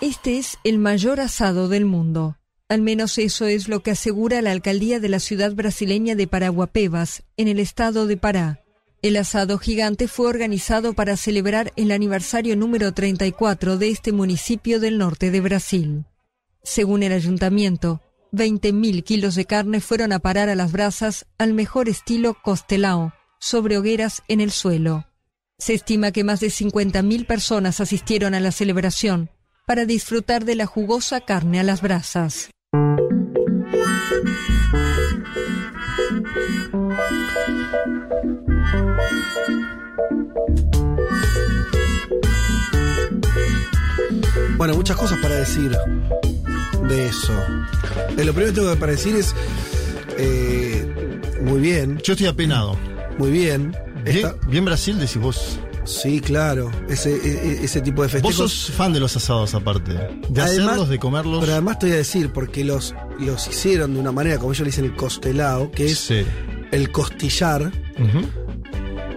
Este es el mayor asado del mundo. Al menos eso es lo que asegura la alcaldía de la ciudad brasileña de Paraguapebas, en el estado de Pará. El asado gigante fue organizado para celebrar el aniversario número 34 de este municipio del norte de Brasil. Según el ayuntamiento, 20.000 kilos de carne fueron a parar a las brasas al mejor estilo costelao, sobre hogueras en el suelo. Se estima que más de 50.000 personas asistieron a la celebración para disfrutar de la jugosa carne a las brasas. Bueno, muchas cosas para decir de eso. Eh, lo primero que tengo para decir es. eh, muy bien, Yo estoy apenado. muy bien. Bien, Esta- bien Brasil, decís vos. Sí, claro. Ese, e- e- ese tipo de Vos festejos. sos fan de los asados aparte. De Además- hacerlos, de comerlos. Pero además te voy a decir, porque los, los hicieron de una manera, como ellos le dicen, el costelao, que es Sí. el costillar.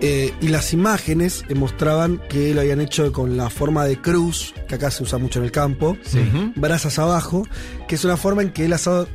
Eh, y las imágenes mostraban que lo habían hecho con la forma de cruz, que acá se usa mucho en el campo. Ujú. Brasas abajo, que es una forma en que el asado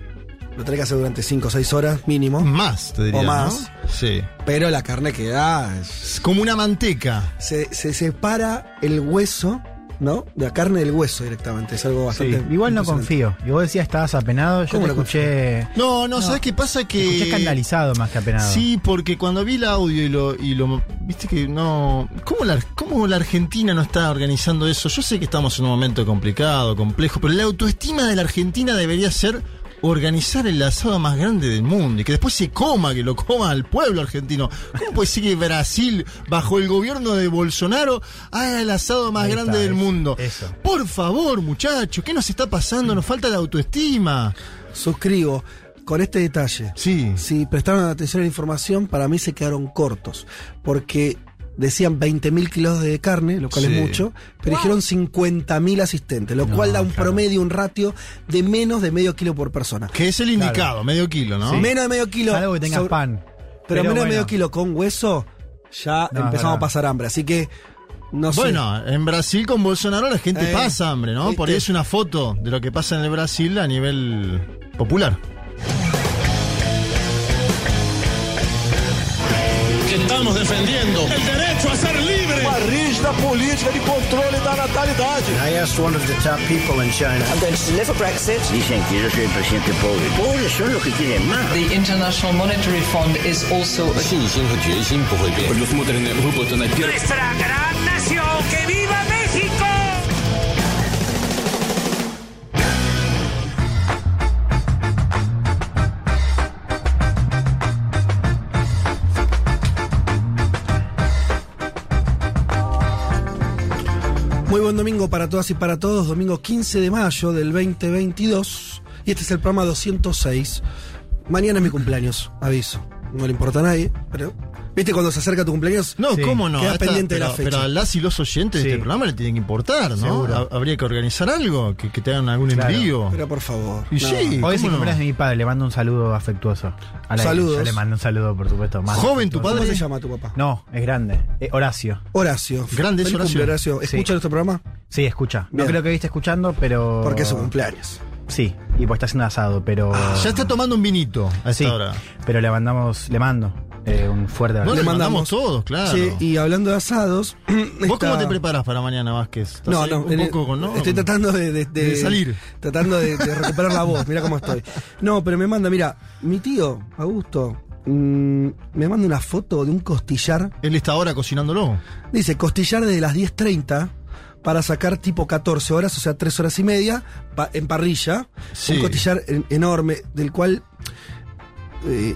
lo tenés que hacer durante 5 o 6 horas mínimo. Más, te diría. O ¿no? más. Sí. Pero la carne queda. es- Es como una manteca. Se, se separa el hueso, ¿no? De la carne del hueso directamente. Es algo Sí, bastante. igual no confío. Y vos decías estabas apenado, yo ¿Cómo te no escuché, No, no, ¿sabes qué pasa? te Que. escuché escandalizado más que apenado. Sí, porque cuando vi el audio y lo, y lo viste que no, ¿cómo la, ¿cómo la Argentina no está organizando eso? Yo sé que estamos en un momento complicado, complejo, pero la autoestima de la Argentina debería ser organizar el asado más grande del mundo y que después se coma, que lo coma al pueblo argentino. ¿Cómo puede ser que Brasil, bajo el gobierno de Bolsonaro, haga el asado más Ahí grande está, del eso, mundo? eso. Por favor, muchachos, ¿qué nos está pasando? Nos falta la autoestima. Suscribo con este detalle. Sí. Si prestaron atención a la información, para mí se quedaron cortos. Porque decían 20.000 kilos de carne, lo cual Sí. es mucho, pero dijeron 50.000 asistentes, lo cual da un claro. promedio, un ratio de menos de medio kilo por persona. Que es el indicado, medio kilo, ¿no? Menos de medio kilo. Salvo que tengas sobre- pan. Pero, menos de medio kilo con hueso, ya No, empezamos verdad. a pasar hambre. Así que, no sé. Bueno, en Brasil con Bolsonaro la gente Eh, pasa hambre, ¿no? Por ahí es una foto de lo que pasa en el Brasil a nivel popular. que estamos defendiendo el derecho. Uma rígida política de controle da natalidade. I asked one of the top people in China. I'm going to deliver Brexit. Dicen que yo soy el presidente pobre. Pobres son los que quieren más. The International Monetary Fund is also a 信心和决心不会变。Предусмотрены выплаты на первый Nuestra gran nación, que viva México. Muy buen domingo para todas y para todos. Domingo 15 de mayo del 2022. Y este es el programa 206. Mañana es mi cumpleaños, aviso. No le importa a nadie, pero. ¿Viste cuando se acerca tu cumpleaños? No, Sí, ¿cómo no? queda Esta- pendiente de pero, la fecha. pero a las y los oyentes de Sí. este programa le tienen que importar, ¿no? Seguro. Habría que organizar algo, que, que te hagan algún Claro. envío. Pero por favor. Y no. sí. Hoy es ¿cómo el cumpleaños de mi padre, le mando un saludo afectuoso. Al aire. Saludos. Yo le mando un saludo, por supuesto. Más Joven tu afectuoso. ¿Cómo padre. se llama tu papá? No, es grande. Eh, Horacio. Horacio. Grande es Horacio. cumple, Horacio. ¿Escucha Sí. nuestro programa? Sí, escucha. Bien. No creo que viste escuchando, pero. Porque es su cumpleaños. Sí, y pues está haciendo asado, pero. Ya está tomando un vinito a esta Sí, hora. pero le mandamos, le mando eh, un fuerte No, abrazo. le Le mandamos mandamos. todos, claro. Sí, y hablando de asados. ¿Vos está- cómo te preparas para mañana, Vázquez? ¿Estás No, no, un el- poco con- no? estoy tratando de, de- de- de salir. Tratando de, de recuperar la voz, mira cómo estoy. No, pero me manda, mira, mi tío, Augusto, mm, me manda una foto de un costillar. Él está ahora cocinándolo. Dice, costillar desde las 10.30 para sacar tipo 14 horas, o sea, 3 horas y media, pa- en parrilla. Sí. Un costillar en- enorme, del cual eh,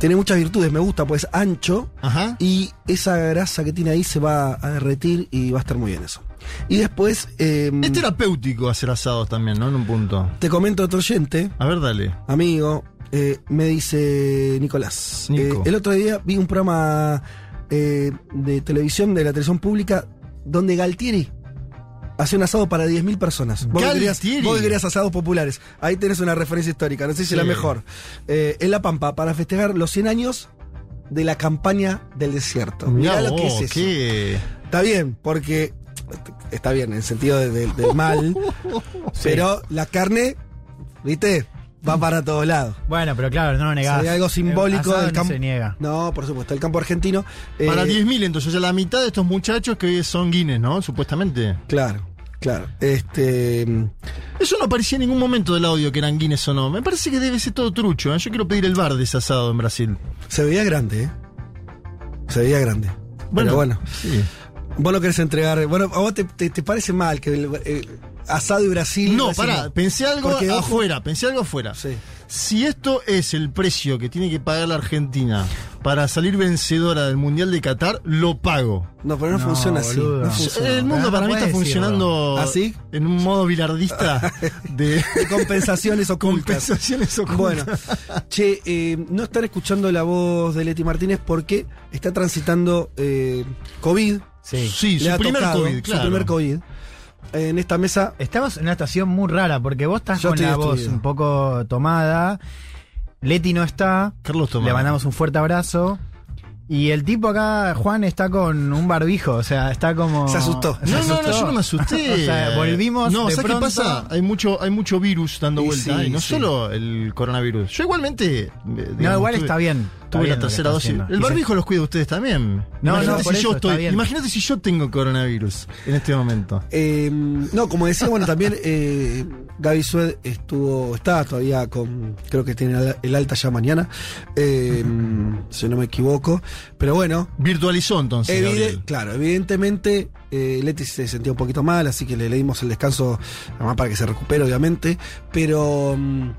tiene muchas virtudes, me gusta, pues ancho. Ajá. Y esa grasa que tiene ahí se va a derretir y va a estar muy bien eso. Y después, eh, Es terapéutico hacer asados también, ¿no? En un punto. te comento otro oyente, A ver, dale. amigo, eh, me dice Nicolás. Nico. Eh, el otro día vi un programa de televisión, de la televisión pública, donde Galtieri hacía un asado para 10.000 personas. Vos que, querías, vos que querías asados populares. Ahí tenés una referencia histórica, no sé si Sí. es la mejor. Eh, en La Pampa, para festejar los 100 años de la campaña del desierto. Mirá, Mirá lo que es eso. qué- Está bien, porque está bien, en el sentido de- de- del mal, pero la carne, ¿viste? Va para todos lados. Bueno, pero claro, no lo negás. Sería algo simbólico del no campo. se niega. No, por supuesto, el campo argentino. eh, Para 10.000, entonces, o sea, la mitad de estos muchachos que son Guinness, ¿no? Supuestamente. Claro, claro. Este. Eso no aparecía en ningún momento del audio que eran Guinness o no. Me parece que debe ser todo trucho. ¿eh? Yo quiero pedir el bar de ese asado en Brasil. Se veía grande, ¿eh? Se veía grande. Bueno, bueno. Sí. Vos no querés entregar. Bueno, a vos te, te- te parece mal que el, eh, asado y Brasil. No, Brasil pará, pensé algo ojo, afuera, pensé algo afuera. Sí. Si esto es el precio que tiene que pagar la Argentina para salir vencedora del Mundial de Qatar, lo pago. No, pero no, No, funciona así. boludo. No funciona. El mundo para mí está funcionando ¿Ah, sí? en un modo bilardista de De compensaciones ocultas. compensaciones ocultas. Bueno, che, eh, no están escuchando la voz de Leti Martínez porque está transitando eh, COVID. Sí. Sí, Le su ha primer tocado COVID, Su claro. primer COVID. En esta mesa. Estamos en una estación muy rara porque vos estás Yo con la voz un poco tomada. Leti no está. Carlos Tomás. Le mandamos un fuerte abrazo. Y el tipo acá, Juan, está con un barbijo, o sea, está como. Se asustó. se No, no, no, yo no me asusté. o sea, volvimos. No, de ¿sabes qué pronto- pasa? Hay mucho, hay mucho virus dando Y vuelta. sí, y no sí. solo el coronavirus. Yo igualmente. eh, No, igual tuve- está bien. está Tuve bien la tercera dosis. haciendo. El barbijo los cuida ustedes también. No, imagínate no, si por yo eso está estoy. bien. Imagínate si yo tengo coronavirus en este momento. Eh, no, como decía, bueno, también eh, Gaby Sued estuvo, está todavía con, creo que tiene el- el alta ya mañana, eh, si no me equivoco. Pero bueno, Virtualizó entonces. Evide- claro, evidentemente eh, Leti se sentía un poquito mal, así que le, le dimos el descanso además para que se recupere, obviamente. Pero, mm,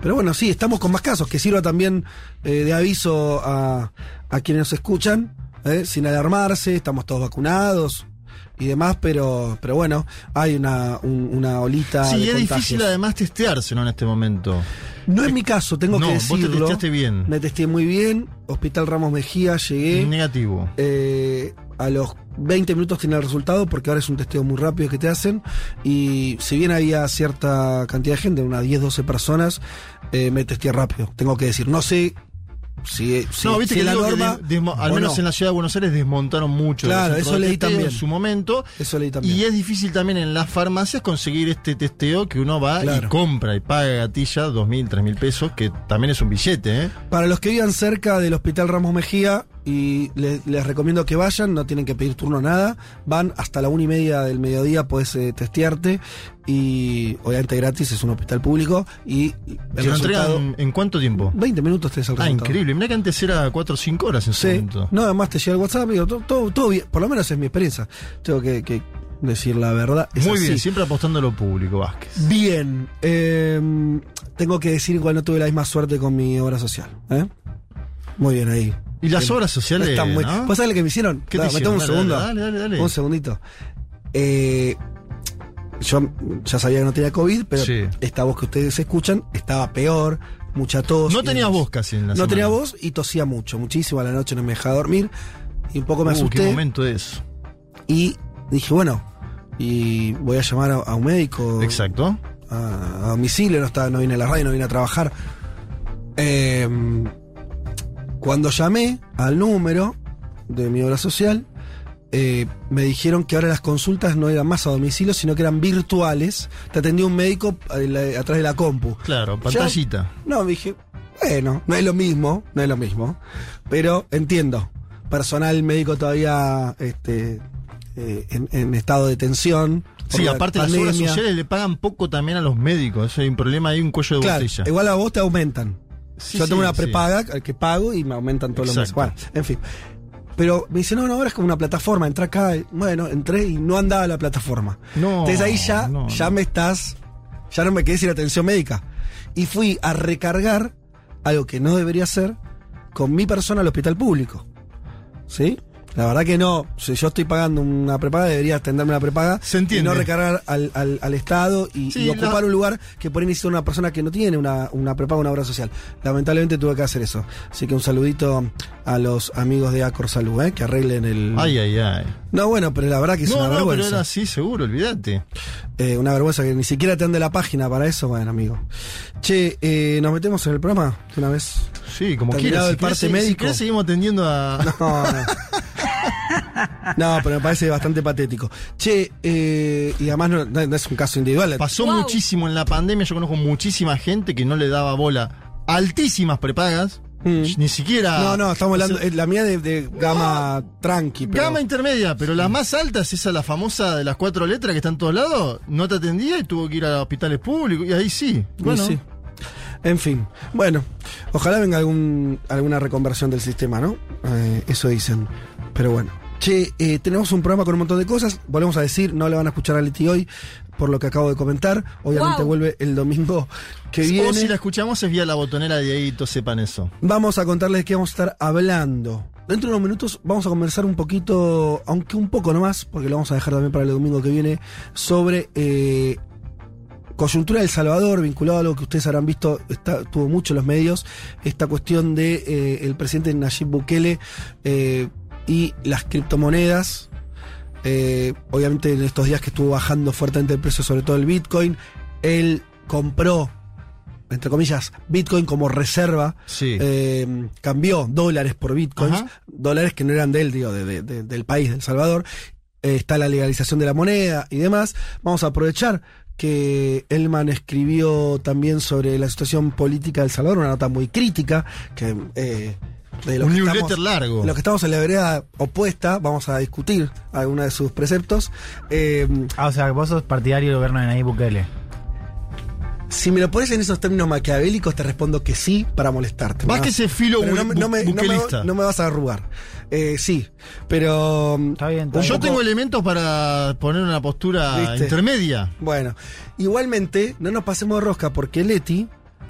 pero bueno, sí, estamos con más casos, que sirva también eh, de aviso a, a quienes nos escuchan, eh, sin alarmarse, estamos todos vacunados y demás, pero, pero bueno, hay una, un- una olita. Sí, de es contagios. difícil además testeárselo en este momento. No es mi caso, tengo No, que vos te decirlo. testeaste bien. Me testé muy bien, Hospital Ramos Mejía, llegué. Negativo. Eh, a los 20 minutos tiene el resultado porque ahora es un testeo muy rápido que te hacen y si bien había cierta cantidad de gente, unas 10, 12 personas, eh, me testé rápido. Tengo que decir, no sé si, si, no, viste si que, la que norma... al menos no. en la ciudad de Buenos Aires desmontaron mucho. Claro, eso leí también. En su momento. Eso leí también. Y es difícil también en las farmacias conseguir este testeo que uno va y compra y paga gatilla dos mil, tres mil pesos, que también es un billete, ¿eh? Para los que vivan cerca del Hospital Ramos Mejía, y le- les recomiendo que vayan, no tienen que pedir turno nada, van hasta la una y media del mediodía, puedes eh, testearte, y obviamente gratis, es un hospital público, y ¿Se lo entregan en cuánto tiempo? 20 minutos te el Ah, resultado. increíble. Mirá que antes era 4 o 5 horas en Sí. momento. No, además te llega el WhatsApp, amigo, todo, todo, todo bien. Por lo menos es mi experiencia. Tengo que, que decir la verdad. Es Muy así. bien, siempre apostando a lo público, Vázquez. Bien. eh, tengo que decir igual no tuve la misma suerte con mi obra social. ¿eh? Muy bien ahí. Y las obras sociales, Están muy- ¿no? ¿Vos sabés lo que me hicieron? ¿Qué te hicieron? un Dale, segundo. dale, dale, dale. Un segundito. Eh, yo ya sabía que no tenía COVID, pero Sí. esta voz que ustedes escuchan estaba peor, mucha tos. No demás. voz casi en la No semana. tenía voz y tosía mucho, muchísimo. A la noche no me dejaba dormir y un poco me Uh, asusté. qué momento es. Y dije, bueno, y voy a llamar a, a un médico. Exacto. A, a domicilio, no, estaba, no vine a la radio, no vine a trabajar. Eh, cuando llamé al número de mi obra social, eh, me dijeron que ahora las consultas no eran más a domicilio, sino que eran virtuales. Te atendía un médico eh, atrás de la compu. Claro, pantallita. No, dije, bueno, no es lo mismo, no es lo mismo. Pero entiendo. Personal médico todavía este, eh, en, en estado de tensión. Sí, aparte las obras sociales le pagan poco también a los médicos. Eso hay un problema, hay un cuello de Claro, botella. igual a vos te aumentan. Sí, Yo tengo sí, una sí. prepaga al que pago y me aumentan todos los meses. Bueno, en fin. Pero me dice, no, no, ahora es como una plataforma, entra acá. y- Bueno, entré y no andaba la plataforma. No, Entonces ahí ya, no, ya no. me estás, ya no me quedé sin atención médica. Y fui a recargar algo que no debería hacer con mi persona al hospital público. ¿Sí? La verdad que no. Si yo estoy pagando una prepaga, debería extenderme la prepaga. Se entiende. Y no recargar al, al- al Estado y, Sí, y ocupar la- un lugar que por ahí necesita una persona que no tiene una, una prepaga, una obra social. Lamentablemente tuve que hacer eso. Así que un saludito a los amigos de Acor Salud, ¿eh? que arreglen el. Ay, ay, ay. No, bueno, pero la verdad que es No, una no, pero vergüenza. era así, seguro, olvídate. Eh, una vergüenza que ni siquiera te ande la página para eso, bueno, amigo. Che, eh, ¿nos metemos en el programa de una vez? Sí, como quieras. el Si parte si médico. querés, seguimos atendiendo a. No, no. No, pero me parece bastante patético. Che, eh, y además no, no es un caso individual. Pasó Wow. muchísimo en la pandemia, yo conozco muchísima gente que no le daba bola. Altísimas prepagas, Mm. ni siquiera... No, no, estamos hablando. la mía de, de gama tranqui. Pero, Gama intermedia, pero la más alta es esa, la famosa de las cuatro letras que está en todos lados, no te atendía y tuvo que ir a hospitales públicos, y ahí sí. Y Bueno, sí. En fin. Bueno, ojalá venga algún, alguna reconversión del sistema, ¿no? Eh, eso dicen. Pero bueno. Che, eh, tenemos un programa con un montón de cosas. Volvemos a decir, no le van a escuchar a Leti hoy, por lo que acabo de comentar. Obviamente Wow. vuelve el domingo que viene. O si la escuchamos es vía la botonera de Dieguito, sepan eso. Vamos a contarles de qué vamos a estar hablando. Dentro de unos minutos vamos a conversar un poquito, aunque un poco nomás, porque lo vamos a dejar también para el domingo que viene, sobre eh, coyuntura del Salvador, vinculado a algo que ustedes habrán visto, está, tuvo mucho en los medios, esta cuestión de eh, el presidente Nayib Bukele eh, y las criptomonedas. Eh, obviamente en estos días que estuvo bajando fuertemente el precio, sobre todo el Bitcoin, él compró, entre comillas, Bitcoin como reserva Sí. eh, cambió dólares por bitcoins, Ajá. dólares que no eran de él, digo, de- de- de- del país, del Salvador. Eh, está la legalización de la moneda y demás. Vamos a aprovechar que Elman escribió también sobre la situación política del Salvador, una nota muy crítica, que eh, de lo Un que newsletter estamos- largo. Los que estamos en la vereda opuesta, vamos a discutir algunos de sus preceptos. Eh, Ah, o sea, vos sos partidario del gobierno de Nayib Bukele. si me lo pones en esos términos maquiavélicos, te respondo que sí para molestarte. Más ¿no? que ese filo Pero no, me- bu- no me, no me- buquelista. no me vas a arrugar. Eh, sí, pero. um, Está bien, está bien. Yo poco- tengo elementos para poner una postura ¿Viste? intermedia. Bueno, igualmente, no nos pasemos de rosca porque Leti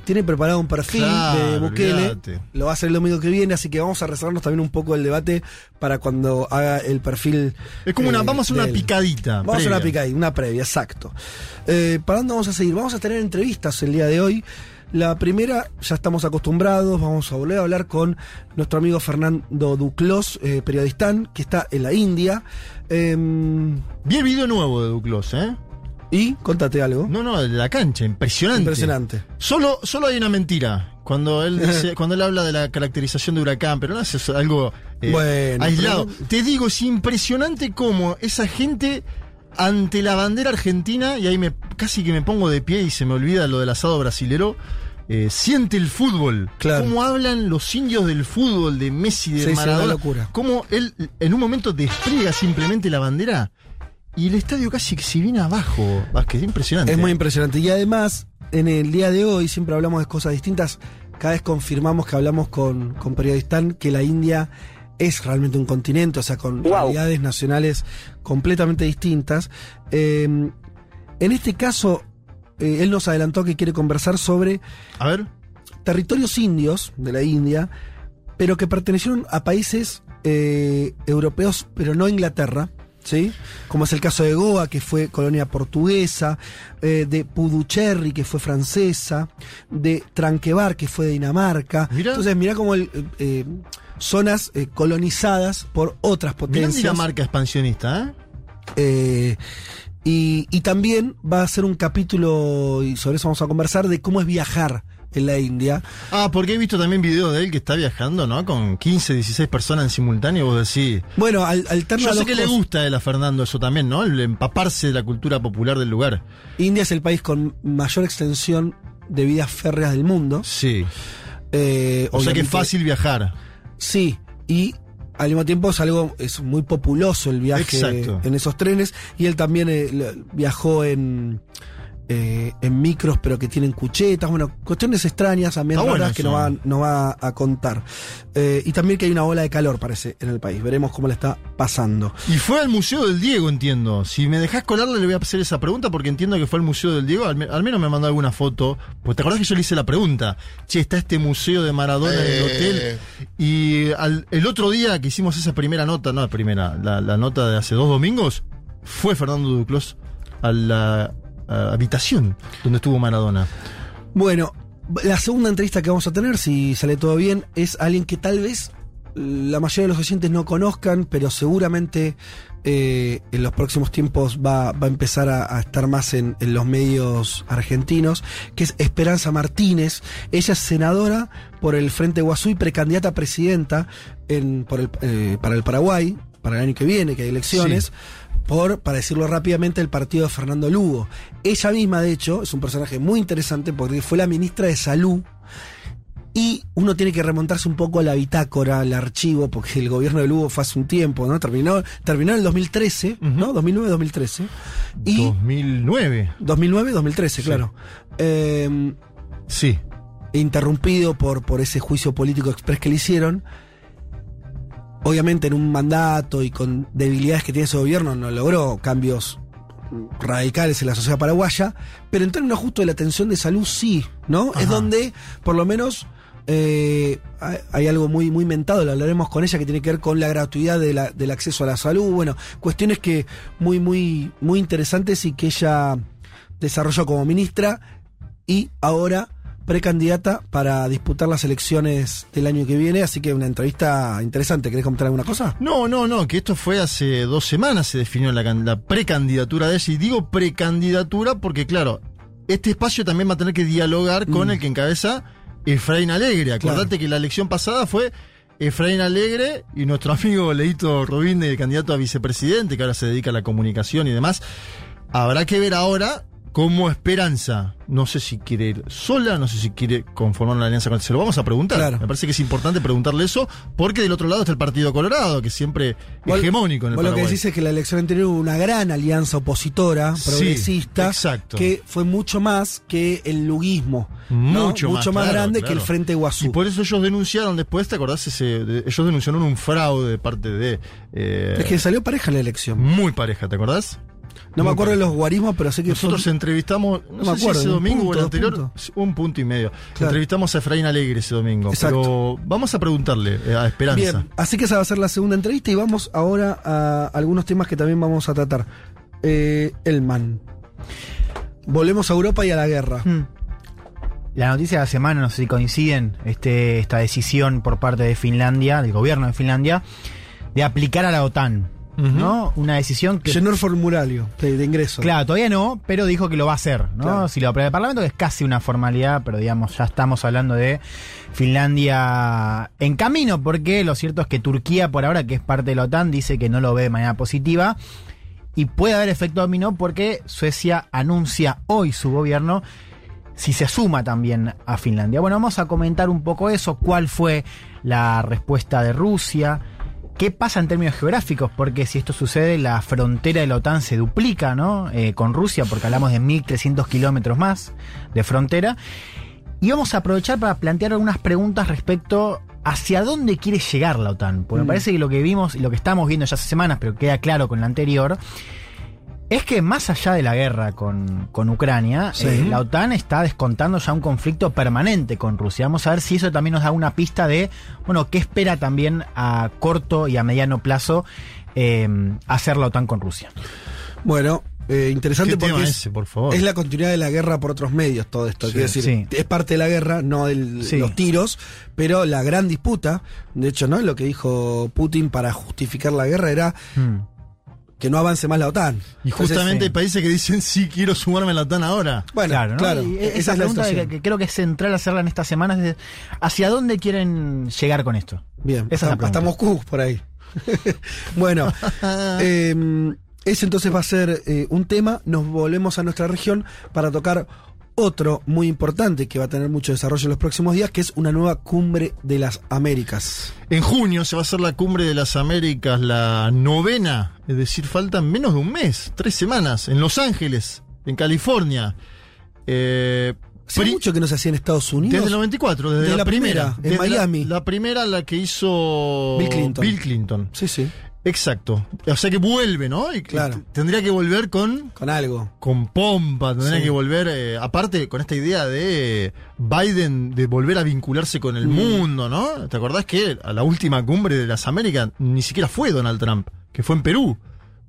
tiene preparado un perfil Claro, de Bukele. Lo va a hacer el domingo que viene, así que vamos a reservarnos también un poco el debate para cuando haga el perfil. Es como una, eh, vamos a hacer una él. picadita. Vamos a hacer una previa. picadita, una previa, exacto. Eh, ¿Para dónde vamos a seguir? Vamos a tener entrevistas el día de hoy. La primera, ya estamos acostumbrados, vamos a volver a hablar con nuestro amigo Fernando Duclos, eh, periodista, que está en la India. Em, Vi el video nuevo de Duclos, ¿eh? Y, contate algo. No, no, de la cancha, impresionante. Impresionante. Solo, solo hay una mentira. Cuando él dice, cuando él habla de la caracterización de huracán, pero no es algo eh, Bueno, aislado. pero- Te digo, es impresionante cómo esa gente ante la bandera argentina, y ahí me casi que me pongo de pie y se me olvida lo del asado brasilero. eh, siente el fútbol. Claro. Cómo hablan los indios del fútbol, de Messi, de Sí, Maradona. locura. Cómo él en un momento despliega simplemente la bandera y el estadio casi que se viene abajo. Vázquez, impresionante. Es muy impresionante. Y además, en el día de hoy siempre hablamos de cosas distintas. Cada vez confirmamos que hablamos con, con periodistán que la India es realmente un continente, o sea, con realidades nacionales completamente distintas. Eh, en este caso, eh, él nos adelantó que quiere conversar sobre A ver. territorios indios de la India, pero que pertenecieron a países eh, europeos, pero no a Inglaterra. ¿Sí? Como es el caso de Goa, que fue colonia portuguesa, eh, de Puducherry, que fue francesa, de Tranquebar, que fue de Dinamarca. Mirá. Entonces, mira como el, eh, eh, zonas eh, colonizadas por otras Mirá potencias. Dinamarca expansionista, y, y también va a ser un capítulo, y sobre eso vamos a conversar, de cómo es viajar en la India. Ah, porque he visto también videos de él que está viajando, ¿no? Con 15, 16 personas en simultáneo, vos decís. Bueno, al, alterna Yo sé que le gusta a él a Fernando eso también, ¿no? El empaparse de la cultura popular del lugar. India es el país con mayor extensión de vías férreas del mundo. Sí. Eh, O sea que es fácil viajar. Sí, y al mismo tiempo es algo, es muy populoso el viaje Exacto. en esos trenes. Y él también eh, viajó en, eh, en micros, pero que tienen cuchetas. Bueno, cuestiones extrañas bueno raras que nos va, nos va a contar. Eh, y también que hay una ola de calor, parece, en el país. Veremos cómo le está pasando. Y fue al Museo del Diego, entiendo. Si me dejás colarle, le voy a hacer esa pregunta porque entiendo que fue al Museo del Diego. Al, me- al menos me mandó alguna foto. Pues te acordás que yo le hice la pregunta. Che, está este museo de Maradona en el hotel. Y al- el otro día que hicimos esa primera nota, no la primera, la, la nota de hace dos domingos, fue Fernando Duclos a la a habitación donde estuvo Maradona. Bueno, la segunda entrevista que vamos a tener, si sale todo bien, es alguien que tal vez la mayoría de los oyentes no conozcan, pero seguramente eh, en los próximos tiempos va, va a empezar a, a estar más en, en los medios argentinos, que es Esperanza Martínez. Ella es senadora por el Frente Guazú y precandidata a presidenta en, por el, eh, para el Paraguay. para el año que viene, que hay elecciones, por, para decirlo rápidamente, el partido de Fernando Lugo. Ella misma, de hecho, es un personaje muy interesante porque fue la ministra de Salud. Y uno tiene que remontarse un poco a la bitácora, al archivo, porque el gobierno de Lugo fue hace un tiempo, ¿no? Terminó, terminó en el 2013, ¿no? 2009-2013. Y 2009. 2009-2013, claro. Eh, Sí. interrumpido por, por ese juicio político express que le hicieron. Obviamente en un mandato y con debilidades que tiene ese gobierno no logró cambios radicales en la sociedad paraguaya, pero en términos justo de la atención de salud sí, ¿no? Es donde por lo menos eh, hay, hay algo muy, muy mentado, lo hablaremos con ella, que tiene que ver con la gratuidad de la- del acceso a la salud, bueno, cuestiones que muy, muy, muy interesantes y que ella desarrolló como ministra y ahora precandidata para disputar las elecciones del año que viene, así que una entrevista interesante. ¿Querés comentar alguna cosa? No, no, no, que esto fue hace dos semanas, se definió la, can- la precandidatura de ella. Y digo precandidatura porque, claro, este espacio también va a tener que dialogar con Mm. el que encabeza Efraín Alegre. Acordate Claro. que la elección pasada fue Efraín Alegre y nuestro amigo Leito Rubín, el candidato a vicepresidente, que ahora se dedica a la comunicación y demás. Habrá que ver ahora cómo Esperanza, no sé si quiere ir sola, no sé si quiere conformar una alianza con... Se lo vamos a preguntar. Claro. Me parece que es importante preguntarle eso, porque del otro lado está el Partido Colorado, que siempre Vos- hegemónico en el vos lo que Paraguay. decís es que la elección anterior hubo una gran alianza opositora, Sí, progresista, exacto. que fue mucho más que el luguismo. ¿no? Mucho más, claro, grande claro. que el Frente Guazú. Y por eso ellos denunciaron después, ¿te acordás? Ese, de- ellos denunciaron un fraude de parte de... eh, Es que salió pareja la elección. Muy pareja, ¿te acordás? No me acuerdo de los guarismos, pero sé que Nosotros entrevistamos, no, No sé me acuerdo, si ese domingo punto, o el anterior, un punto y medio. Claro. Entrevistamos a Efraín Alegre ese domingo. Exacto. Pero vamos a preguntarle eh, a Esperanza. Bien, así que esa va a ser la segunda entrevista y vamos ahora a algunos temas que también vamos a tratar. Eh, Elman. Volvemos a Europa y a la guerra. Hmm. La noticia de la semana, no sé si coinciden, este, esta decisión por parte de Finlandia, del gobierno de Finlandia, de aplicar a la OTAN. ¿No? Una decisión que. Llenó el formulario de, de ingreso. Claro, todavía no, pero dijo que lo va a hacer, ¿no? Claro. Si lo aprueba el Parlamento, que es casi una formalidad, pero digamos, ya estamos hablando de Finlandia en camino, porque lo cierto es que Turquía, por ahora, que es parte de la OTAN, dice que no lo ve de manera positiva. Y puede haber efecto dominó porque Suecia anuncia hoy su gobierno si se suma también a Finlandia. Bueno, vamos a comentar un poco eso, cuál fue la respuesta de Rusia, qué pasa en términos geográficos, porque si esto sucede, la frontera de la OTAN se duplica, ¿no? Eh, con Rusia, porque hablamos de 1.300 kilómetros más de frontera. Y vamos a aprovechar para plantear algunas preguntas respecto hacia dónde quiere llegar la OTAN. Porque me Mm. parece que lo que vimos y lo que estamos viendo ya hace semanas, pero queda claro con la anterior, es que más allá de la guerra con, con Ucrania, Sí. eh, la OTAN está descontando ya un conflicto permanente con Rusia. Vamos a ver si eso también nos da una pista de, bueno, qué espera también a corto y a mediano plazo eh, hacer la OTAN con Rusia. Bueno, eh, interesante ¿Qué porque tema es, ese, por favor? es la continuidad de la guerra por otros medios todo esto. Sí, Quiero decir, sí. es parte de la guerra, no de Sí. los tiros, pero la gran disputa, de hecho, ¿no? Lo que dijo Putin para justificar la guerra era Mm. Que no avance más la OTAN. Y justamente hay países que dicen, sí, quiero sumarme a la OTAN ahora. Bueno, claro, claro, ¿no? Y esa, esa es la pregunta que, creo que es central hacerla en estas semanas es hacia dónde quieren llegar con esto. Bien, Esa es la hasta, hasta pregunta. Moscú por ahí. bueno, eh, ese entonces va a ser eh, un tema. Nos volvemos a nuestra región para tocar otro muy importante que va a tener mucho desarrollo en los próximos días, que es una nueva cumbre de las Américas. En junio se va a hacer la cumbre de las Américas, la novena, es decir, faltan menos de un mes, tres semanas, en Los Ángeles, en California. Eh, Hace mucho que no se hacía en Estados Unidos. desde el 94, desde, Desde la, la primera, primera, en desde la- Miami. La, primera la que hizo Bill Clinton. Bill Clinton. Sí, sí, Exacto. O sea que vuelve, ¿no? Y Claro. Tendría que volver con con algo. con pompa, tendría Sí. que volver, eh, aparte con esta idea de Biden de volver a vincularse con el Mm. mundo, ¿no? ¿Te acordás que a la última cumbre de las Américas ni siquiera fue Donald Trump, que fue en Perú,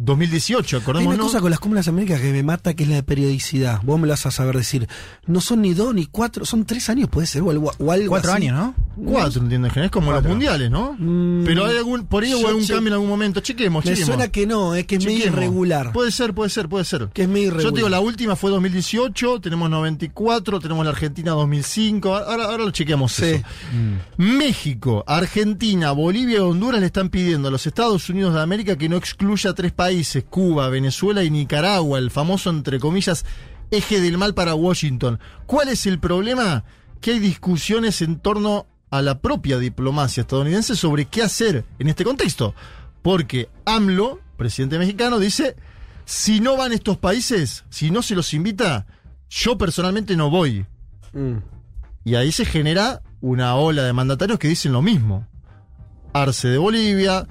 2018, Hay acordémonos. una cosa con las cumbres de las Américas que me mata, que es la de periodicidad. Vos me lo vas a saber decir. No son ni dos ni cuatro, son tres años, puede ser, o algo, o algo Cuatro así. años, ¿no? Cuatro, entiendo en general. Es como los mundiales, ¿no? Mm, Pero hay algún, por ahí hubo algún che- cambio en algún momento. Chequemos, Me chequemos. suena que no, es que es medio Chequemos. irregular. Puede ser, puede ser, puede ser. Que es medio irregular. Yo te digo, la última fue 2018, tenemos 94, tenemos la Argentina 2005. Ahora, ahora lo chequeamos Sí. eso. México, Argentina, Bolivia y Honduras le están pidiendo a los Estados Unidos de América que no excluya tres países, Cuba, Venezuela y Nicaragua, el famoso, entre comillas, eje del mal para Washington. ¿Cuál es el problema? Que hay discusiones en torno a la propia diplomacia estadounidense sobre qué hacer en este contexto. Porque AMLO, presidente mexicano, dice, si no van estos países, si no se los invita, yo personalmente no voy. Mm. Y ahí se genera una ola de mandatarios que dicen lo mismo. Arce de Bolivia.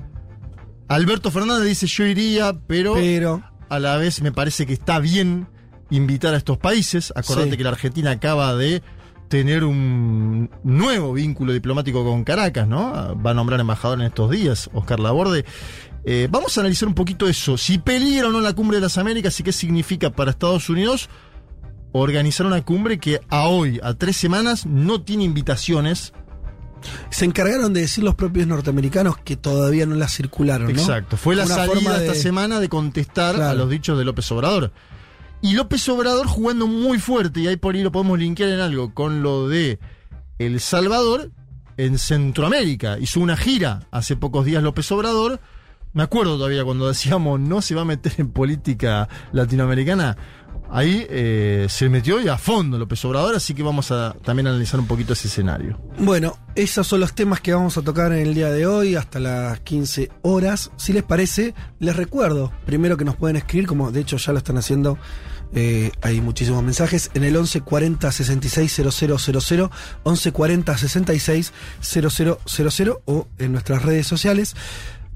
Alberto Fernández dice yo iría, pero, Pero, a la vez me parece que está bien invitar a estos países. Acordate Sí. que la Argentina acaba de tener un nuevo vínculo diplomático con Caracas, ¿no? Va a nombrar embajador en estos días, Oscar Laborde. Eh, vamos a analizar un poquito eso. Si peligra o no la cumbre de las Américas y qué significa para Estados Unidos organizar una cumbre que a hoy, a tres semanas, no tiene invitaciones. Se encargaron de decir los propios norteamericanos que todavía no la circularon, ¿no? Exacto. Fue la Una salida forma de- esta semana de contestar a los dichos de López Obrador. Y López Obrador jugando muy fuerte, y ahí por ahí lo podemos linkear en algo, con lo de El Salvador en Centroamérica. Hizo una gira hace pocos días López Obrador. Me acuerdo todavía cuando decíamos no se va a meter en política latinoamericana. Ahí eh, se metió y a fondo López Obrador, así que vamos a también analizar un poquito ese escenario. Bueno, esos son los temas que vamos a tocar en el día de hoy hasta las 15 horas. Si les parece, les recuerdo primero que nos pueden escribir, como de hecho ya lo están haciendo. eh, hay muchísimos mensajes en el 11 40 66 000, 11 40 66 000 o en nuestras redes sociales.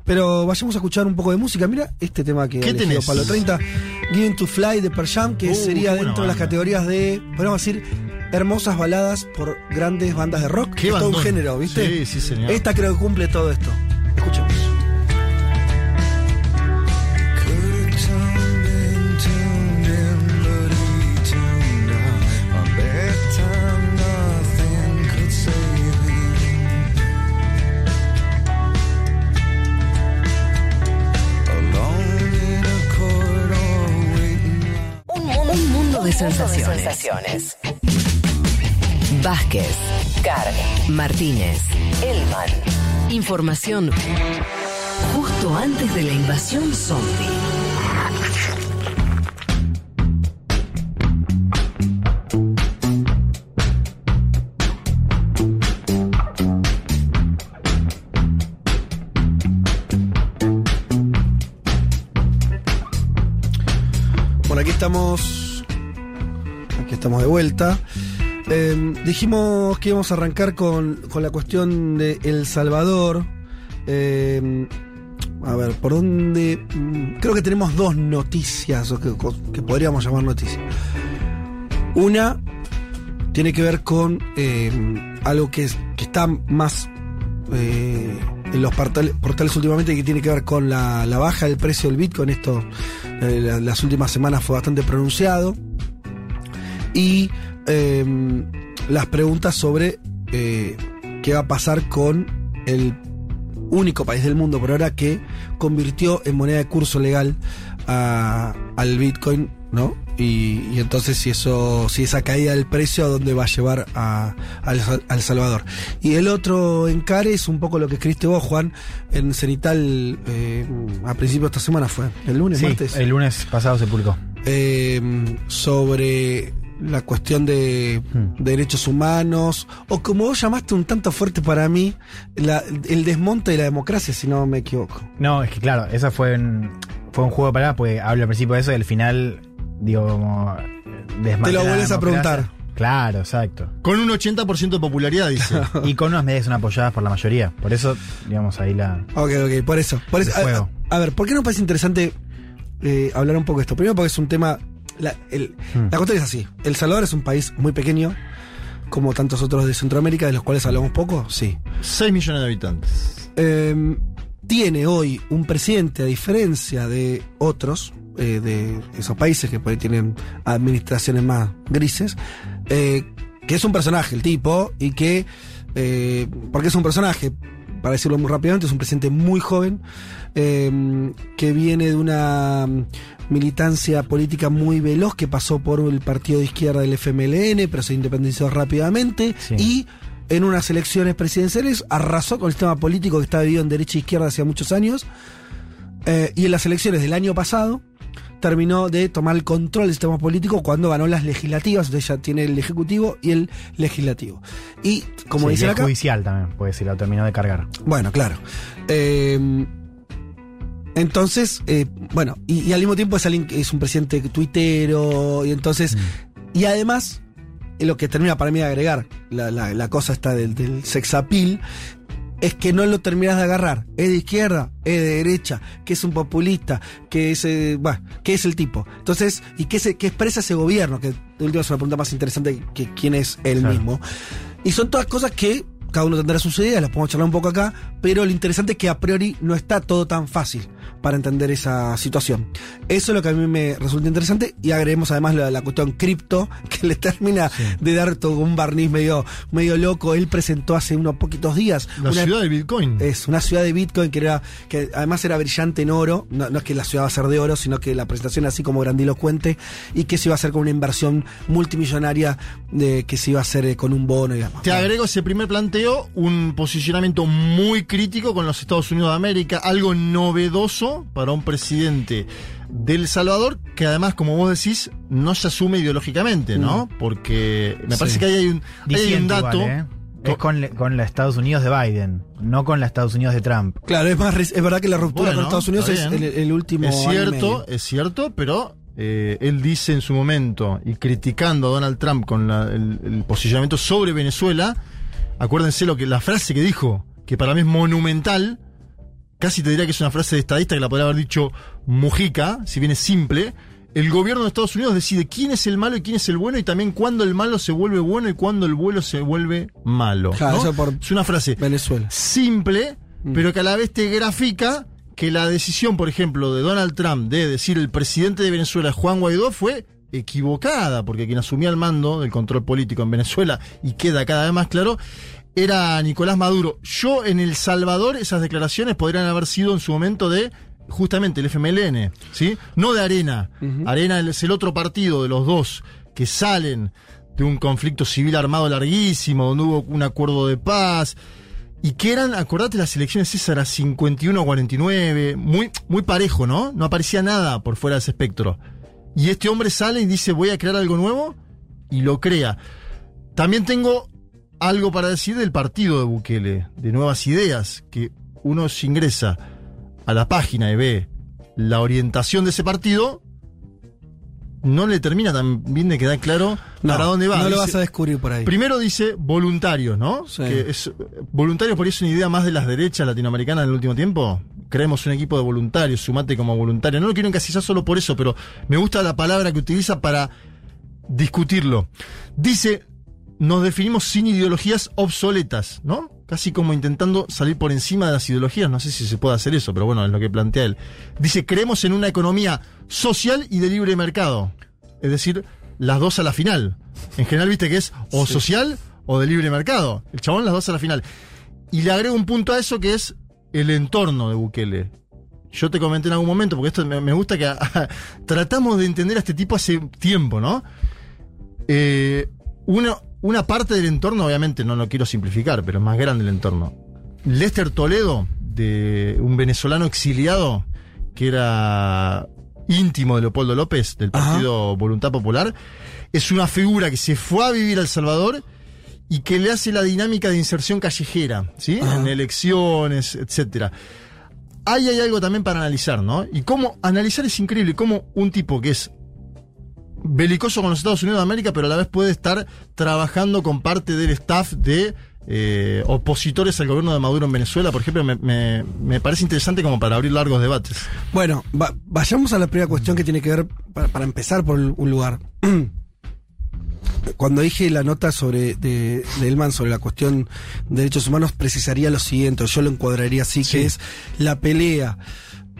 Pero vayamos a escuchar un poco de música. Mira este tema que ¿Qué tenés? Palo 30, Giving to Fly de Pearl Jam, que Uh, sería dentro de las categorías de, podemos decir, hermosas baladas por grandes bandas de rock. Qué es todo un género, ¿viste? Sí, sí, señor. Esta creo que cumple todo esto. Escuchemos. De sensaciones. Vázquez, Carg, Martínez, Elman. Información justo antes de la invasión zombie. Bueno, aquí estamos. Estamos de vuelta. Eh, dijimos que íbamos a arrancar con, con la cuestión de El Salvador. Eh, a ver, ¿por dónde? Mm, Creo que tenemos dos noticias, o que, que podríamos llamar noticias. Una tiene que ver con eh, algo que, es- que está más eh, en los portales, últimamente, que tiene que ver con la, baja del precio del Bitcoin. Esto eh, la- las últimas semanas fue bastante pronunciado. Y eh, las preguntas sobre eh, qué va a pasar con el único país del mundo por ahora que convirtió en moneda de curso legal a- al Bitcoin, ¿no? Y, y entonces si eso, si esa caída del precio a dónde va a llevar a, a El Sal- a El Salvador. Y el otro encare es un poco lo que escribiste vos, Juan, en Cenital eh, a principios de esta semana fue, el lunes, Sí, martes el lunes pasado se publicó. eh, sobre la cuestión de Hmm. derechos humanos, o como vos llamaste un tanto fuerte para mí, la- el desmonte de la democracia, si no me equivoco. No, es que claro, esa fue un, fue un juego de palabras, porque habla al principio de eso y al final, digo, como. Te lo vuelves a preguntar. Claro, exacto. Con un 80% de popularidad, dice. Y con unas medidas son apoyadas por la mayoría. Por eso, digamos, ahí la. Ok, ok, por eso. Por eso a, a ver, ¿por qué no parece interesante eh, hablar un poco de esto? Primero porque es un tema... La, el- Hmm. la cuestión es así. El Salvador es un país muy pequeño, como tantos otros de Centroamérica, de los cuales hablamos poco, sí. 6 millones de habitantes. Eh, tiene hoy un presidente, a diferencia de otros, eh, de esos países que por ahí tienen administraciones más grises, eh, que es un personaje, el tipo, y que eh, porque es un personaje, para decirlo muy rápidamente, es un presidente muy joven, eh, que viene de una militancia política muy veloz, que pasó por el partido de izquierda del FMLN, pero se independizó rápidamente, Sí. y en unas elecciones presidenciales arrasó con el sistema político que está dividido en derecha e izquierda hace muchos años, eh, y en las elecciones del año pasado terminó de tomar el control del sistema político cuando ganó las legislativas, entonces ya tiene el ejecutivo y el legislativo. Y como Sí, y el acá, judicial también, porque se lo terminó de cargar. bueno, claro. Eh, entonces, eh, bueno, y, y al mismo tiempo es alguien que es un presidente tuitero, y entonces, y además, eh, lo que termina para mí de agregar, la, la- la cosa está del, del sex appeal, es que no lo terminas de agarrar. Es de izquierda, es de derecha, que es un populista, que es, eh, bueno, que es el tipo. Entonces, y que, se, que expresa ese gobierno, que de última es una pregunta más interesante que quién es él Claro. mismo. Y son todas cosas que cada uno tendrá sus ideas, las podemos charlar un poco acá, pero lo interesante es que a priori no está todo tan fácil para entender esa situación. Eso es lo que a mí me resulta interesante y agreguemos además la, la cuestión cripto que le termina de dar todo un barniz medio, medio loco. Él presentó hace unos poquitos días La una- ciudad del Bitcoin. es una ciudad de Bitcoin que era que además era brillante en oro. No, no es que la ciudad va a ser de oro, sino que la presentación así como grandilocuente y que se iba a hacer con una inversión multimillonaria de que se iba a hacer eh, con un bono y demás. Te agrego ese primer planteo, un posicionamiento muy crítico con los Estados Unidos de América, algo novedoso para un presidente del Salvador, que además, como vos decís, no se asume ideológicamente, ¿no? Porque me parece Sí. que ahí hay un, ahí hay un Diciendo dato. igual, ¿eh? Es con, le- con los Estados Unidos de Biden, no con los Estados Unidos de Trump. Claro, es más es verdad que la ruptura Bueno, con Estados Unidos es el, último Es año y cierto, medio. es cierto, pero eh, él dice en su momento, y criticando a Donald Trump con la- el, el posicionamiento sobre Venezuela, acuérdense lo que la frase que dijo, que para mí es monumental, casi te diría que es una frase de estadista que la podría haber dicho Mujica, si bien es simple. El gobierno de Estados Unidos decide quién es el malo y quién es el bueno, y también cuándo el malo se vuelve bueno y cuándo el bueno se vuelve malo. Claro, ¿no? eso por Es una frase Venezuela. simple, Mm. pero que a la vez te grafica que la decisión, por ejemplo, de Donald Trump de decir el presidente de Venezuela, Juan Guaidó, fue equivocada, porque quien asumía el mando del control político en Venezuela, y queda cada vez más claro, era Nicolás Maduro. Yo en El Salvador, esas declaraciones podrían haber sido en su momento de justamente el FMLN, ¿sí? No de Arena. Arena es el otro partido de los dos que salen de un conflicto civil armado larguísimo, donde hubo un acuerdo de paz, y que eran, acordate las elecciones esas, eran 51-49, muy, muy parejo, ¿no? No aparecía nada por fuera de ese espectro. Y este hombre sale y dice, voy a crear algo nuevo, y lo crea. También tengo algo para decir del partido de Bukele, de Nuevas Ideas, que uno se ingresa a la página y ve la orientación de ese partido, no le termina tan bien de quedar claro No, para dónde va. No lo Dice- vas a descubrir por ahí. Primero dice voluntarios, ¿no? Sí. Que es, voluntarios por ahí es una idea más de las derechas latinoamericanas en el último tiempo. Creemos un equipo de voluntarios, sumate como voluntario. No lo quiero encasillar solo por eso, pero me gusta la palabra que utiliza para discutirlo. Dice, nos definimos sin ideologías obsoletas, ¿no? Casi como intentando salir por encima de las ideologías. No sé si se puede hacer eso, pero bueno, es lo que plantea él. Dice, creemos en una economía social y de libre mercado. Es decir, las dos a la final. En general, viste que es o Sí. social o de libre mercado. El chabón las dos a la final. Y le agrego un punto a eso que es el entorno de Bukele. Yo te comenté en algún momento, porque esto me, me gusta que tratamos de entender a este tipo hace tiempo, ¿no? Eh, una, una parte del entorno, obviamente, no lo quiero simplificar, pero es más grande el entorno. Lester Toledo, de un venezolano exiliado, que era íntimo de Leopoldo López, del Ajá. Partido Voluntad Popular, es una figura que se fue a vivir a El Salvador y que le hace la dinámica de inserción callejera, ¿sí? Ajá. En elecciones, etcétera. Ahí hay algo también para analizar, ¿no? Y cómo analizar es increíble, cómo un tipo que es belicoso con los Estados Unidos de América, pero a la vez puede estar trabajando con parte del staff de eh, opositores al gobierno de Maduro en Venezuela, por ejemplo, me, me- me parece interesante como para abrir largos debates. Bueno, va- vayamos a la primera cuestión que tiene que ver, para, para empezar por un lugar. Cuando dije la nota sobre de, de Elman sobre la cuestión de derechos humanos, precisaría lo siguiente, yo lo encuadraría así, Sí. que es la pelea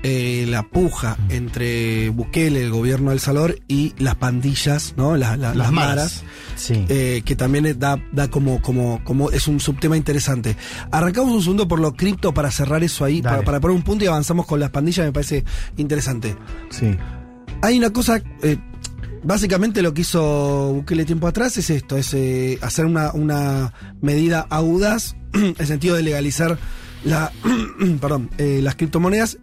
eh, la puja entre Bukele, el gobierno de El Salvador, y las pandillas, ¿no? La- la- las, maras. maras. Sí. eh, que también da, da como, como, como es un subtema interesante. Arrancamos un segundo por lo cripto para cerrar eso ahí, para, para poner un punto y avanzamos con las pandillas, me parece interesante. sí. Hay una cosa, eh, básicamente lo que hizo Bukele tiempo atrás es esto, es eh, hacer una, una medida audaz, en el sentido de legalizar la, perdón, eh, las criptomonedas,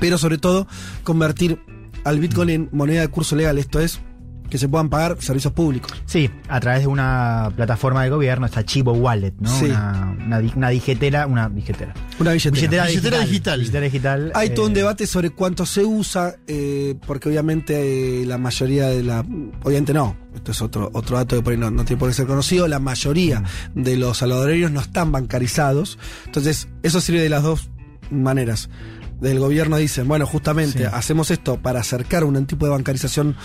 pero sobre todo convertir al Bitcoin en moneda de curso legal, esto es, que se puedan pagar servicios públicos. Sí, a través de una plataforma de gobierno, esta Chivo Wallet, ¿no? Sí. Una, una, una digetera, una digetera. Una billetera. Billetera, Billetera digital. digital. Billetera digital. Hay todo un eh, debate sobre cuánto se usa, eh, porque obviamente eh, la mayoría de la. Obviamente no, esto es otro, otro dato que por ahí no, no tiene por qué ser conocido. La mayoría de los salvadoreños no están bancarizados. Entonces, eso sirve de las dos maneras. Del gobierno dicen, bueno, justamente Sí. hacemos esto para acercar un tipo de bancarización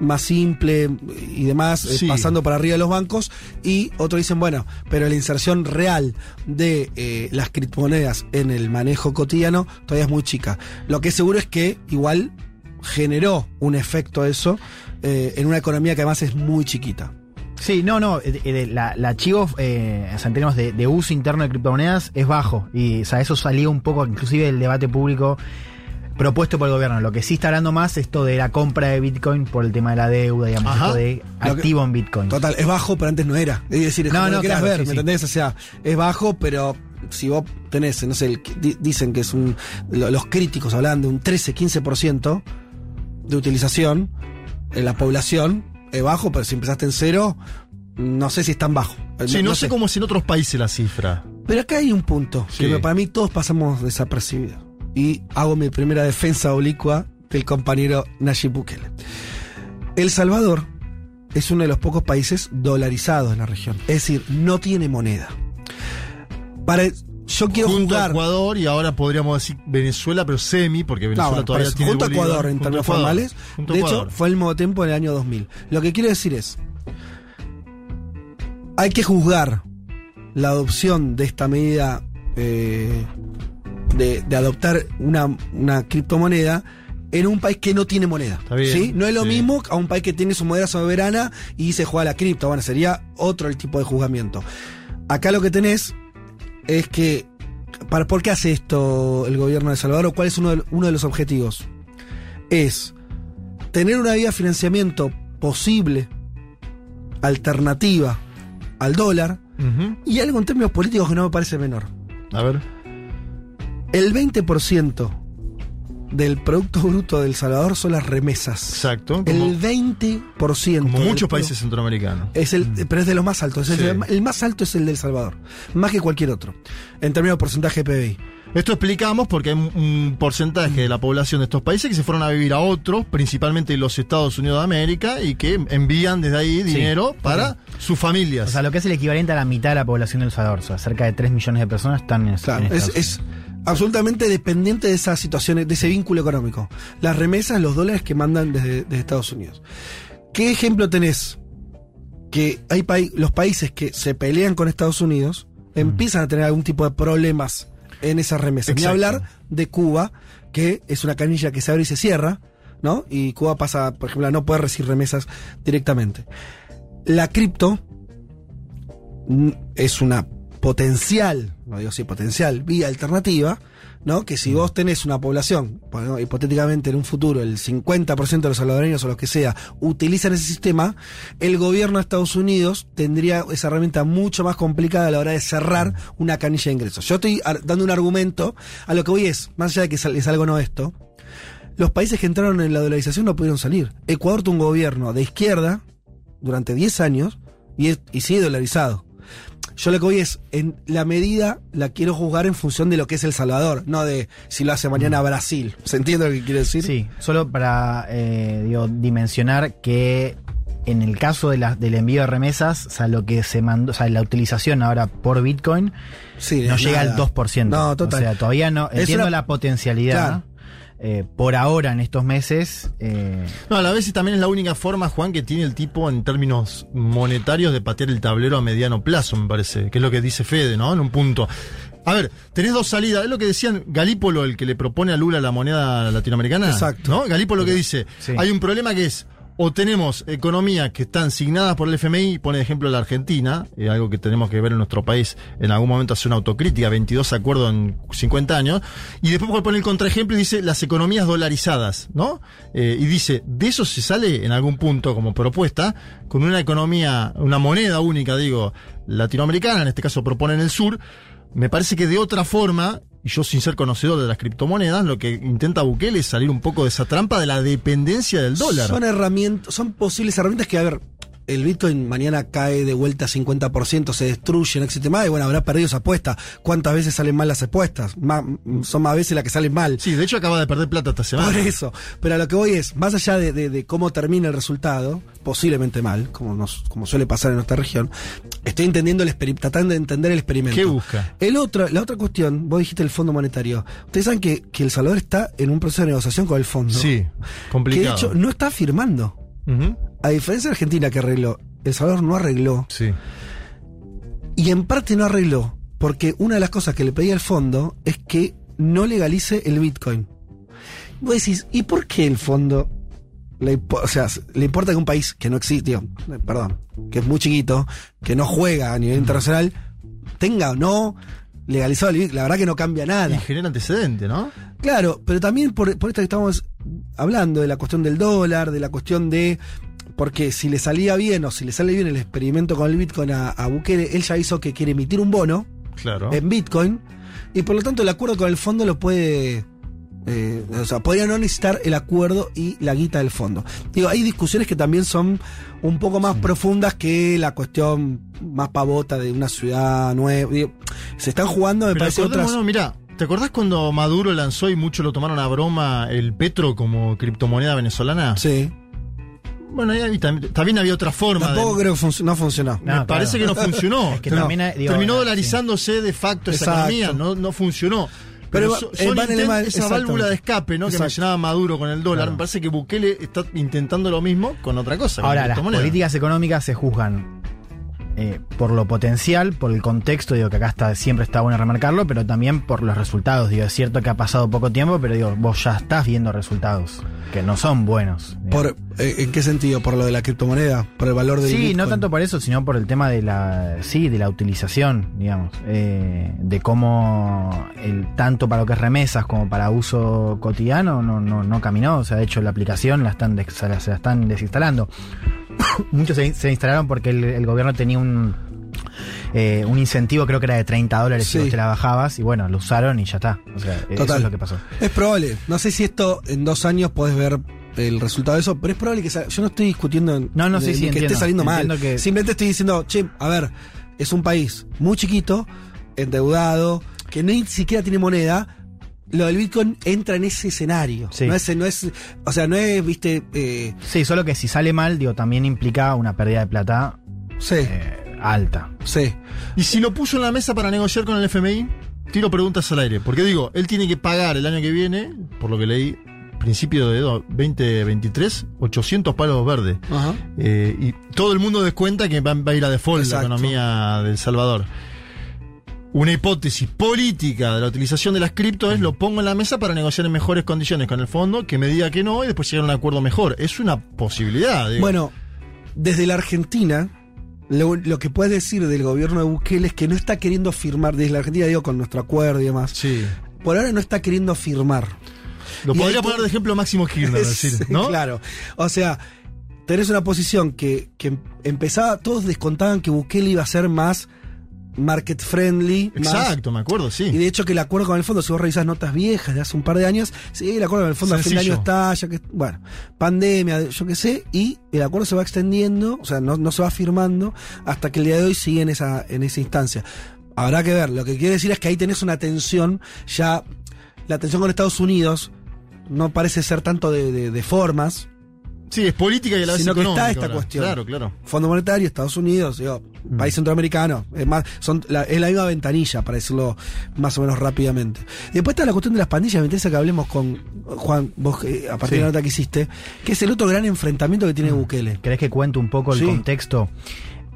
más simple y demás, eh, pasando para arriba de los bancos. Y otros dicen, bueno, pero la inserción real de eh, las criptomonedas en el manejo cotidiano todavía es muy chica. Lo que es seguro es que igual generó un efecto eso eh, en una economía que además es muy chiquita. Sí, no, no. eh, eh, la, la Chivo, eh, o sea, en términos de, de uso interno de criptomonedas, es bajo. Y o sea, eso salió un poco, inclusive, del debate público propuesto por el gobierno. Lo que sí está hablando más es esto de la compra de Bitcoin por el tema de la deuda, digamos, Ajá. esto de que- activo en Bitcoin. Total, es bajo, pero antes no era. Es decir, es No, como no, lo claro, ver, sí, ¿me sí. entendés? O sea, es bajo, pero si vos tenés, no sé, el dicen que es un. lo- Los críticos hablan de un 13-15% de utilización en la población. Es bajo, pero si empezaste en cero, no sé si es tan bajo. Sí, no, sé cómo es en otros países la cifra. Pero acá hay un punto Sí. que para mí todos pasamos desapercibidos. Y hago mi primera defensa oblicua del compañero Nayib Bukele. El Salvador es uno de los pocos países dolarizados en la región. Es decir, no tiene moneda. Para, yo quiero junto a jugar. Ecuador y ahora podríamos decir Venezuela, pero semi, porque Venezuela bueno, todavía parece- tiene junto a. Ecuador en a términos formales. A De hecho, fue al mismo tiempo en el año 2000. Lo que quiero decir es, hay que juzgar la adopción de esta medida eh, de, de adoptar una, una criptomoneda en un país que no tiene moneda. Está bien, ¿sí? No es lo sí. mismo a un país que tiene su moneda soberana y se juega la cripto. Bueno, sería otro el tipo de juzgamiento. Acá lo que tenés es que. Para, ¿Por qué hace esto el gobierno de Salvador? ¿O ¿Cuál es uno de, uno de los objetivos? Es tener una vía de financiamiento posible, alternativa al dólar, y algo en términos políticos que no me parece menor. A ver. El 20% del Producto Bruto del Salvador son las remesas. Exacto. Como, El 20%. como muchos países centroamericanos. Es el, pero es de los más altos. es Sí. el, el más alto es el del Salvador. Más que cualquier otro. En términos de porcentaje de PBI. Esto explicamos porque hay un- porcentaje de la población de estos países que se fueron a vivir a otros, principalmente los Estados Unidos de América, y que envían desde ahí dinero para sus familias. O sea, lo que es el equivalente a la mitad de la población del Salvador. O sea, cerca de 3 millones de personas están en, Claro, en es, Estados es absolutamente dependiente de esas situaciones, de ese vínculo económico. Las remesas, los dólares que mandan desde, desde Estados Unidos. ¿Qué ejemplo tenés? Que hay los países que se pelean con Estados Unidos empiezan a tener algún tipo de problemas en esas remesas. Ni hablar de Cuba, que es una canilla que se abre y se cierra, ¿no? Y Cuba pasa, por ejemplo, a no poder recibir remesas directamente. La cripto mm, es una potencial, no digo si potencial, vía alternativa, ¿no? Que si vos tenés una población, bueno, hipotéticamente en un futuro, el 50% de los salvadoreños o los que sea, utilizan ese sistema, el gobierno de Estados Unidos tendría esa herramienta mucho más complicada a la hora de cerrar una canilla de ingresos. Yo estoy dando un argumento, a lo que voy es, más allá de que es algo no esto, los países que entraron en la dolarización no pudieron salir. Ecuador tuvo un gobierno de izquierda durante 10 años y, es- y sigue dolarizado. Yo lo que voy es, en la medida la quiero juzgar en función de lo que es El Salvador, no de si lo hace mañana Brasil. ¿Se entiende lo que quiero decir? Sí, solo para eh, digo, dimensionar que en el caso de la- del envío de remesas, o sea, lo que se mandó, o sea, la utilización ahora por Bitcoin Sí, no llega al 2%. No, total. O sea, todavía no. Entiendo una- la potencialidad. Claro. Eh, por ahora, en estos meses. eh, No, a la vez también es la única forma, Juan, que tiene el tipo en términos monetarios de patear el tablero a mediano plazo, me parece, que es lo que dice Fede, ¿no? En un punto. A ver, tenés dos salidas. Es lo que decían Galípolo, el que le propone a Lula la moneda latinoamericana. Exacto. ¿No? Galípolo que dice, Sí. hay un problema que es, o tenemos economías que están signadas por el FMI, pone ejemplo la Argentina, eh, algo que tenemos que ver en nuestro país, en algún momento hace una autocrítica, 22 acuerdos en 50 años, y después pone el contraejemplo y dice las economías dolarizadas, ¿no? Eh, y dice, de eso se sale en algún punto como propuesta, con una economía, una moneda única, digo, latinoamericana, en este caso propone en el sur, me parece que de otra forma, y yo sin ser conocedor de las criptomonedas, lo que intenta Bukele es salir un poco de esa trampa de la dependencia del dólar. Son herramientas, son posibles herramientas que, a ver, el Bitcoin mañana cae de vuelta a 50%, se destruye, no existe más, y bueno, habrá perdido esa apuesta. ¿Cuántas veces salen mal las apuestas? Más- son más veces las que salen mal. Sí, de hecho acaba de perder plata esta semana. Por eso. Pero a lo que voy es, más allá de, de- de cómo termina el resultado, posiblemente mal, como, nos, como suele pasar en nuestra región, estoy entendiendo el tratando de entender el experimento. ¿Qué busca? El otro, la otra cuestión, vos dijiste el Fondo Monetario. Ustedes saben que, que El Salvador está en un proceso de negociación con el fondo. Sí, Que de complicado. hecho no está firmando. A diferencia de Argentina que arregló, El Salvador no arregló. Sí. Y en parte no arregló, porque una de las cosas que le pedía el fondo es que no legalice el Bitcoin. Vos decís, ¿y por qué el fondo le, o sea, le importa que un país que no existe, digo, eh, perdón, que es muy chiquito, que no juega a nivel internacional, tenga o no legalizado el Bitcoin? La verdad que no cambia Y nada. genera antecedente, ¿no? Claro, pero también por, por esto que estamos hablando de la cuestión del dólar, de la cuestión de. Porque si le salía bien o si le sale bien el experimento con el Bitcoin a, a Bukele, él ya hizo que quiere emitir un bono Claro. en Bitcoin y por lo tanto el acuerdo con el fondo lo puede. eh, o sea, podría no necesitar el acuerdo y la guita del fondo. Digo, hay discusiones que también son un poco más profundas que la cuestión más pavota de una ciudad nueva. Digo, se están jugando, me Pero parece, otras. acordémonos, mirá, ¿te acordás cuando Maduro lanzó y muchos lo tomaron a broma el petro como criptomoneda venezolana? Sí. Bueno, también había otra forma. Tampoco de- creo que func- no funcionó. Me parece que no funcionó. Es que No. también hay- digo, Terminó sí. dolarizándose de facto esa Exacto. economía, no, no funcionó. Pero Pero, eh, son intent- esa válvula de escape ¿no? que mencionaba Maduro con el dólar, Claro. me parece que Bukele está intentando lo mismo con otra cosa. Ahora, la las políticas económicas se juzgan eh, por lo potencial, por el contexto, digo que acá está, siempre está bueno remarcarlo, pero también por los resultados. Digo, es cierto que ha pasado poco tiempo, pero digo, vos ya estás viendo resultados que no son buenos. Por, eh, ¿En qué sentido? ¿Por lo de la criptomoneda? ¿Por el valor del Sí, Bitcoin? no tanto por eso, sino por el tema de la, sí, de la utilización, digamos, eh, de cómo el tanto para lo que es remesas como para uso cotidiano no, no, no caminó. O sea, de hecho la aplicación la están des- se la, se la están desinstalando. Muchos se, se instalaron porque el, el gobierno tenía un eh, un incentivo, creo que era de 30 dólares si Sí. vos te la bajabas, y bueno, lo usaron y ya está. O sea, eso Total. es lo que pasó. Es probable. No sé si esto en dos años podés ver el resultado de eso, pero es probable que sa- yo no estoy discutiendo en- No, no, de- sí, sí, que entiendo. esté saliendo mal. Que- Simplemente estoy diciendo, che, a ver, es un país muy chiquito, endeudado, que ni siquiera tiene moneda. Lo del Bitcoin entra en ese escenario. Sí. No es, no es, o sea, no es, viste, eh, Sí, solo que si sale mal, digo, también implica una pérdida de plata sí, eh, alta. sí. Y si lo puso en la mesa para negociar con el FMI, tiro preguntas al aire. Porque digo, él tiene que pagar el año que viene, por lo que leí, principio de do- 2023, 800 palos verdes. Ajá. Eh, y todo el mundo descuenta que va, va a ir a default Exacto. la economía del Salvador. Una hipótesis política de la utilización de las criptos es lo pongo en la mesa para negociar en mejores condiciones con el fondo, que me diga que no y después llegar a un acuerdo mejor. Es una posibilidad. digo. Bueno, desde la Argentina, lo, lo que puedes decir del gobierno de Bukele es que no está queriendo firmar, desde la Argentina digo con nuestro acuerdo y demás, sí. por ahora no está queriendo firmar. Lo Y podría poner de ejemplo Máximo Kirchner, Sí, decir, ¿no? Claro. O sea, tenés una posición que, que empezaba, todos descontaban que Bukele iba a ser más market friendly. más- Exacto, me acuerdo, sí. y de hecho que el acuerdo con el fondo, si vos revisás notas viejas de hace un par de años, sí, el acuerdo con el fondo a fin de Sencillo. año está, ya que, bueno, pandemia, yo qué sé, y el acuerdo se va extendiendo, o sea, no, no se va firmando hasta que el día de hoy sigue en esa, en esa instancia. Habrá que ver, lo que quiere decir es que ahí tenés una tensión, ya la tensión con Estados Unidos no parece ser tanto de, de- de formas, Sí, es política y a la vez sino que está esta ahora. cuestión. Claro, claro. Fondo Monetario, Estados Unidos, digo, Mm. país centroamericano, es más, son la, es la misma ventanilla, para decirlo más o menos rápidamente. Después está la cuestión de las pandillas, me interesa que hablemos con Juan, vos eh, a partir Sí. de la nota que hiciste, que es el otro gran enfrentamiento que tiene Bukele. ¿Querés que cuente un poco el Sí. contexto?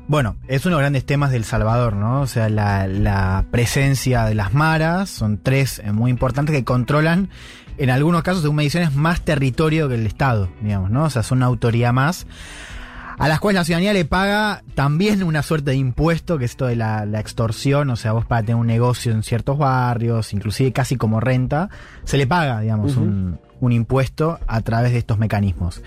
Bueno, es uno de los grandes temas del Salvador, ¿no? O sea, la, la presencia de las maras, son tres eh, muy importantes que controlan, en algunos casos, según mediciones, más territorio que el Estado, digamos, ¿no? O sea, son una autoridad más a las cuales la ciudadanía le paga también una suerte de impuesto, que es esto de la, la, extorsión, o sea, vos para tener un negocio en ciertos barrios, inclusive casi como renta, se le paga, digamos, uh -huh. un, un impuesto a través de estos mecanismos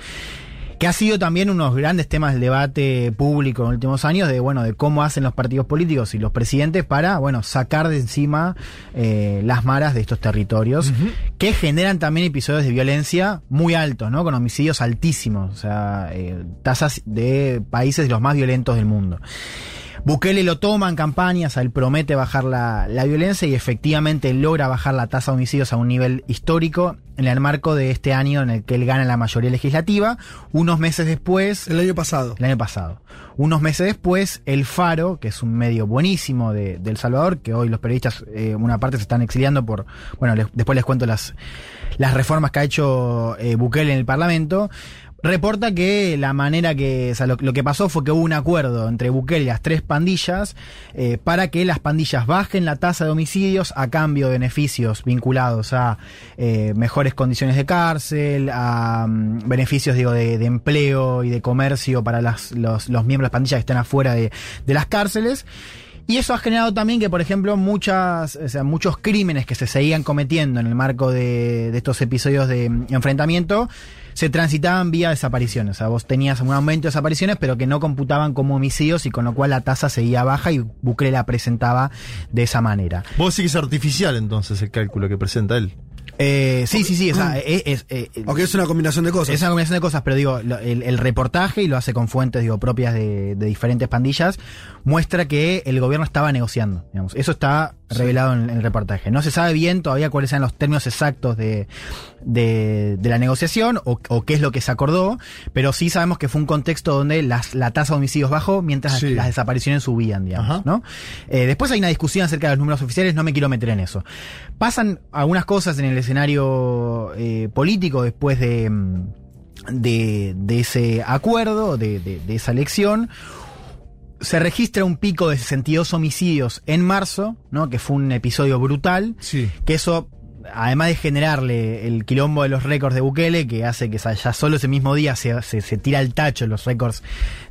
que ha sido también unos grandes temas del debate público en los últimos años, de bueno, de cómo hacen los partidos políticos y los presidentes para, bueno, sacar de encima eh, las maras de estos territorios, uh -huh. que generan también episodios de violencia muy altos, ¿no? Con homicidios altísimos, o sea, eh, tasas de países de los más violentos del mundo. Bukele lo toma en campañas, él promete bajar la, la, violencia y efectivamente logra bajar la tasa de homicidios a un nivel histórico en el marco de este año en el que él gana la mayoría legislativa. Unos meses después. El año pasado. El año pasado. Unos meses después, El Faro, que es un medio buenísimo de, de El Salvador, que hoy los periodistas, eh, una parte se están exiliando por. Bueno, les, después les cuento las, las reformas que ha hecho eh, Bukele en el Parlamento reporta que la manera que, o sea, lo, lo, que pasó fue que hubo un acuerdo entre Bukele y las tres pandillas eh, para que las pandillas bajen la tasa de homicidios a cambio de beneficios vinculados a eh, mejores condiciones de cárcel, a um, beneficios digo de, de, empleo y de comercio para las, los, los, miembros de las pandillas que están afuera de, de las cárceles. Y eso ha generado también que, por ejemplo, muchas, o sea, muchos crímenes que se seguían cometiendo en el marco de, de estos episodios de enfrentamiento se transitaban vía desapariciones. O sea, vos tenías un aumento de desapariciones, pero que no computaban como homicidios y con lo cual la tasa seguía baja y Bukele la presentaba de esa manera. Vos sí que es artificial entonces el cálculo que presenta él. Eh, sí, sí, sí. O sea, es, es, es, Aunque es una combinación de cosas. Es una combinación de cosas, pero digo, el, el reportaje, y lo hace con fuentes digo, propias de, de, diferentes pandillas, muestra que el gobierno estaba negociando. Digamos. Eso está revelado en, en, el reportaje. No se sabe bien todavía cuáles eran los términos exactos de, de, de la negociación o, o, qué es lo que se acordó, pero sí sabemos que fue un contexto donde las, la tasa de homicidios bajó mientras sí. las desapariciones subían, digamos. ¿no? Eh, después hay una discusión acerca de los números oficiales, no me quiero meter en eso. Pasan algunas cosas en el escenario eh, político después de, de, de, ese acuerdo, de, de esa elección se registra un pico de 62 homicidios en marzo, ¿no? Que fue un episodio brutal. Sí. Que eso, además de generarle el quilombo de los récords de Bukele, que hace que ya solo ese mismo día se, se, se tira al tacho los récords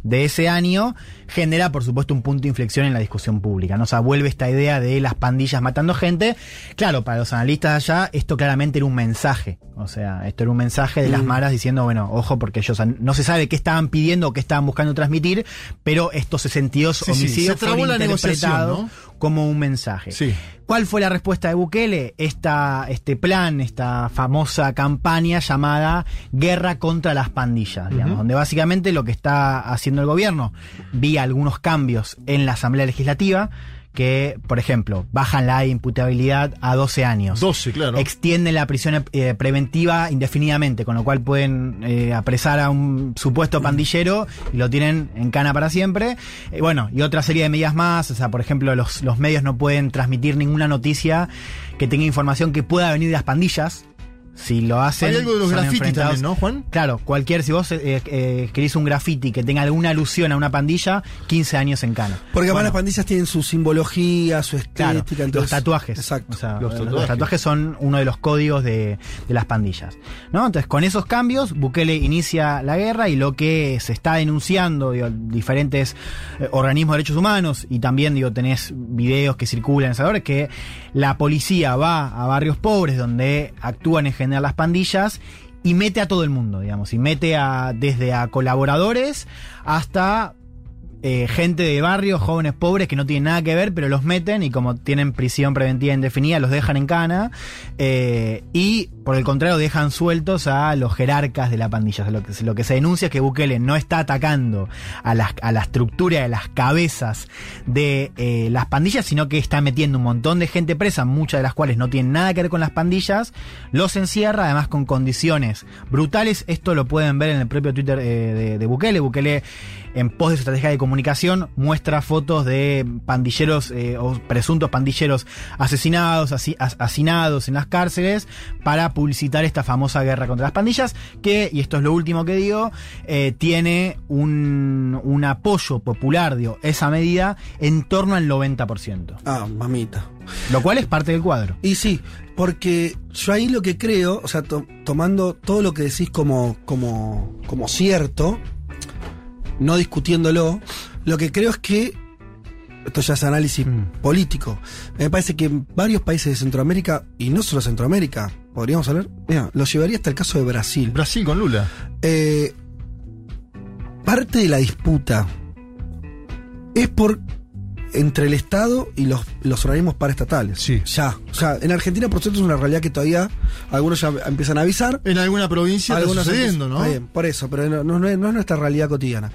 de ese año, genera, por supuesto, un punto de inflexión en la discusión pública. ¿no? O sea, vuelve esta idea de las pandillas matando gente. Claro, para los analistas allá, esto claramente era un mensaje. O sea, esto era un mensaje de mm. las maras diciendo, bueno, ojo, porque ellos no se sabe qué estaban pidiendo o qué estaban buscando transmitir, pero estos 62 sí, homicidios sí. fueron interpretados ¿no? como un mensaje. Sí. ¿Cuál fue la respuesta de Bukele? Esta, este plan, esta famosa campaña llamada Guerra contra las pandillas, digamos, uh -huh. donde básicamente lo que está haciendo el gobierno, vía algunos cambios en la Asamblea Legislativa, que, por ejemplo, bajan la imputabilidad a 12 años. 12, claro. Extienden la prisión eh, preventiva indefinidamente, con lo cual pueden eh, apresar a un supuesto pandillero y lo tienen en cana para siempre. Eh, bueno, y otra serie de medidas más, o sea, por ejemplo, los, los medios no pueden transmitir ninguna noticia que tenga información que pueda venir de las pandillas, si lo hacen. Hay algo de los grafitis también, ¿no, Juan? Claro, cualquier, si vos eh, eh, escribís un graffiti que tenga alguna alusión a una pandilla, 15 años en cana. Porque además las pandillas tienen su simbología, su estética. Claro, entonces, los tatuajes. Exacto. O sea, los, tatuajes. los, tatuajes. son uno de los códigos de, de, las pandillas. ¿no? Entonces, con esos cambios, Bukele inicia la guerra y lo que se está denunciando, digo, diferentes eh, organismos de derechos humanos y también, digo, tenés videos que circulan en El Salvador, que la policía va a barrios pobres donde actúan en general las pandillas y mete a todo el mundo, digamos, y mete a desde a colaboradores hasta eh, gente de barrio, jóvenes pobres que no tienen nada que ver, pero los meten y como tienen prisión preventiva indefinida, los dejan en cana eh, y por el contrario dejan sueltos a los jerarcas de la pandilla. Lo, que, se denuncia es que Bukele no está atacando a la, a la estructura de las cabezas de eh, las pandillas, sino que está metiendo un montón de gente presa, muchas de las cuales no tienen nada que ver con las pandillas, los encierra además con condiciones brutales. Esto lo pueden ver en el propio Twitter de, de Bukele. Bukele en pos de su estrategia de comunicación, muestra fotos de pandilleros eh, o presuntos pandilleros asesinados, asi- as- hacinados en las cárceles, para publicitar esta famosa guerra contra las pandillas, que, y esto es lo último que digo, eh, tiene un, un apoyo popular, digo, esa medida, en torno al 90%. Ah, mamita. Lo cual es parte del cuadro. Y sí, porque yo ahí lo que creo, o sea, to- tomando todo lo que decís como, como, como cierto, no discutiéndolo, lo que creo es que, esto ya es análisis político, me parece que en varios países de Centroamérica, y no solo Centroamérica, podríamos hablar, mira, lo llevaría hasta el caso de Brasil. Brasil con Lula. Eh, parte de la disputa es por entre el Estado y los, los organismos paraestatales. Sí. Ya. O sea, en Argentina, por cierto, es una realidad que todavía algunos ya empiezan a avisar. En alguna provincia está Algunos sucediendo, empiezan- ¿no? Está bien, por eso, pero no, no- no es, nuestra realidad cotidiana.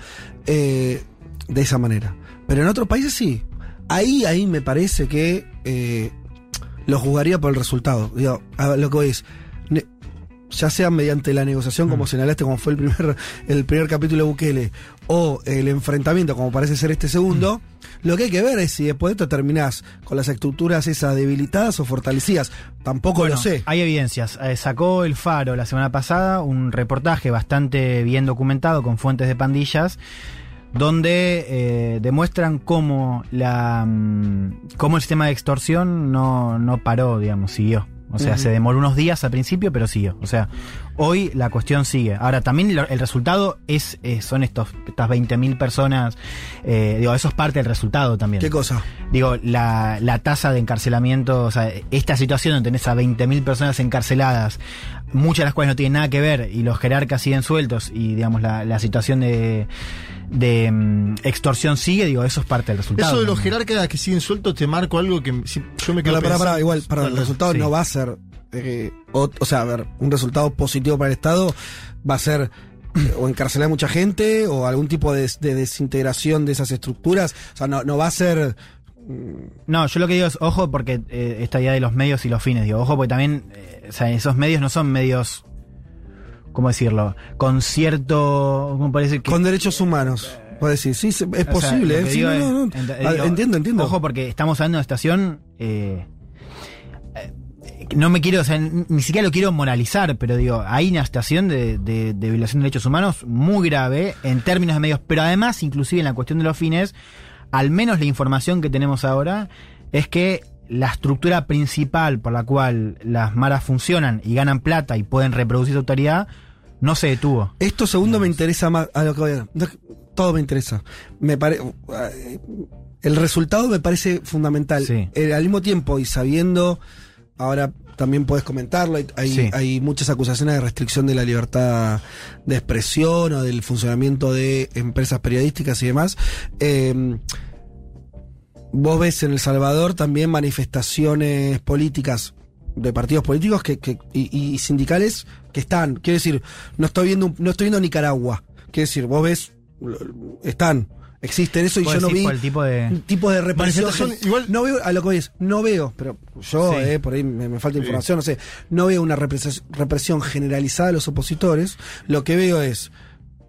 Eh, de esa manera. Pero en otros países sí. Ahí, ahí me parece que eh, lo jugaría por el resultado. Digo, a lo que voy es. Ya sea mediante la negociación, Mm. como señalaste, como fue el primer, el primer capítulo de Bukele, o el enfrentamiento, como parece ser este segundo, Mm. lo que hay que ver es si después de esto terminás con las estructuras esas debilitadas o fortalecidas. Tampoco Bueno, lo sé. Hay evidencias. Eh, sacó el Faro la semana pasada un reportaje bastante bien documentado con fuentes de pandillas donde eh, demuestran cómo la mm, cómo el sistema de extorsión no, no paró, digamos, siguió. O sea, se demoró unos días al principio, pero siguió. O sea, hoy la cuestión sigue. Ahora, también el resultado es, eh, son estos, estas 20.000 personas. eh, digo, eso es parte del resultado también. ¿Qué cosa? Digo, la, la tasa de encarcelamiento, o sea, esta situación donde tenés a 20.000 personas encarceladas, muchas de las cuales no tienen nada que ver, y los jerarcas siguen sueltos, y digamos, la, la situación de, de mm, extorsión sigue, digo, eso es parte del resultado. Eso de los jerarcas que siguen sueltos te marco algo que si- yo me quedo Para, para, para, igual, para el resultado sí. no va a ser. eh, o, o sea, a ver, un resultado positivo para el Estado va a ser eh, o encarcelar a mucha gente o algún tipo de, de desintegración de esas estructuras. O sea, no, no va a ser. No, yo lo que digo es, ojo, porque eh, esta idea de los medios y los fines, digo, ojo, porque también, eh, o sea, esos medios no son medios, ¿cómo decirlo? Con cierto, ¿cómo parece que... Con derechos humanos. Puedo decir, sí, es O sea, posible. eh, sí, no, es- no, no. ent- Ah, digo, entiendo, entiendo. Ojo, porque estamos hablando de una estación. eh, eh, no me quiero, o sea, ni siquiera lo quiero moralizar, pero digo, hay una estación de, de- de violación de derechos humanos muy grave en términos de medios, pero además, inclusive en la cuestión de los fines, al menos la información que tenemos ahora es que la estructura principal por la cual las maras funcionan y ganan plata y pueden reproducir su autoridad no se detuvo. Esto segundo me interesa más. A lo que voy a- todo me interesa. Me pare, el resultado me parece fundamental. Sí. Eh, al mismo tiempo, y sabiendo, ahora también puedes comentarlo, hay, hay, Sí. hay muchas acusaciones de restricción de la libertad de expresión o del funcionamiento de empresas periodísticas y demás. Eh, vos ves en El Salvador también manifestaciones políticas de partidos políticos que, que- y, y sindicales que están. Quiero decir, no estoy viendo un- no estoy viendo Nicaragua. Quiero decir, vos ves están, existen eso y ¿Vos yo no vi tipo de- un tipo de represión. Igual- no veo a lo que voy es, no veo, pero yo Sí. eh, por ahí me, me falta información, no sé, no veo una represión, represión generalizada de los opositores. Lo que veo es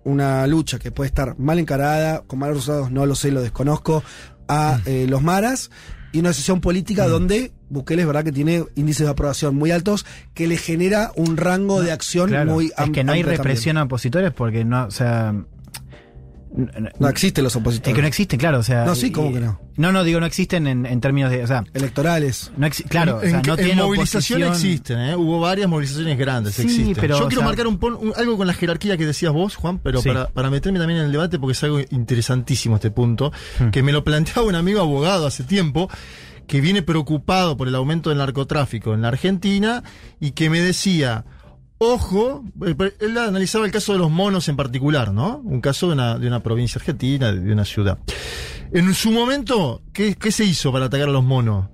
una lucha que puede estar mal encarada, con malos resultados, no lo sé, lo desconozco, a eh, los maras y una decisión política donde Bukele es verdad que tiene índices de aprobación muy altos que le genera un rango de acción Claro, muy es am- que no hay amplio represión a opositores porque no, o sea. No existen los opositores. Es que no existen, claro, o sea. No, sí, ¿cómo y- que no? No, no, digo, no existen en, en términos de. O sea, Electorales. no claro, o sea, en, no en tienen movilización oposición. existen, ¿eh? hubo varias movilizaciones grandes. Sí, existen. pero, Yo o quiero sea- marcar un, pon- un- algo con la jerarquía que decías vos, Juan, pero Sí. para, para meterme también en el debate porque es algo interesantísimo este punto, Hmm. que me lo planteaba un amigo abogado hace tiempo que viene preocupado por el aumento del narcotráfico en la Argentina y que me decía, ojo, él él analizaba el caso de los monos en particular, ¿no? Un caso de una, de una provincia argentina, de una ciudad. En su momento, ¿qué, qué se hizo para atacar a los monos?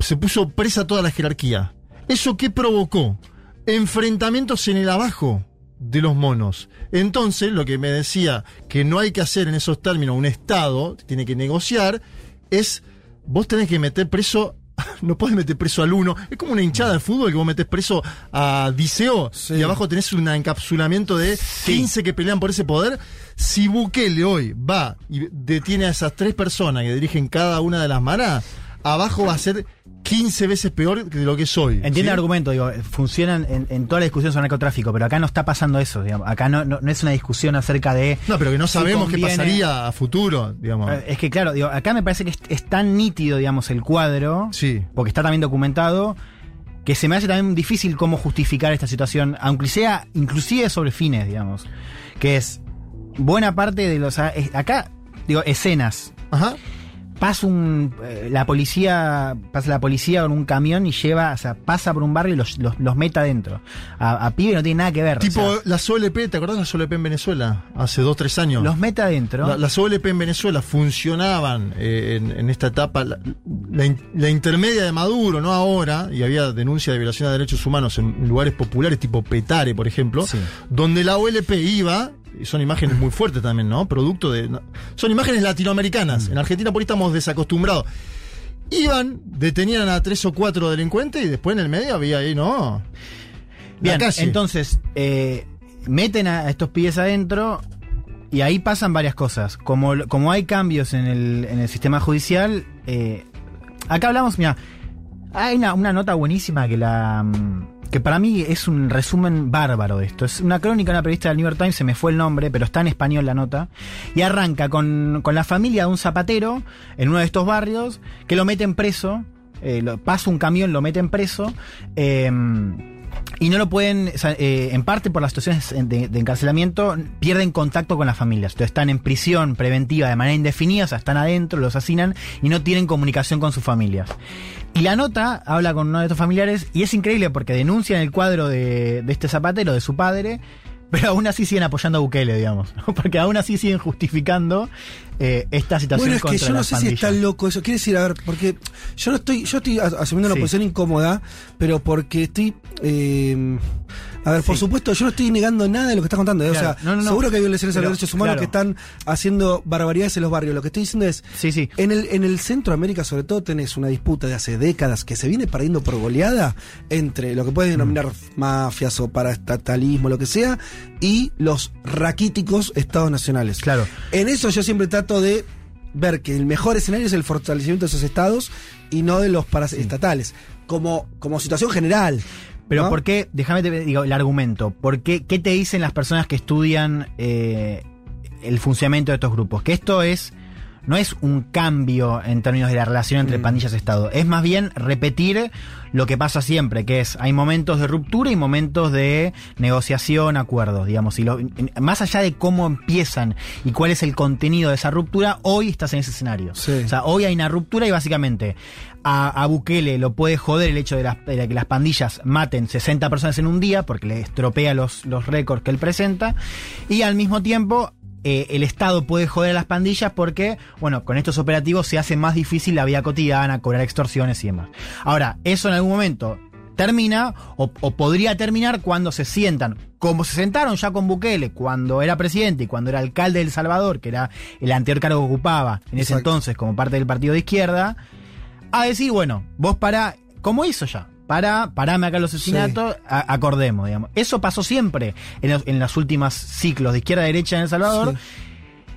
Se puso presa toda la jerarquía. ¿Eso qué provocó? Enfrentamientos en el abajo de los monos. Entonces, lo que me decía que no hay que hacer en esos términos, un Estado tiene que negociar, es vos tenés que meter preso no puedes meter preso al uno. Es como una hinchada de fútbol que vos metes preso a Diceo Sí. y abajo tenés un encapsulamiento de 15 que pelean por ese poder. Si Bukele hoy va y detiene a esas tres personas que dirigen cada una de las manas, abajo va a ser 15 veces peor que lo que es hoy. Entiende ¿sí? el argumento, digo, funcionan en, en toda la discusión sobre narcotráfico, pero acá no está pasando eso, digamos. Acá no, no, no es una discusión acerca de. No, pero que no si sabemos qué pasaría a futuro, digamos. Eh, Es que claro, digo, acá me parece que es, es tan nítido, digamos, el cuadro, Sí. porque está también documentado, que se me hace también difícil cómo justificar esta situación, aunque sea inclusive sobre fines, digamos. Que es buena parte de los... eh, Acá, digo, escenas. Ajá. Pasa un... eh, la policía... Pasa la policía con un camión y lleva... O sea, pasa por un barrio y los, los, los mete adentro. A, a pibe no tiene nada que ver. o Tipo sea, las OLP, ¿te acordás de las OLP en Venezuela? Hace dos, tres años. los mete adentro. La- las OLP en Venezuela funcionaban eh, en, en esta etapa, la, la in- la intermedia de Maduro, no ahora, y había denuncia de violación de derechos humanos en lugares populares tipo Petare, por ejemplo, Sí. donde la OLP iba, y son imágenes muy fuertes también, ¿no? Producto de... no- son imágenes Mm. latinoamericanas. En Argentina por ahí estamos desacostumbrados. Iban, detenían a tres o cuatro delincuentes y después en el medio había ahí, ¿no? Bien, la calle. entonces, eh, meten a estos pibes adentro y ahí pasan varias cosas. Como, como hay cambios en el, en el sistema judicial, eh, acá hablamos, mira, hay una, una nota buenísima que la... que para mí es un resumen bárbaro de esto. Es una crónica de una periodista del New York Times, se me fue el nombre, pero está en español la nota. Y arranca con, con la familia de un zapatero en uno de estos barrios que lo meten preso. eh, lo- pasa un camión, lo meten preso. eh, y no lo pueden, eh, en parte por las situaciones de, de encarcelamiento, pierden contacto con las familias. Entonces están en prisión preventiva de manera indefinida, o sea, están adentro, los asesinan y no tienen comunicación con sus familias. Y la nota habla con uno de estos familiares y es increíble porque denuncian el cuadro de, de este zapatero, de su padre, pero aún así siguen apoyando a Bukele, digamos. ¿no? Porque aún así siguen justificando eh, esta situación Bueno, es que yo no sé si pandillas. está loco eso. Quiere decir, a ver, porque yo no estoy, yo estoy as- asumiendo una Sí. posición incómoda, pero porque estoy. eh, a ver, por Sí. supuesto, yo no estoy negando nada de lo que estás contando. ¿eh? Claro. O sea, No, no, no. seguro que hay violaciones a Pero, los derechos humanos claro. que están haciendo barbaridades en los barrios. Lo que estoy diciendo es. Sí, sí. En el, en el Centroamérica, sobre todo, tenés una disputa de hace décadas que se viene perdiendo por goleada entre lo que puedes denominar mafias o paraestatalismo, lo que sea, y los raquíticos estados nacionales. Claro. En eso yo siempre trato de ver que el mejor escenario es el fortalecimiento de esos estados y no de los paraestatales, como, como situación general. Pero ¿no? ¿por qué? Déjame te digo el argumento. ¿Por qué? ¿Qué te dicen las personas que estudian eh, el funcionamiento de estos grupos? Que esto es no es un cambio en términos de la relación entre Mm. pandillas y Estado. Es más bien repetir lo que pasa siempre, que es hay momentos de ruptura y momentos de negociación, acuerdos, digamos. Y lo- más allá de cómo empiezan y cuál es el contenido de esa ruptura, hoy estás en ese escenario. Sí. O sea, hoy hay una ruptura y básicamente a, a Bukele lo puede joder el hecho de, las- de que las pandillas maten 60 personas en un día porque le estropea los, los récords que él presenta y al mismo tiempo eh, el Estado puede joder a las pandillas porque, bueno, con estos operativos se hace más difícil la vida cotidiana, cobrar extorsiones y demás. Ahora, eso en algún momento termina o, o podría terminar cuando se sientan, como se sentaron ya con Bukele cuando era presidente y cuando era alcalde de El Salvador, que era el anterior cargo que ocupaba en ese Exacto. entonces como parte del partido de izquierda, a decir, bueno, vos para, como hizo ya, para, parame acá los asesinatos, a- acordemos, digamos. Eso pasó siempre en los, en los últimos ciclos de izquierda a derecha en El Salvador.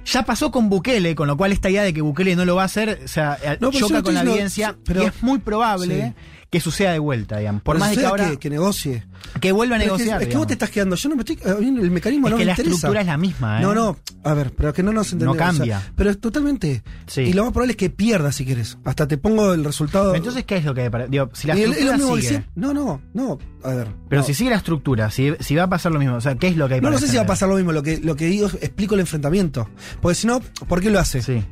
Ya pasó con Bukele, con lo cual esta idea de que Bukele no lo va a hacer, o sea, No, choca no con la evidencia sí, pero- y es muy probable Sí. Que suceda de vuelta, digamos. Por Pero más de que ahora que, que negocie. que vuelva a Pero es que- negociar. Es que, vos te estás quedando. Yo no me estoy. el mecanismo Es no que me la interesa. estructura es la misma, ¿eh? No, no. A ver, pero que no nos entendemos. No o sea, cambia. pero es totalmente. Sí. Y lo más probable es que pierdas si quieres. Hasta te pongo el resultado. Entonces, ¿qué es lo que digo, si la el- estructura que sigue? si- No, no, no. A ver. Pero no. si sigue la estructura, si, si va a pasar lo mismo, o sea, ¿qué es lo que hay No, para no sé si va a pasar lo mismo. Lo que, lo que digo, es- explico el enfrentamiento. Porque si no, ¿por qué lo hace? Sí.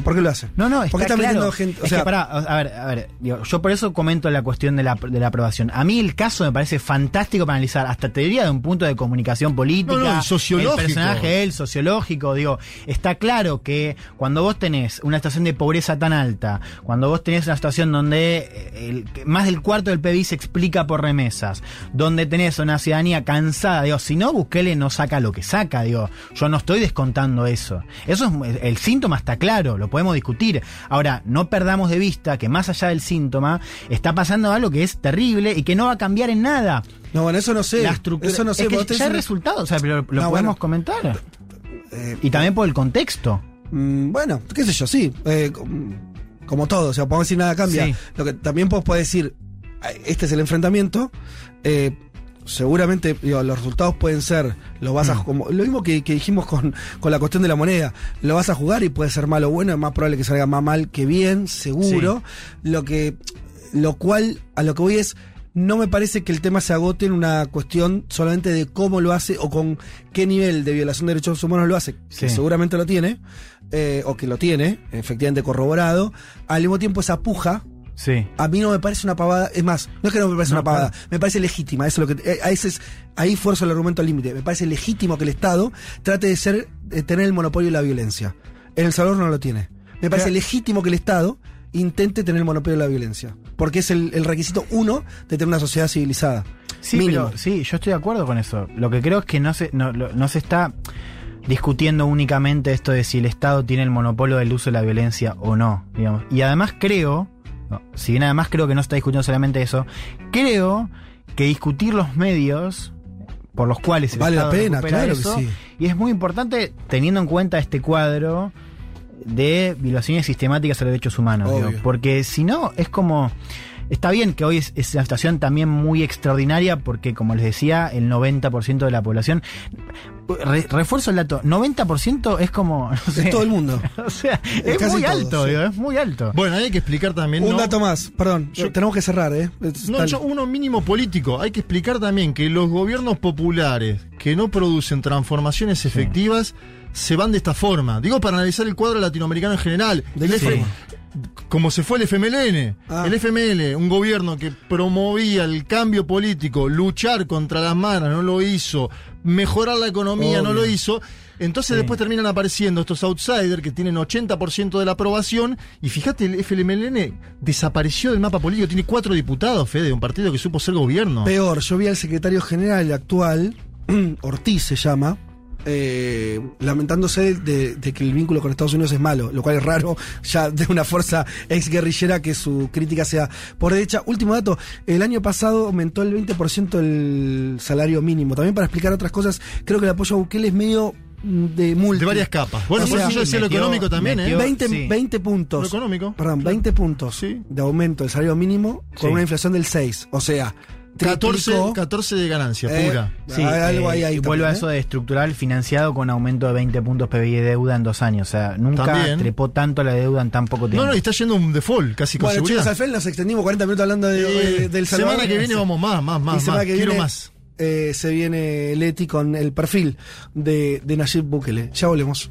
¿Por qué lo hace? No, no, está Porque está claro. metiendo gente. O es sea, que pará, a ver, a ver, digo, yo por eso comento la cuestión de la, de la aprobación. A mí el caso me parece fantástico para analizar, hasta te diría de un punto de comunicación política, No, no, y sociológico. el personaje, el sociológico, digo, está claro que cuando vos tenés una situación de pobreza tan alta, cuando vos tenés una situación donde eh, el- más del cuarto del PBI se explica por remesas, donde tenés una ciudadanía cansada, digo, si no, Bukele no saca lo que saca, digo, yo no estoy descontando eso. Eso es, el síntoma está claro, lo podemos discutir. Ahora, no perdamos de vista que más allá del síntoma, está pasando algo que es terrible y que no va a cambiar en nada. No, bueno, eso no sé. La estructura. Eso no sé. es que vos ya tenés hay un- resultados, o sea, lo, lo No, podemos bueno. comentar. eh, Y también por el contexto. Mm, Bueno, qué sé yo, sí. eh, com- como todo, o sea, podemos decir nada cambia. Sí. Lo que también vos podés decir, eh, este es el enfrentamiento. eh, seguramente digo, los resultados pueden ser, lo vas a Mm. como lo mismo que, que dijimos con, con la cuestión de la moneda, lo vas a jugar y puede ser malo o bueno, es más probable que salga más mal que bien, seguro. Lo que, lo cual, a lo que voy es, no me parece que el tema se agote en una cuestión solamente de cómo lo hace o con qué nivel de violación de derechos humanos lo hace, que seguramente lo tiene, eh, o que lo tiene, efectivamente corroborado. Al mismo tiempo, esa puja, Sí. a mí no me parece una pavada. Es más, no es que no me parece No, una pavada, claro. me parece legítima. Eso es lo que, eh, a ese es- ahí fuerzo el argumento al límite. Me parece legítimo que el Estado trate de ser, de tener el monopolio de la violencia. En El Salvador no lo tiene. Me parece Pero- legítimo que el Estado intente tener el monopolio de la violencia. Porque es el, el requisito uno de tener una sociedad civilizada. Sí, pero sí, yo estoy de acuerdo con eso. Lo que creo es que no se, no, se está discutiendo únicamente esto de si el Estado tiene el monopolio del uso de la violencia o no, digamos. Y además creo, no, si bien además creo que no está discutiendo solamente eso, creo que discutir los medios por los cuales el Vale la Estado pena, recupera claro que eso, sí. y es muy importante teniendo en cuenta este cuadro de violaciones sistemáticas a los derechos humanos. Digo, porque si no, es como. Está bien que hoy es, es una situación también muy extraordinaria porque, como les decía, el 90% de la población. re- refuerzo el dato: 90% es como. no sé, Es todo el mundo. o sea, es casi muy todo, alto, sí. digo, es muy alto. Bueno, hay que explicar también. Un ¿no? dato más, perdón, Yo- tenemos que cerrar, ¿eh? Es No, tal- yo- uno mínimo político. Hay que explicar también que los gobiernos populares que no producen transformaciones efectivas se van de esta forma. Digo para analizar el cuadro latinoamericano en general. ¿De qué forma? Como se fue el FMLN. Ah. El FML, un gobierno que promovía el cambio político, luchar contra las maras, no lo hizo, mejorar la economía, no lo hizo. Entonces Sí. después terminan apareciendo estos outsiders que tienen 80% de la aprobación. Y fíjate, el FMLN desapareció del mapa político. Tiene cuatro diputados, Fede, de un partido que supo ser gobierno. Peor, yo vi al secretario general actual, Ortiz se llama, eh, lamentándose de, de que el vínculo con Estados Unidos es malo, lo cual es raro ya de una fuerza ex guerrillera que su crítica sea por derecha. Último dato, el año pasado aumentó el 20% el salario mínimo. También para explicar otras cosas, creo que el apoyo a Bukele es medio mm, de multi. De varias capas. Bueno, O por sea, eso yo decía lo económico también, metió- ¿eh? 20, sí. 20 puntos. Lo económico. Perdón, Claro. 20 puntos Sí. de aumento del salario mínimo con Sí. una inflación del 6. O sea, 14, triplicó. 14 de ganancia Eh, pura. Sí, hay algo ahí, eh, ahí y vuelve a ¿eh? eso de estructural financiado con aumento de 20 puntos PBI de deuda en dos años. O sea, nunca También. trepó tanto la deuda en tan poco tiempo. No, no, y está yendo un default casi con Bueno, chicos, seguridad. al final nos extendimos 40 minutos hablando de, Eh, de- del Salvador. semana que viene vamos más, más, más, semana más. que Quiero viene, más. eh, se viene Leti con el perfil de, de Nayib Bukele. Ya volvemos.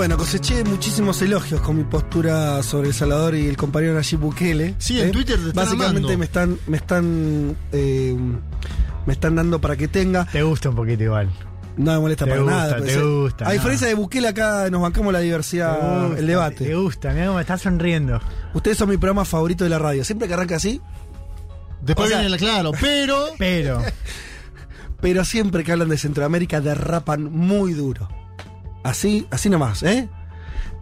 Bueno, coseché muchísimos elogios con mi postura sobre El Salvador y el compañero Nayib Bukele. Sí, en Twitter te están Básicamente amando. me están, me están, eh, me están dando para que tenga. Te gusta un poquito igual. No me molesta Te para gusta, nada. te eh, gusta, A no. diferencia de Bukele, acá nos bancamos la diversidad, gusta, el debate. Te gusta, mira cómo me estás sonriendo. Ustedes son mi programa favorito de la radio. Siempre que arranca así, Después o sea- viene la claro, pero. Pero, pero siempre que hablan de Centroamérica derrapan muy duro. Así, así nomás, ¿eh?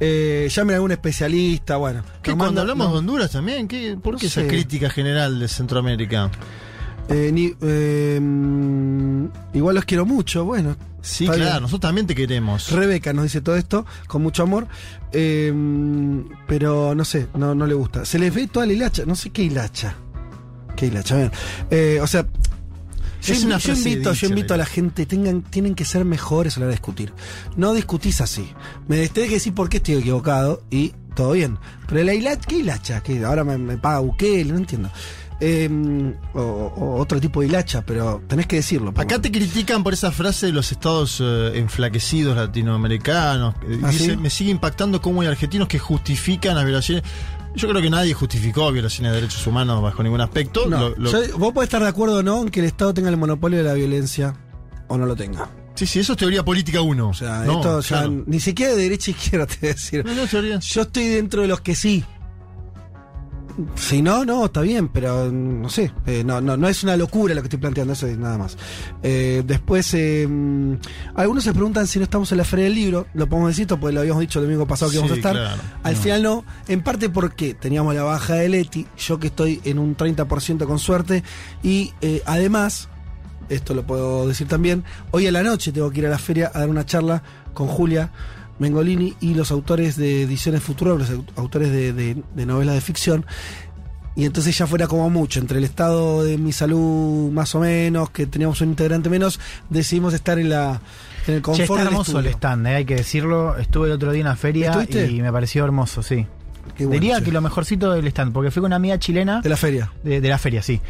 eh llamen a algún especialista, bueno. ¿Qué, cuando manda- hablamos no, de Honduras también? ¿qué, ¿Por No qué esa sé. crítica general de Centroamérica? eh, ni- eh, mm, igual los quiero mucho, bueno. Sí, claro, nosotros también te queremos. Rebeca nos dice todo esto con mucho amor, eh, pero no sé, no, no le gusta. Se les ve toda la hilacha, no sé qué hilacha. ¿Qué hilacha? Bien. Eh, o sea, yo, Es una yo frase invito, yo invito a la gente, tengan, tienen que ser mejores a la hora de discutir. No discutís así. Me tenés que decir por qué estoy equivocado y todo bien. Pero la hilacha, ¿qué hilacha? ¿Qué? Ahora me, me paga Bukele, no entiendo. eh, o, o otro tipo de hilacha, pero tenés que decirlo. Acá te critican por esa frase de los estados eh, enflaquecidos latinoamericanos. ¿Ah, dice, sí? me sigue impactando cómo hay argentinos que justifican las violaciones. Yo creo que nadie justificó violaciones de derechos humanos bajo ningún aspecto. No, Lo- lo- yo- vos podés estar de acuerdo o no en que el Estado tenga el monopolio de la violencia o no lo tenga. sí, sí, eso es teoría política uno. O sea, No, esto ya claro. ni siquiera de derecha a izquierda te voy a decir. No, no, teoría. Yo estoy dentro de los que sí. Si no, no, está bien, pero mm, no sé, eh, no, no, no es una locura lo que estoy planteando, eso es nada más. Eh, después, eh, algunos se preguntan si no estamos en la Feria del Libro, lo podemos decir, porque lo habíamos dicho el domingo pasado que Sí, íbamos a estar. claro. Al No. final no, en parte porque teníamos la baja de Leti, yo que estoy en un 30% con suerte, y eh, además, esto lo puedo decir también, hoy a la noche tengo que ir a la feria a dar una charla con Julia Mengolini y los autores de Ediciones Futuro, los au- autores de, de- de novelas de ficción. Y entonces ya fuera como mucho, entre el estado de mi salud más o menos, que teníamos un integrante menos, decidimos estar en la en el Che, confort está del hermoso el stand, eh, hay que decirlo. Estuve el otro día en una feria ¿Estuviste? y me pareció hermoso, sí. Qué bueno, Diría che. que lo mejorcito del stand, porque fui con una amiga chilena De la feria. de, de la feria, sí.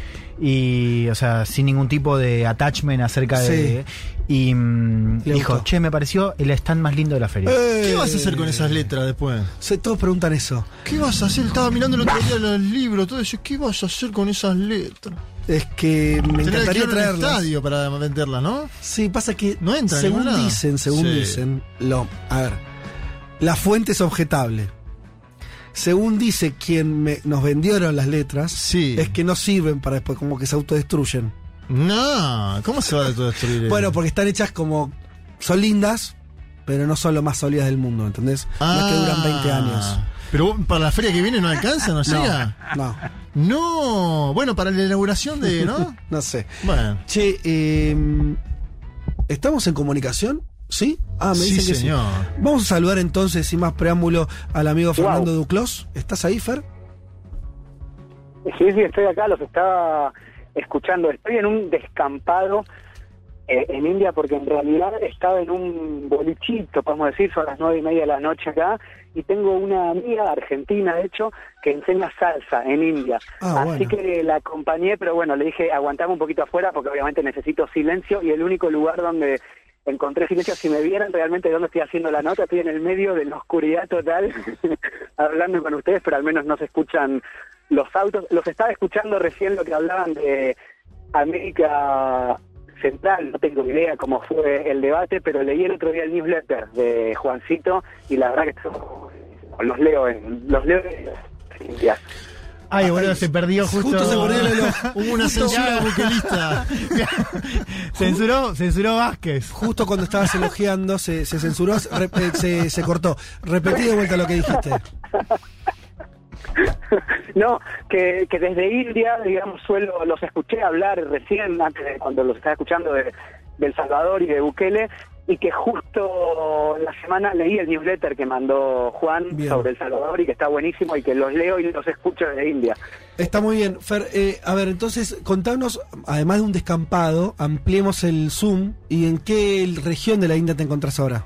Y, o sea, sin ningún tipo de attachment acerca de. Y mm, Le dijo, gustó. che, me pareció el stand más lindo de la feria. ¿Qué Eh, vas a hacer con esas letras después? se- todos preguntan eso. ¿Qué vas a hacer? Estaba mirando el otro día los libros, todo eso. ¿Qué vas a hacer con esas letras? Es que me Tenés que encantaría ir a un traerlas. estadio para venderlas, ¿no? Sí, pasa que No entra en según dicen, según Sí. dicen, lo, a ver, la fuente es objetable. Según dice quien me- nos vendieron las letras, Sí. es que no sirven para después, como que se autodestruyen. No, ¿cómo se va a autodestruir? Bueno, porque están hechas como, son lindas, pero no son lo más sólidas del mundo, ¿entendés? no es que duran 20 años. Pero para la feria que viene no alcanza, no llega. No, No, bueno, para la inauguración de, ¿no? no sé. Bueno. Che, eh, ¿estamos en comunicación? ¿Sí? Ah, me Sí, dicen que señor. sí. Vamos a saludar entonces, sin más preámbulo, al amigo Fernando Duclos. ¿Estás ahí, Fer? Sí, sí, estoy acá, los estaba escuchando. Estoy en un descampado eh, en India porque en realidad estaba en un bolichito, podemos decir, son las nueve y media de la noche acá, y tengo una amiga argentina, de hecho, que enseña salsa en India. Ah, Así bueno. que la acompañé, pero bueno, le dije, aguantame un poquito afuera porque obviamente necesito silencio y el único lugar donde encontré silencio, si me vieran realmente dónde estoy haciendo la nota, estoy en el medio de la oscuridad total, hablando con ustedes, pero al menos no se escuchan los autos. Los estaba escuchando recién lo que hablaban de América Central, no tengo idea cómo fue el debate, pero leí el otro día el newsletter de Juancito y la verdad que los leo en los leo. Ay, boludo, se perdió justo. Justo se perdió el reloj. Hubo una censura buquelista. censuró, censuró Vázquez. Justo cuando estabas elogiando, se, se censuró, re- eh, se, se cortó. Repetí de vuelta lo que dijiste. No, que, que desde India, digamos, suelo, los escuché hablar recién, antes de cuando los estaba escuchando de, de El Salvador y de Bukele, y que justo la semana leí el newsletter que mandó Juan Bien. sobre El Salvador y que está buenísimo y que los leo y los escucho desde India. Está muy bien. Fer, eh, a ver, entonces, contanos, además de un descampado, ampliemos el Zoom y en qué región de la India te encontrás ahora.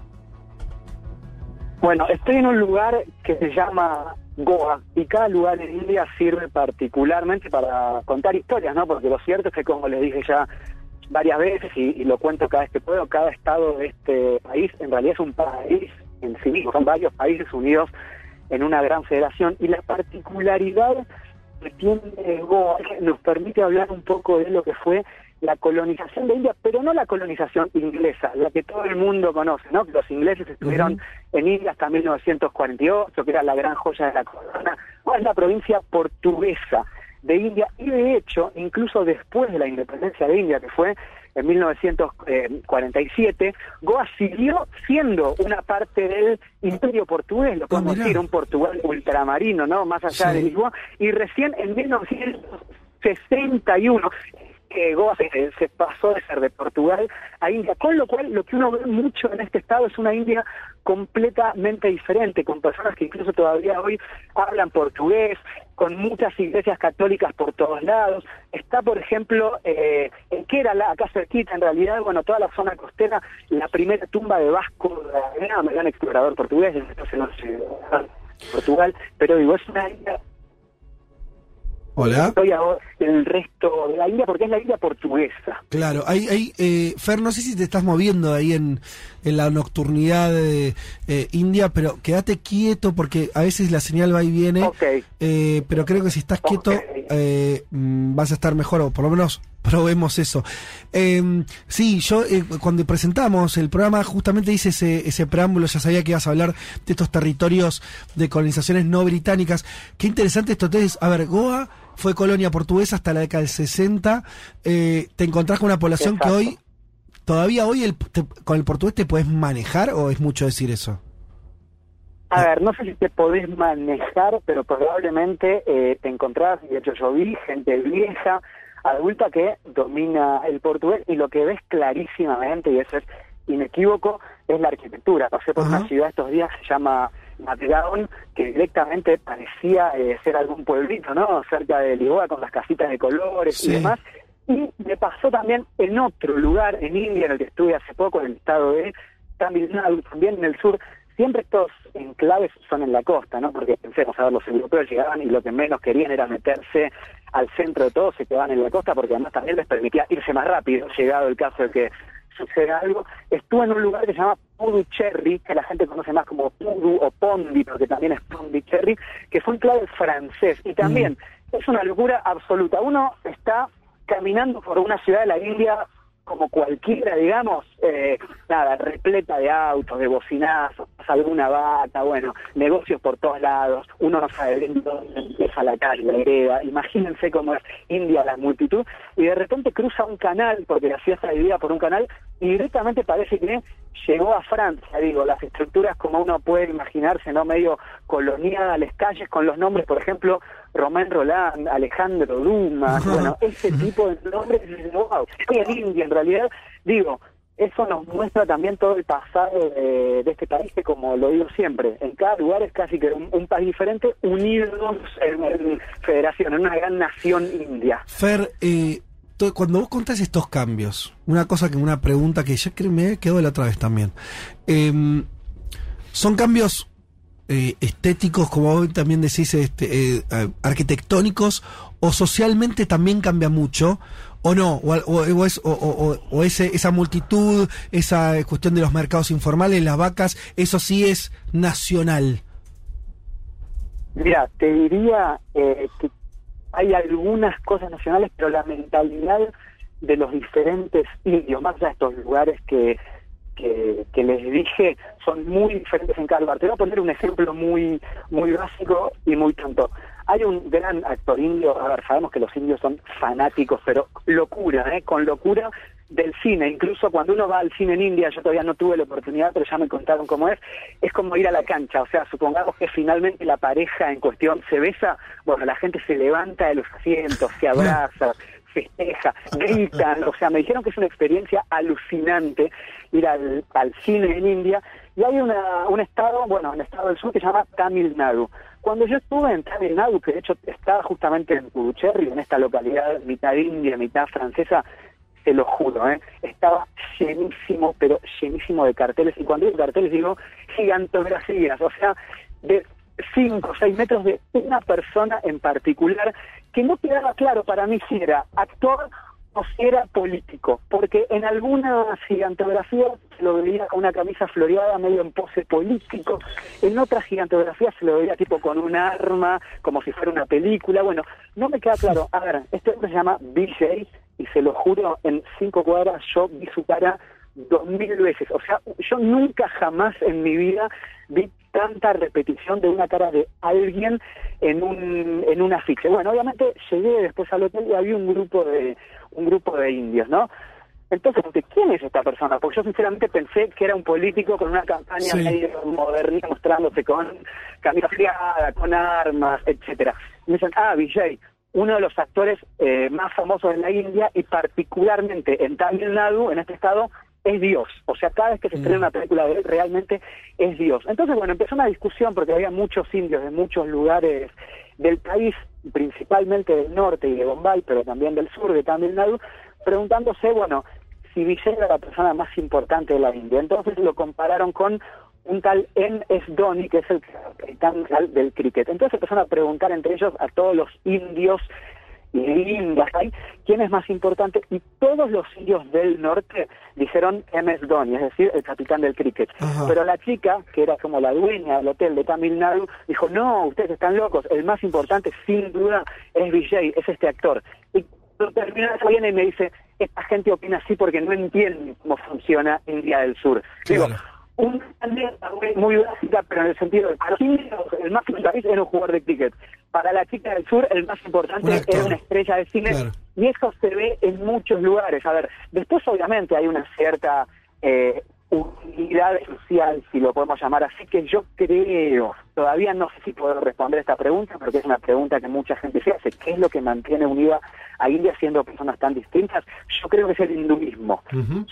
Bueno, estoy en un lugar que se llama Goa y cada lugar en India sirve particularmente para contar historias, ¿no? Porque lo cierto es que, como les dije ya varias veces y, y lo cuento cada vez que puedo, cada estado de este país en realidad es un país en sí mismo, son varios países unidos en una gran federación y la particularidad que tiene Goa nos permite hablar un poco de lo que fue la colonización de India, pero no la colonización inglesa, la que todo el mundo conoce, ¿no? Que los ingleses estuvieron en India hasta 1948, que era la gran joya de la corona, o es la provincia portuguesa de India, y de hecho, incluso después de la independencia de India, que fue en 1947, Goa siguió siendo una parte del imperio portugués, lo podemos mirá. decir, un Portugal ultramarino, ¿no? Más allá Sí. de Lisboa, y recién en 1961 que Goa se, se pasó de ser de Portugal a India, con lo cual lo que uno ve mucho en este estado es una India completamente diferente, con personas que incluso todavía hoy hablan portugués, con muchas iglesias católicas por todos lados. Está, por ejemplo, eh, en Kerala, acá cerquita, en realidad, bueno, toda la zona costera, la primera tumba de Vasco da Gama, gran explorador portugués, entonces no sé, Portugal, pero digo, es una India Hola. Estoy ahora en el resto de la India porque es la India portuguesa. Claro, hay, hay eh, Fer, no sé si te estás moviendo ahí en, en la nocturnidad de eh, India, pero quédate quieto porque a veces la señal va y viene. Ok. Eh, pero creo que si estás quieto eh, mm, vas a estar mejor, o por lo menos probemos eso. Eh, sí, yo eh, cuando presentamos el programa justamente hice ese, ese preámbulo, ya sabía que ibas a hablar de estos territorios de colonizaciones no británicas. Qué interesante esto. Entonces, a ver, Goa fue colonia portuguesa hasta la década del 60. Eh, te encontrás con una población Exacto. que hoy, todavía hoy el, te- con el portugués te puedes manejar o es mucho decir eso? A ver, no sé si te podés manejar, pero probablemente eh, te encontrás, y de hecho yo vi gente vieja, adulta que domina el portugués y lo que ves clarísimamente, y eso es inequívoco, es la arquitectura. Pasé por una ciudad estos días que se llama Matgaon, que directamente parecía eh, ser algún pueblito, ¿no? Cerca de Lisboa, con las casitas de colores Sí. y demás. Y me pasó también en otro lugar, en India, en el que estuve hace poco, en el estado de Tamil Nadu, también en el sur. Siempre estos enclaves son en la costa, ¿no? Porque pensemos, a ver, los europeos llegaban y lo que menos querían era meterse al centro de todo, se quedaban en la costa porque además también les permitía irse más rápido, llegado el caso de que suceda algo. Estuve en un lugar que se llama Puducherry, que la gente conoce más como Pudu o Pondi, porque también es Pondicherry, que fue un clave francés. Y también es una locura absoluta. Uno está caminando por una ciudad de la India como cualquiera, digamos, eh, nada, repleta de autos, de bocinazos, alguna vaca, bueno, negocios por todos lados, uno no sabe bien dónde empieza la calle, la vereda, imagínense cómo es India la multitud, y de repente cruza un canal, porque la ciudad está dividida por un canal, y directamente parece que llegó a Francia, digo, las estructuras como uno puede imaginarse, ¿no? Medio coloniales, calles con los nombres, por ejemplo, Romain Roland, Alejandro Dumas, bueno, ese tipo de nombres, wow, estoy en India en realidad, digo, eso nos muestra también todo el pasado de, este país que como lo digo siempre, en cada lugar es casi que un, un país diferente unidos en, en federación, en una gran nación india. Fer, eh, cuando vos contás estos cambios, una cosa que una pregunta que ya me quedó de la otra vez también. Em, son cambios eh, estéticos, como vos también decís, este, eh, eh, arquitectónicos, o socialmente también cambia mucho, o no, o, o- es, o- ese, esa multitud, esa cuestión de los mercados informales, las vacas, eso sí es nacional. Mira, te diría eh, que hay algunas cosas nacionales, pero la mentalidad de los diferentes allá de estos lugares que, que, que les dije, son muy diferentes en cada lugar. Te voy a poner un ejemplo muy, muy básico y muy tonto. Hay un gran actor indio, a ver, sabemos que los indios son fanáticos, pero locura, ¿eh? con locura del cine, incluso cuando uno va al cine en India, yo todavía no tuve la oportunidad, pero ya me contaron cómo es, es como ir a la cancha, o sea, supongamos que finalmente la pareja en cuestión se besa, bueno, la gente se levanta de los asientos, se abraza, festeja, gritan, o sea, me dijeron que es una experiencia alucinante ir al, al cine en India, y hay una, un estado, bueno, un estado del sur que se llama Tamil Nadu. Cuando yo estuve en Tamil que de hecho estaba justamente en Puducherry, en esta localidad mitad india, mitad francesa, te lo juro, ¿eh? estaba llenísimo, pero llenísimo de carteles. Y cuando digo carteles digo gigantografías, o sea, de 5 o 6 metros de una persona en particular, que no quedaba claro para mí si era actor o si era político, porque en algunas gigantografías se lo veía con una camisa floreada medio en pose político, en otras gigantografías se lo veía tipo con un arma, como si fuera una película, bueno, no me queda claro, a ver, este hombre se llama BJ y se lo juro, en cinco cuadras yo vi su cara dos mil veces, o sea, yo nunca jamás en mi vida vi tanta repetición de una cara de alguien en un en un afiche. Bueno, obviamente llegué después al hotel y había un grupo de un grupo de indios, ¿no? Entonces, ¿quién es esta persona? Porque yo sinceramente pensé que era un político con una campaña Sí. medio moderna mostrándose con camisa friada, con armas, etcétera. Me dicen, ah, Vijay, uno de los actores eh, más famosos de la India y particularmente en Tamil Nadu, en este estado, es Dios. O sea, cada vez que se estrena una película de él, realmente es Dios. Entonces, bueno, empezó una discusión porque había muchos indios de muchos lugares del país, principalmente del norte y de Bombay, pero también del sur de Tamil Nadu, preguntándose, bueno, si Vijay era la persona más importante de la India. Entonces lo compararon con un tal M.S. Dhoni, que es el capitán del cricket. Entonces empezaron a preguntar entre ellos a todos los indios y indias hay, quién es más importante, y todos los indios del norte dijeron M.S. Dhoni, es decir, el capitán del cricket. Ajá. Pero la chica, que era como la dueña del hotel de Tamil Nadu, dijo, no, ustedes están locos, el más importante sin duda es Vijay, es este actor. Y cuando termina viene y me dice, esta gente opina así porque no entiende cómo funciona India del Sur. Digo, Claro. una muy, básica, pero en el sentido de para los indios, el más importante era un jugador de cricket. Para la chica del sur, el más importante Un era una estrella de cine. Claro. Y eso se ve en muchos lugares. A ver, después obviamente hay una cierta eh, unidad social, si lo podemos llamar así, que yo creo, todavía no sé si puedo responder esta pregunta, porque es una pregunta que mucha gente se hace, ¿qué es lo que mantiene unida a India siendo personas tan distintas? Yo creo que es el hinduismo.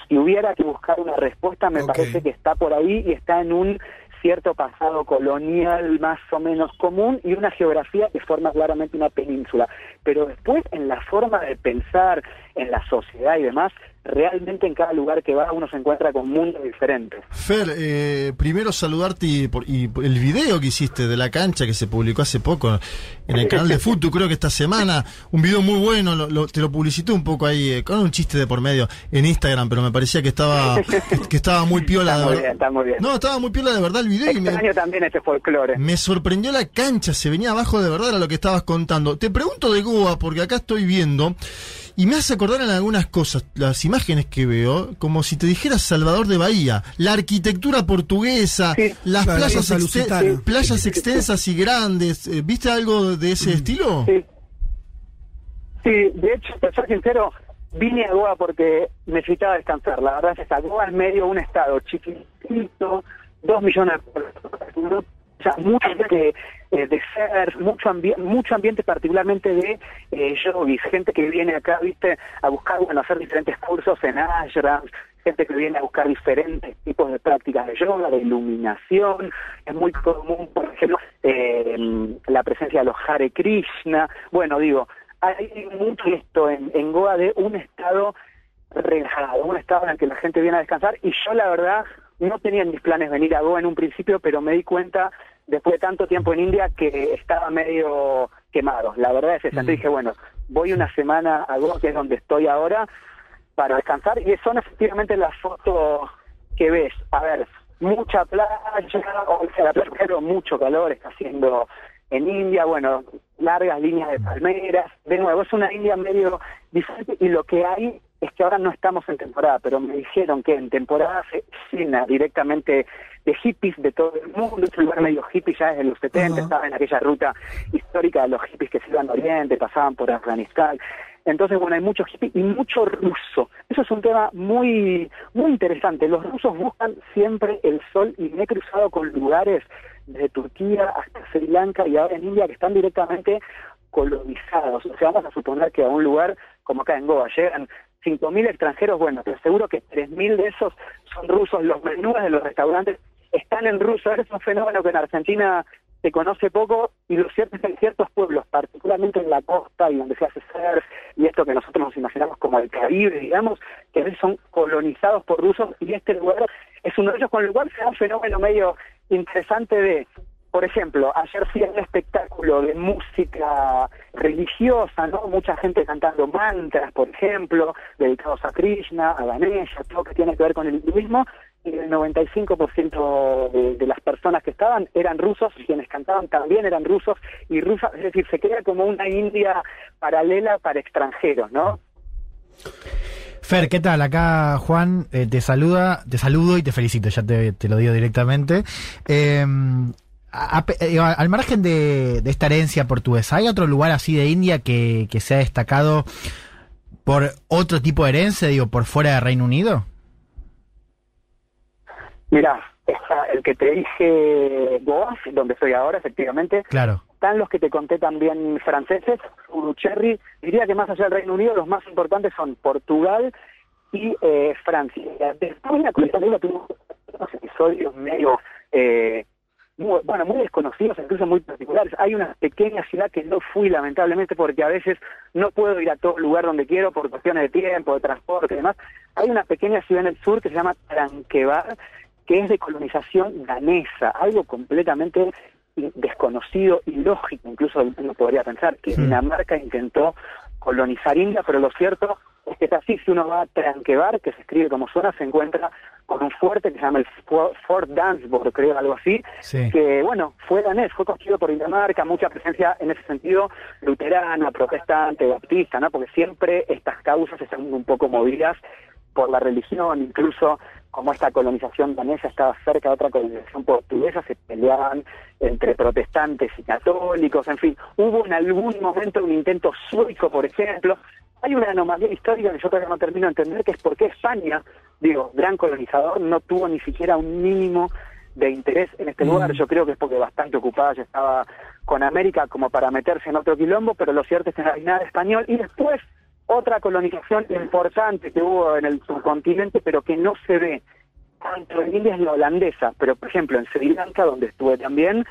Si hubiera que buscar una respuesta, me parece que está por ahí y está en un cierto pasado colonial más o menos común y una geografía que forma claramente una península. Pero después, en la forma de pensar, en la sociedad y demás, realmente en cada lugar que va uno se encuentra con mundos diferentes. Fer, eh, primero saludarte y, por- y el video que hiciste de la cancha que se publicó hace poco en el canal de Futu, creo que esta semana, un video muy bueno, lo- lo- te lo publicité un poco ahí, eh, con un chiste de por medio en Instagram, pero me parecía que estaba que, estaba muy piola Está muy bien, está muy bien. No, estaba muy piola de verdad el video y me, también ese folclore. me sorprendió la cancha, se venía abajo de verdad era lo que estabas contando. Te pregunto de Goa, porque acá estoy viendo, y me hace acordar en algunas cosas, las imágenes que veo, como si te dijera Salvador de Bahía, la arquitectura portuguesa, Sí. las Claro, playas, cosa exte- lusitana. playas extensas y grandes. Eh, ¿Viste algo de ese estilo? Sí. Sí, de hecho, para ser sincero, vine a Goa porque necesitaba descansar. La verdad es esa. Goa es medio un estado chiquitito, dos millones de personas, o sea, mucho ambiente eh, de ser, mucho, ambi- mucho ambiente particularmente de eh, yogis, gente que viene acá, viste, a buscar, bueno, hacer diferentes cursos en ashrams, gente que viene a buscar diferentes tipos de prácticas de yoga, de iluminación. Es muy común, por ejemplo, eh, la presencia de los Hare Krishna. Bueno, digo, hay mucho esto en, en Goa de un estado relajado, un estado en el que la gente viene a descansar y yo la verdad no tenía en mis planes venir a Goa en un principio, pero me di cuenta después de tanto tiempo en India que estaba medio quemado. La verdad es esa. Entonces dije, bueno, voy una semana a Goa, que es donde estoy ahora, para descansar y son efectivamente las fotos que ves. A ver, mucha playa, o sea, pero mucho calor está haciendo en India, bueno, largas líneas de palmeras. De nuevo, es una India medio diferente y lo que hay es que ahora no estamos en temporada, pero me dijeron que en temporada se llena directamente de hippies de todo el mundo, es un lugar medio hippie ya desde los 70, Ajá. estaba en aquella ruta histórica de los hippies que se iban al oriente, pasaban por Afganistán. Entonces, bueno, hay mucho hippie y mucho ruso. Eso es un tema muy, muy interesante. Los rusos buscan siempre el sol y me he cruzado con lugares desde Turquía hasta Sri Lanka y ahora en India que están directamente colonizados. O sea, vamos a suponer que a un lugar como acá en Goa llegan 5.000 extranjeros, bueno, te aseguro que 3.000 de esos son rusos. Los menús de los restaurantes están en ruso. Es un fenómeno que en Argentina se conoce poco y lo cierto es que en ciertos pueblos, particularmente en la costa y donde se hace surf y esto que nosotros nos imaginamos como el Caribe, digamos, que a veces son colonizados por rusos y este lugar es uno de ellos, con lo cual se da un fenómeno medio interesante de, por ejemplo, ayer fui a un espectáculo de música religiosa, ¿no? Mucha gente cantando mantras, por ejemplo, dedicados a Krishna, a Ganesha, todo que tiene que ver con el hinduismo, y el 95% de, de las personas que estaban eran rusos, quienes cantaban también eran rusos y rusas, es decir, se crea como una India paralela para extranjeros, ¿no? Fer, ¿qué tal? Acá Juan eh, te saluda, te saludo y te felicito, ya te, te lo digo directamente. Eh, a- a- al margen de, de esta herencia portuguesa, ¿hay otro lugar así de India que, que se ha destacado por otro tipo de herencia, digo, por fuera de Reino Unido? Mira, está el que te dije Goa, donde estoy ahora, efectivamente. Claro. Están los que te conté también franceses, Urucherry. Diría que más allá del Reino Unido, los más importantes son Portugal y eh, Francia. Después la de tuvo unos episodios medio, eh, muy, bueno, muy desconocidos, incluso muy particulares. Hay una pequeña ciudad que no fui, lamentablemente, porque a veces no puedo ir a todo lugar donde quiero por cuestiones de tiempo, de transporte y demás. Hay una pequeña ciudad en el sur que se llama Tranquebar, que es de colonización danesa, algo completamente desconocido, ilógico, incluso uno podría pensar que Dinamarca intentó colonizar India, pero lo cierto es que es así, si uno va a Tranquebar, que se escribe como suena, se encuentra con un fuerte que se llama el Fort Dansborg, creo, algo así, que, bueno, fue danés, fue construido por Dinamarca, mucha presencia en ese sentido luterana, protestante, baptista, ¿no? Porque siempre estas causas están un poco movidas por la religión, incluso como esta colonización danesa estaba cerca de otra colonización portuguesa, se peleaban entre protestantes y católicos, en fin, hubo en algún momento un intento suizo, por ejemplo. Hay una anomalía histórica que yo todavía no termino de entender, que es por qué España, digo, gran colonizador, no tuvo ni siquiera un mínimo de interés en este lugar. Yo creo que es porque bastante ocupada ya estaba con América como para meterse en otro quilombo, pero lo cierto es que no hay nada español. Y después otra colonización importante que hubo en el subcontinente, pero que no se ve. Tanto en India es la holandesa, pero por ejemplo en Sri Lanka, donde estuve también,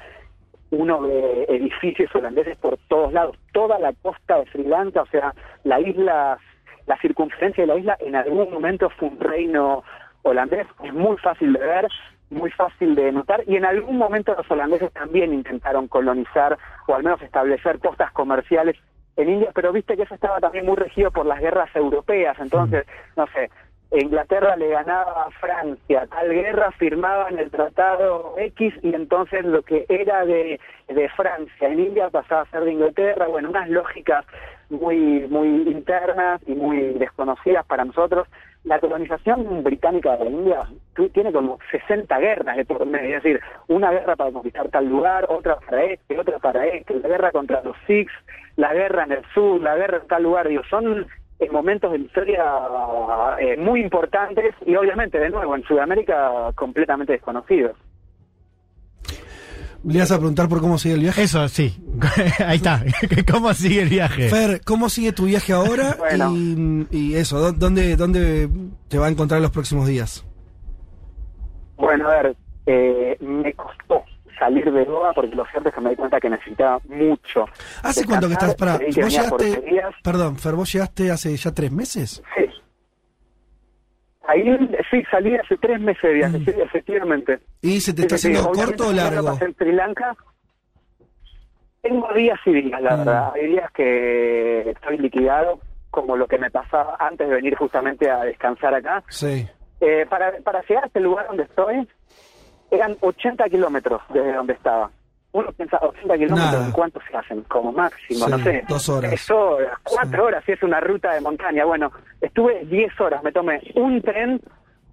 uno ve edificios holandeses por todos lados, toda la costa de Sri Lanka, o sea, la isla, la circunferencia de la isla en algún momento fue un reino holandés, es muy fácil de ver, muy fácil de notar, y en algún momento los holandeses también intentaron colonizar o al menos establecer costas comerciales en India, pero viste que eso estaba también muy regido por las guerras europeas, entonces, no sé, Inglaterra le ganaba a Francia, tal guerra firmaban el tratado X y entonces lo que era de, de Francia en India pasaba a ser de Inglaterra, bueno, unas lógicas muy, muy internas y muy desconocidas para nosotros. La colonización británica de la India tiene como 60 guerras de por medio, es decir, una guerra para conquistar tal lugar, otra para este, otra para este, la guerra contra los Sikhs, la guerra en el sur, la guerra en tal lugar, digo, son en momentos de la historia eh, muy importantes y obviamente, de nuevo, en Sudamérica completamente desconocidos. Le vas a preguntar por cómo sigue el viaje. Eso, sí. Ahí está. ¿Cómo sigue el viaje? Fer, ¿cómo sigue tu viaje ahora? y, eso, ¿dónde, ¿dónde te va a encontrar en los próximos días? Bueno, a ver, eh, me costó salir de Goa porque lo cierto es que me di cuenta que necesitaba mucho. ¿Hace cuánto que estás para.? ¿Vos llegaste, perdón, Fer, ¿vos llegaste hace ya tres meses? Sí. Ahí sí, salí hace tres meses de viaje, mm. efectivamente. ¿Y se te está haciendo corto o largo? En Sri Lanka. Tengo días y días, la mm. verdad. Hay días que estoy liquidado, como lo que me pasaba antes de venir justamente a descansar acá. Sí. Eh, para, para llegar a este lugar donde estoy, eran 80 kilómetros desde donde estaba. Uno piensa, 80 kilómetros, ¿en cuánto se hacen? Como máximo, no sé. Dos horas. Tres horas, cuatro horas, si es una ruta de montaña. Bueno, estuve 10 horas, me tomé un tren,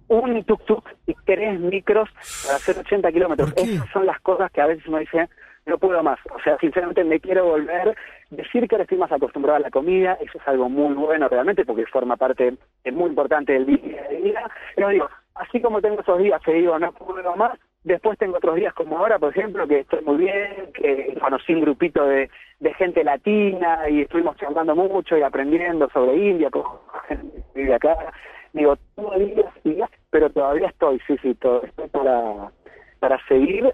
un tuk-tuk y tres micros para hacer 80 kilómetros. Esas son las cosas que a veces uno dice, no puedo más. O sea, sinceramente me quiero volver. Decir que ahora estoy más acostumbrado a la comida, eso es algo muy bueno realmente, porque forma parte, es muy importante del día a día. Pero digo, así como tengo esos días que digo, no puedo más, Después tengo otros días como ahora, por ejemplo, que estoy muy bien, que conocí un grupito de, de gente latina y estuvimos charlando mucho y aprendiendo sobre India, con gente que vive acá. Digo, tengo días pero todavía estoy, sí, sí, todo, estoy para, para seguir.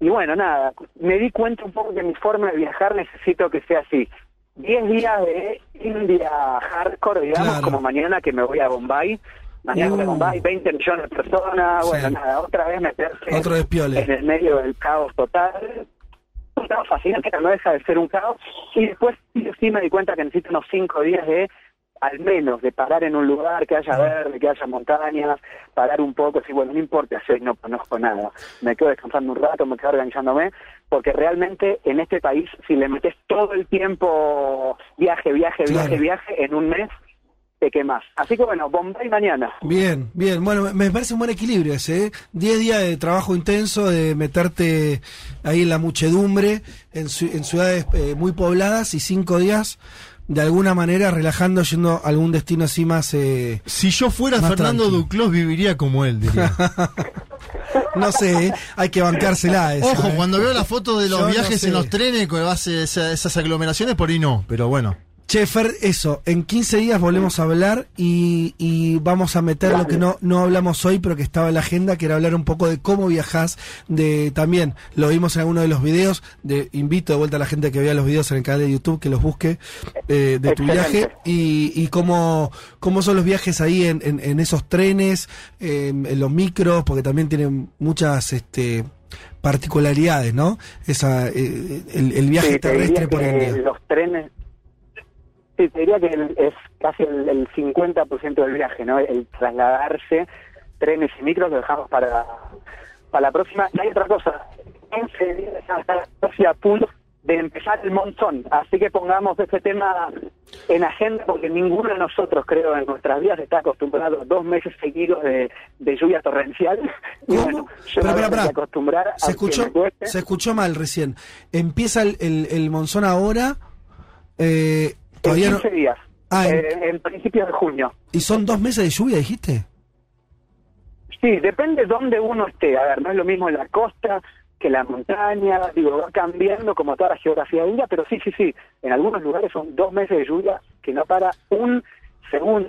Y bueno, nada, me di cuenta un poco que mi forma de viajar necesito que sea así. Diez días de India hardcore, digamos, como mañana que me voy a Bombay, Mañana uh. Bombay, 20 millones de personas, bueno, nada, otra vez meterse Otro en el medio del caos total. Un caos fascinante, no deja de ser un caos. Y después sí, me di cuenta que necesito unos cinco días de, al menos, de parar en un lugar que haya verde, que haya montañas, parar un poco, decir, bueno, no importa si no conozco nada. Me quedo descansando un rato, me quedo organizándome, porque realmente en este país, si le metes todo el tiempo viaje, viaje, viaje, viaje, en un mes, te más. Así que bueno, Bombay mañana. Bien, bien. Bueno, me parece un buen equilibrio ese. ¿eh? Diez días de trabajo intenso, de meterte ahí en la muchedumbre, en, en ciudades eh, muy pobladas, y cinco días de alguna manera relajando yendo a algún destino así más. Eh, si yo fuera Fernando Duclos, viviría como él, diría. no sé, hay que bancársela. Ojo, cuando veo la foto de los viajes en los trenes con esas aglomeraciones, por ahí no, pero bueno. Che, Fer, eso, en 15 días volvemos a hablar y, y vamos a meter lo que no, no hablamos hoy, pero que estaba en la agenda, que era hablar un poco de cómo viajás, de también, lo vimos en alguno de los videos, de invito de vuelta a la gente que vea los videos en el canal de YouTube, que los busque, eh, de tu Excelente. viaje, y, y cómo, cómo son los viajes ahí en, en, en esos trenes, eh, en los micros, porque también tienen muchas, este particularidades, ¿no? Esa, eh, el, el viaje Sí, terrestre por India. los trenes, sí, te diría que es casi el, el 50% del viaje, ¿no? El trasladarse, trenes y micros lo dejamos para, para la próxima. Y hay otra cosa, 15 días ya está casi a punto de empezar el monzón, así que pongamos este tema en agenda porque ninguno de nosotros, creo, en nuestras vidas está acostumbrado a dos meses seguidos de, de lluvia torrencial. Y bueno, yo a tener pará. que acostumbrar a Se escuchó, me cueste. se escuchó mal recién. Empieza el, el, el monzón ahora. Eh, todavía en no. 15 días, Ah, en- en principios de junio. ¿Y son dos meses de lluvia, dijiste? Sí, depende dónde uno esté. A ver, no es lo mismo en la costa que la montaña, digo, va cambiando como toda la geografía de India, pero sí, sí, sí, en algunos lugares son dos meses de lluvia que no para un segundo.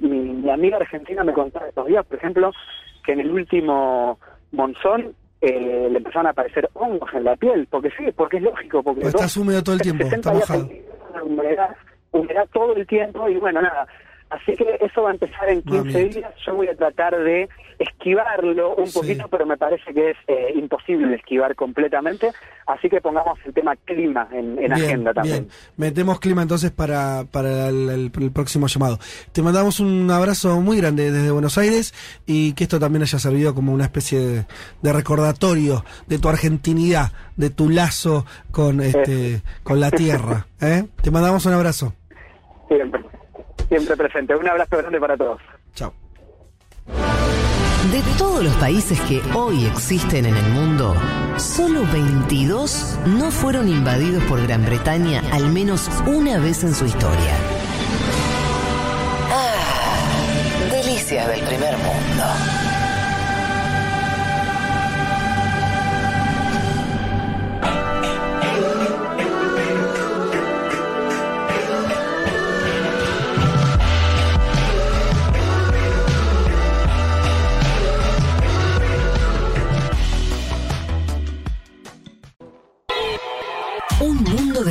Mi, mi amiga argentina me contaba estos días, por ejemplo, que en el último monzón eh, le empezaron a aparecer hongos en la piel, porque sí, porque es lógico, porque Pues estás húmedo todo el tiempo, 60 está mojado. Humedad, humedad todo el tiempo y bueno, nada. Así que eso va a empezar en 15 Mamita. días. Yo voy a tratar de esquivarlo un Sí. poquito, pero me parece que es eh, imposible esquivar completamente. Así que pongamos el tema clima en, en agenda también. bien. Metemos clima entonces para, para el, el- el próximo llamado. Te mandamos un abrazo muy grande desde Buenos Aires y que esto también haya servido como una especie de, de recordatorio de tu argentinidad, de tu lazo con, este, con la tierra. ¿eh? Te mandamos un abrazo. Siempre, siempre presente. Un abrazo grande para todos. Chao. De todos los países que hoy existen en el mundo, solo 22 no fueron invadidos por Gran Bretaña al menos una vez en su historia. Ah, delicias del primer mundo.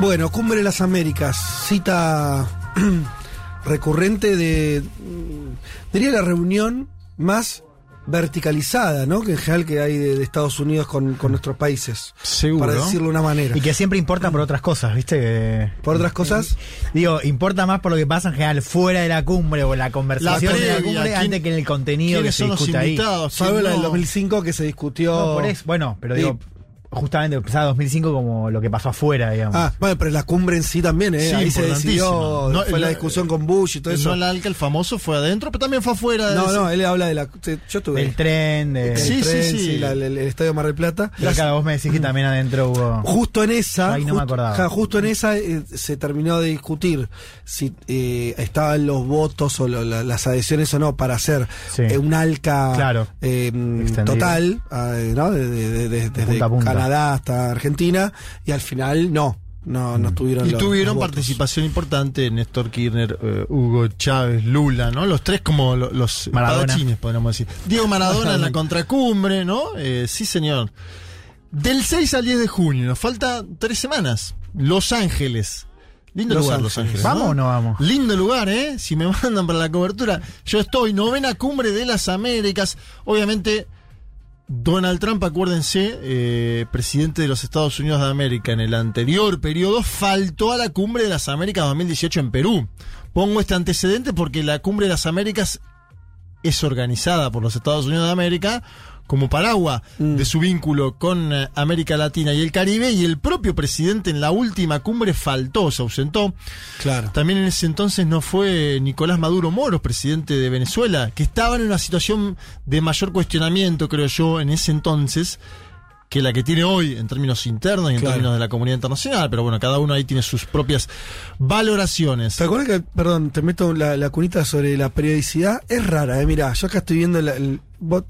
Bueno, Cumbre de las Américas, cita recurrente de, mm, diría la reunión más verticalizada, ¿no? Que en general que hay de, de Estados Unidos con, con nuestros países. Seguro. Para decirlo de una manera. Y que siempre importa por otras cosas, ¿viste? Que- Por otras cosas, Digo, importa más por lo que pasa en general fuera de la cumbre o la conversación La de la cumbre ¿quién- antes que en el contenido que ¿Quiénes se discute ahí. salvo ¿Quién la del no? 2005 que se discutió. No, por eso. Bueno, pero digo, justamente empezaba 2005 como lo que pasó afuera, digamos. Ah, bueno, pero la cumbre en sí también, ¿eh? Sí, Ahí se decidió. No, fue la el- discusión con Bush y todo El eso. Noel Alca, el famoso, fue adentro, pero también fue afuera. No, ese- no, él habla de la. Yo. Del tren, de... el Sí, tren, sí. la- el, el estadio Mar del Plata. Pero claro, vos me decís que también adentro hubo... Justo en esa, Ahí no me acordaba. ja, justo en esa eh, se terminó de discutir si eh, estaban los votos o lo- la- las adhesiones o no para hacer Sí. eh, un ALCA Claro. total, eh, ¿no? De- de- de- de- Canadá hasta Argentina, y al final no, no, Mm. no tuvieron Y los- tuvieron los votos. participación importante Néstor Kirchner, eh, Hugo Chávez, Lula, ¿no? Los tres como lo- los Maradona. podríamos decir. Diego Maradona en la contracumbre, ¿no? Eh, sí, señor. Del 6 al 10 de junio, nos falta tres semanas. Los Ángeles. Lindo Los lugar, Los Ángeles. Ángeles. ¿Vamos o no vamos? Lindo lugar, ¿eh? Si me mandan para la cobertura. Yo estoy, novena cumbre de las Américas. Obviamente, Donald Trump, acuérdense, eh, presidente de los Estados Unidos de América en el anterior periodo, faltó a la cumbre de las Américas 2018 en Perú. Pongo este antecedente porque la cumbre de las Américas es organizada por los Estados Unidos de América como paraguas Mm. de su vínculo con eh, América Latina y el Caribe, y el propio presidente en la última cumbre faltó, se ausentó. Claro. También en ese entonces no fue Nicolás Maduro Moros, presidente de Venezuela, que estaba en una situación de mayor cuestionamiento, creo yo, en ese entonces, que la que tiene hoy en términos internos y en Claro. términos de la comunidad internacional. Pero bueno, cada uno ahí tiene sus propias valoraciones. ¿Te acuerdas que, perdón, te meto la, la cunita sobre la periodicidad? Es rara, eh. Mira, yo acá estoy viendo la, el-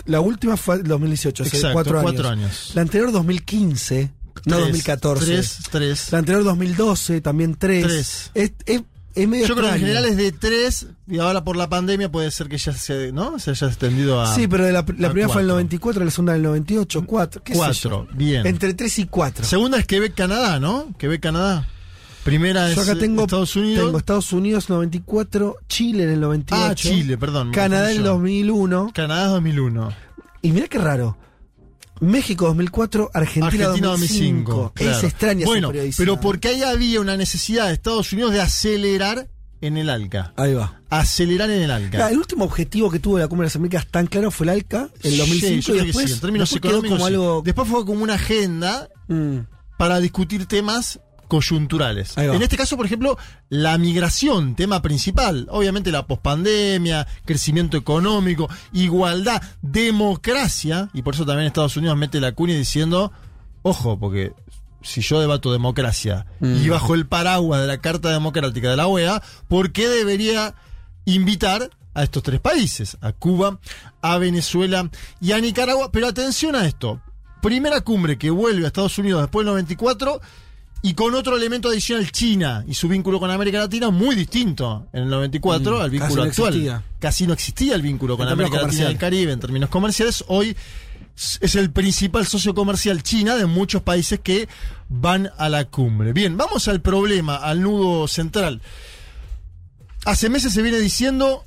la última fue el 2018, hace cuatro, cuatro años. años. La anterior 2015, no Tres, 2014. Tres, tres. La anterior 2012, también tres. Tres. Es, es- es medio Yo creo que en extraño. general es de tres, y ahora por la pandemia puede ser que ya se, ¿no? se haya extendido a. Sí, pero la, la primera fue en el cuatro. 94, la segunda en el 98, 4. ¿qué sé Cuatro, yo? bien. Entre 3 y 4. Segunda es Quebec, Canadá, ¿no? Quebec, Canadá. Primera Yo es acá tengo eh, Estados Unidos. Tengo Estados Unidos 94, Chile en el 98. ah, Chile, perdón. Canadá en el confundí yo. 2001. Canadá 2001. Y mira qué raro. México 2004, Argentina, Argentina 2005. 2005. claro. Es extraña Bueno, pero porque ahí había una necesidad de Estados Unidos de acelerar en el ALCA. Ahí va. Acelerar en el ALCA. Claro, el último objetivo que tuvo la Cumbre de las Américas tan claro fue el ALCA en el 2005 Sí, y después, sí, en términos después quedó económicos. como sí. algo... Después fue como una agenda Mm, para discutir temas coyunturales. En este caso, por ejemplo, la migración, tema principal. Obviamente la pospandemia, crecimiento económico, igualdad, democracia, y por eso también Estados Unidos mete la cuña diciendo, ojo, porque si yo debato democracia Mm. y bajo el paraguas de la Carta Democrática de la OEA, ¿por qué debería invitar a estos tres países? A Cuba, a Venezuela y a Nicaragua. Pero atención a esto. Primera cumbre que vuelve a Estados Unidos después del 94 y con otro elemento adicional, China y su vínculo con América Latina muy distinto en el 94 Mm, al vínculo actual. Casi no existía el vínculo con En América Latina y el. Caribe en términos comerciales. Hoy es el principal socio comercial China de muchos países que van a la cumbre. Bien, vamos al problema, al nudo central. Hace meses se viene diciendo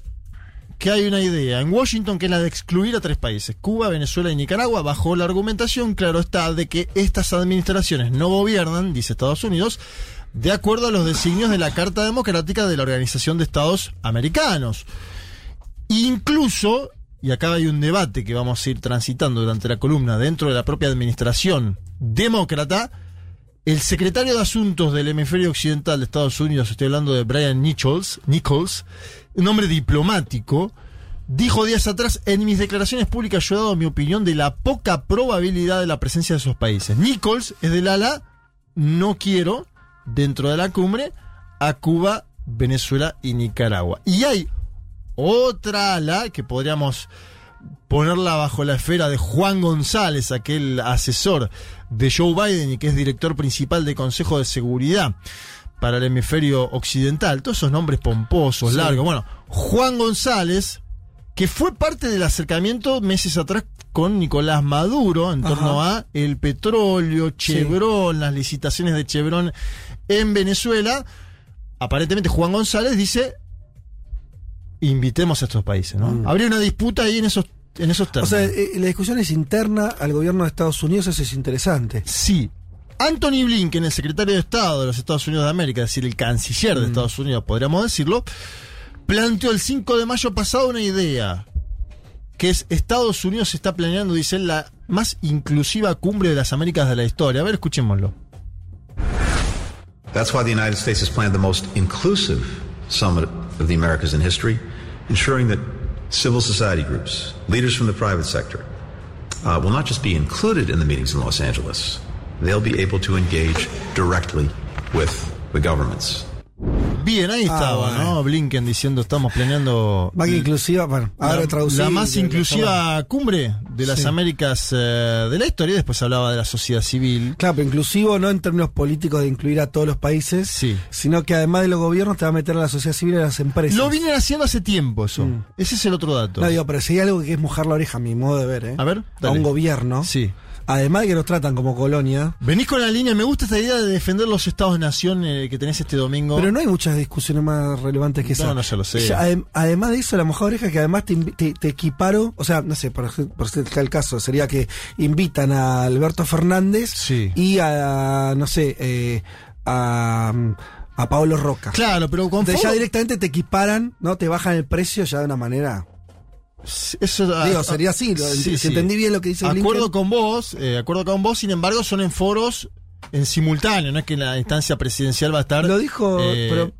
que hay una idea en Washington que es la de excluir a tres países, Cuba, Venezuela y Nicaragua, bajo la argumentación, claro está, de que estas administraciones no gobiernan, dice Estados Unidos, de acuerdo a los designios de la Carta Democrática de la Organización de Estados Americanos. Incluso, y acá hay un debate que vamos a ir transitando durante la columna dentro de la propia administración demócrata, el secretario de Asuntos del Hemisferio Occidental de Estados Unidos, estoy hablando de Brian Nichols, Nichols un hombre diplomático, dijo días atrás, en mis declaraciones públicas yo he dado mi opinión de la poca probabilidad de la presencia de esos países. Nichols es del ala, no quiero, dentro de la cumbre, a Cuba, Venezuela y Nicaragua. Y hay otra ala que podríamos ponerla bajo la esfera de Juan González, aquel asesor de Joe Biden y que es director principal del Consejo de Seguridad para el hemisferio occidental. Todos esos nombres pomposos, Sí. largos. Bueno, Juan González, que fue parte del acercamiento meses atrás con Nicolás Maduro en torno a el petróleo, Chevron, las licitaciones de Chevron en Venezuela. Aparentemente Juan González dice invitemos a estos países, ¿no? Mm. Habría una disputa ahí en esos en esos O términos. sea, eh, la discusión es interna al gobierno de Estados Unidos, eso es interesante. Sí. Anthony Blinken, el secretario de Estado de los Estados Unidos de América, es decir, el canciller de Estados Unidos, podríamos decirlo, planteó el 5 de mayo pasado una idea, que es Estados Unidos está planeando, dice él, la más inclusiva cumbre de las Américas de la historia. A ver, escuchémoslo. That's why the United States has planned the most inclusive summit of the Americas in history, ensuring that civil society groups, leaders from the private sector, uh, will not just be included in the meetings in Los Angeles, they'll be able to engage directly with the governments. Bien, ahí estaba, bueno. ¿no? Blinken diciendo estamos planeando Más que inclusiva, bueno, ahora traducir. la más inclusiva cumbre de las Sí. Américas eh, de la historia. Después hablaba de la sociedad civil. Claro, pero inclusivo no en términos políticos de incluir a todos los países, Sí. sino que además de los gobiernos te va a meter a la sociedad civil y a las empresas. Lo vienen haciendo hace tiempo eso. Mm. Ese es el otro dato. No digo, pero si hay algo que es mojar la oreja, a mi modo de ver, ¿eh? A ver, a un gobierno. Sí. Además de que nos tratan como colonia. Venís con la línea, me gusta esta idea de defender los estados-nación eh, que tenés este domingo. Pero no hay muchas discusiones más relevantes que esa. No, no, ya lo sé. Adem- además de eso, la mojada oreja es que además te, te, te equiparo, o sea, no sé, por, por el caso, sería que invitan a Alberto Fernández Sí. y a, no sé, eh, a, a Pablo Roca. Claro, pero con Entonces ya directamente te equiparan, ¿no? Te bajan el precio ya de una manera. Eso, Digo, sería así, lo- si entendí bien lo que dice Acuerdo Blinken. con vos, eh, acuerdo con vos, sin embargo, son en foros en simultáneo, no es que la instancia presidencial va a estar. Lo dijo, eh, pero-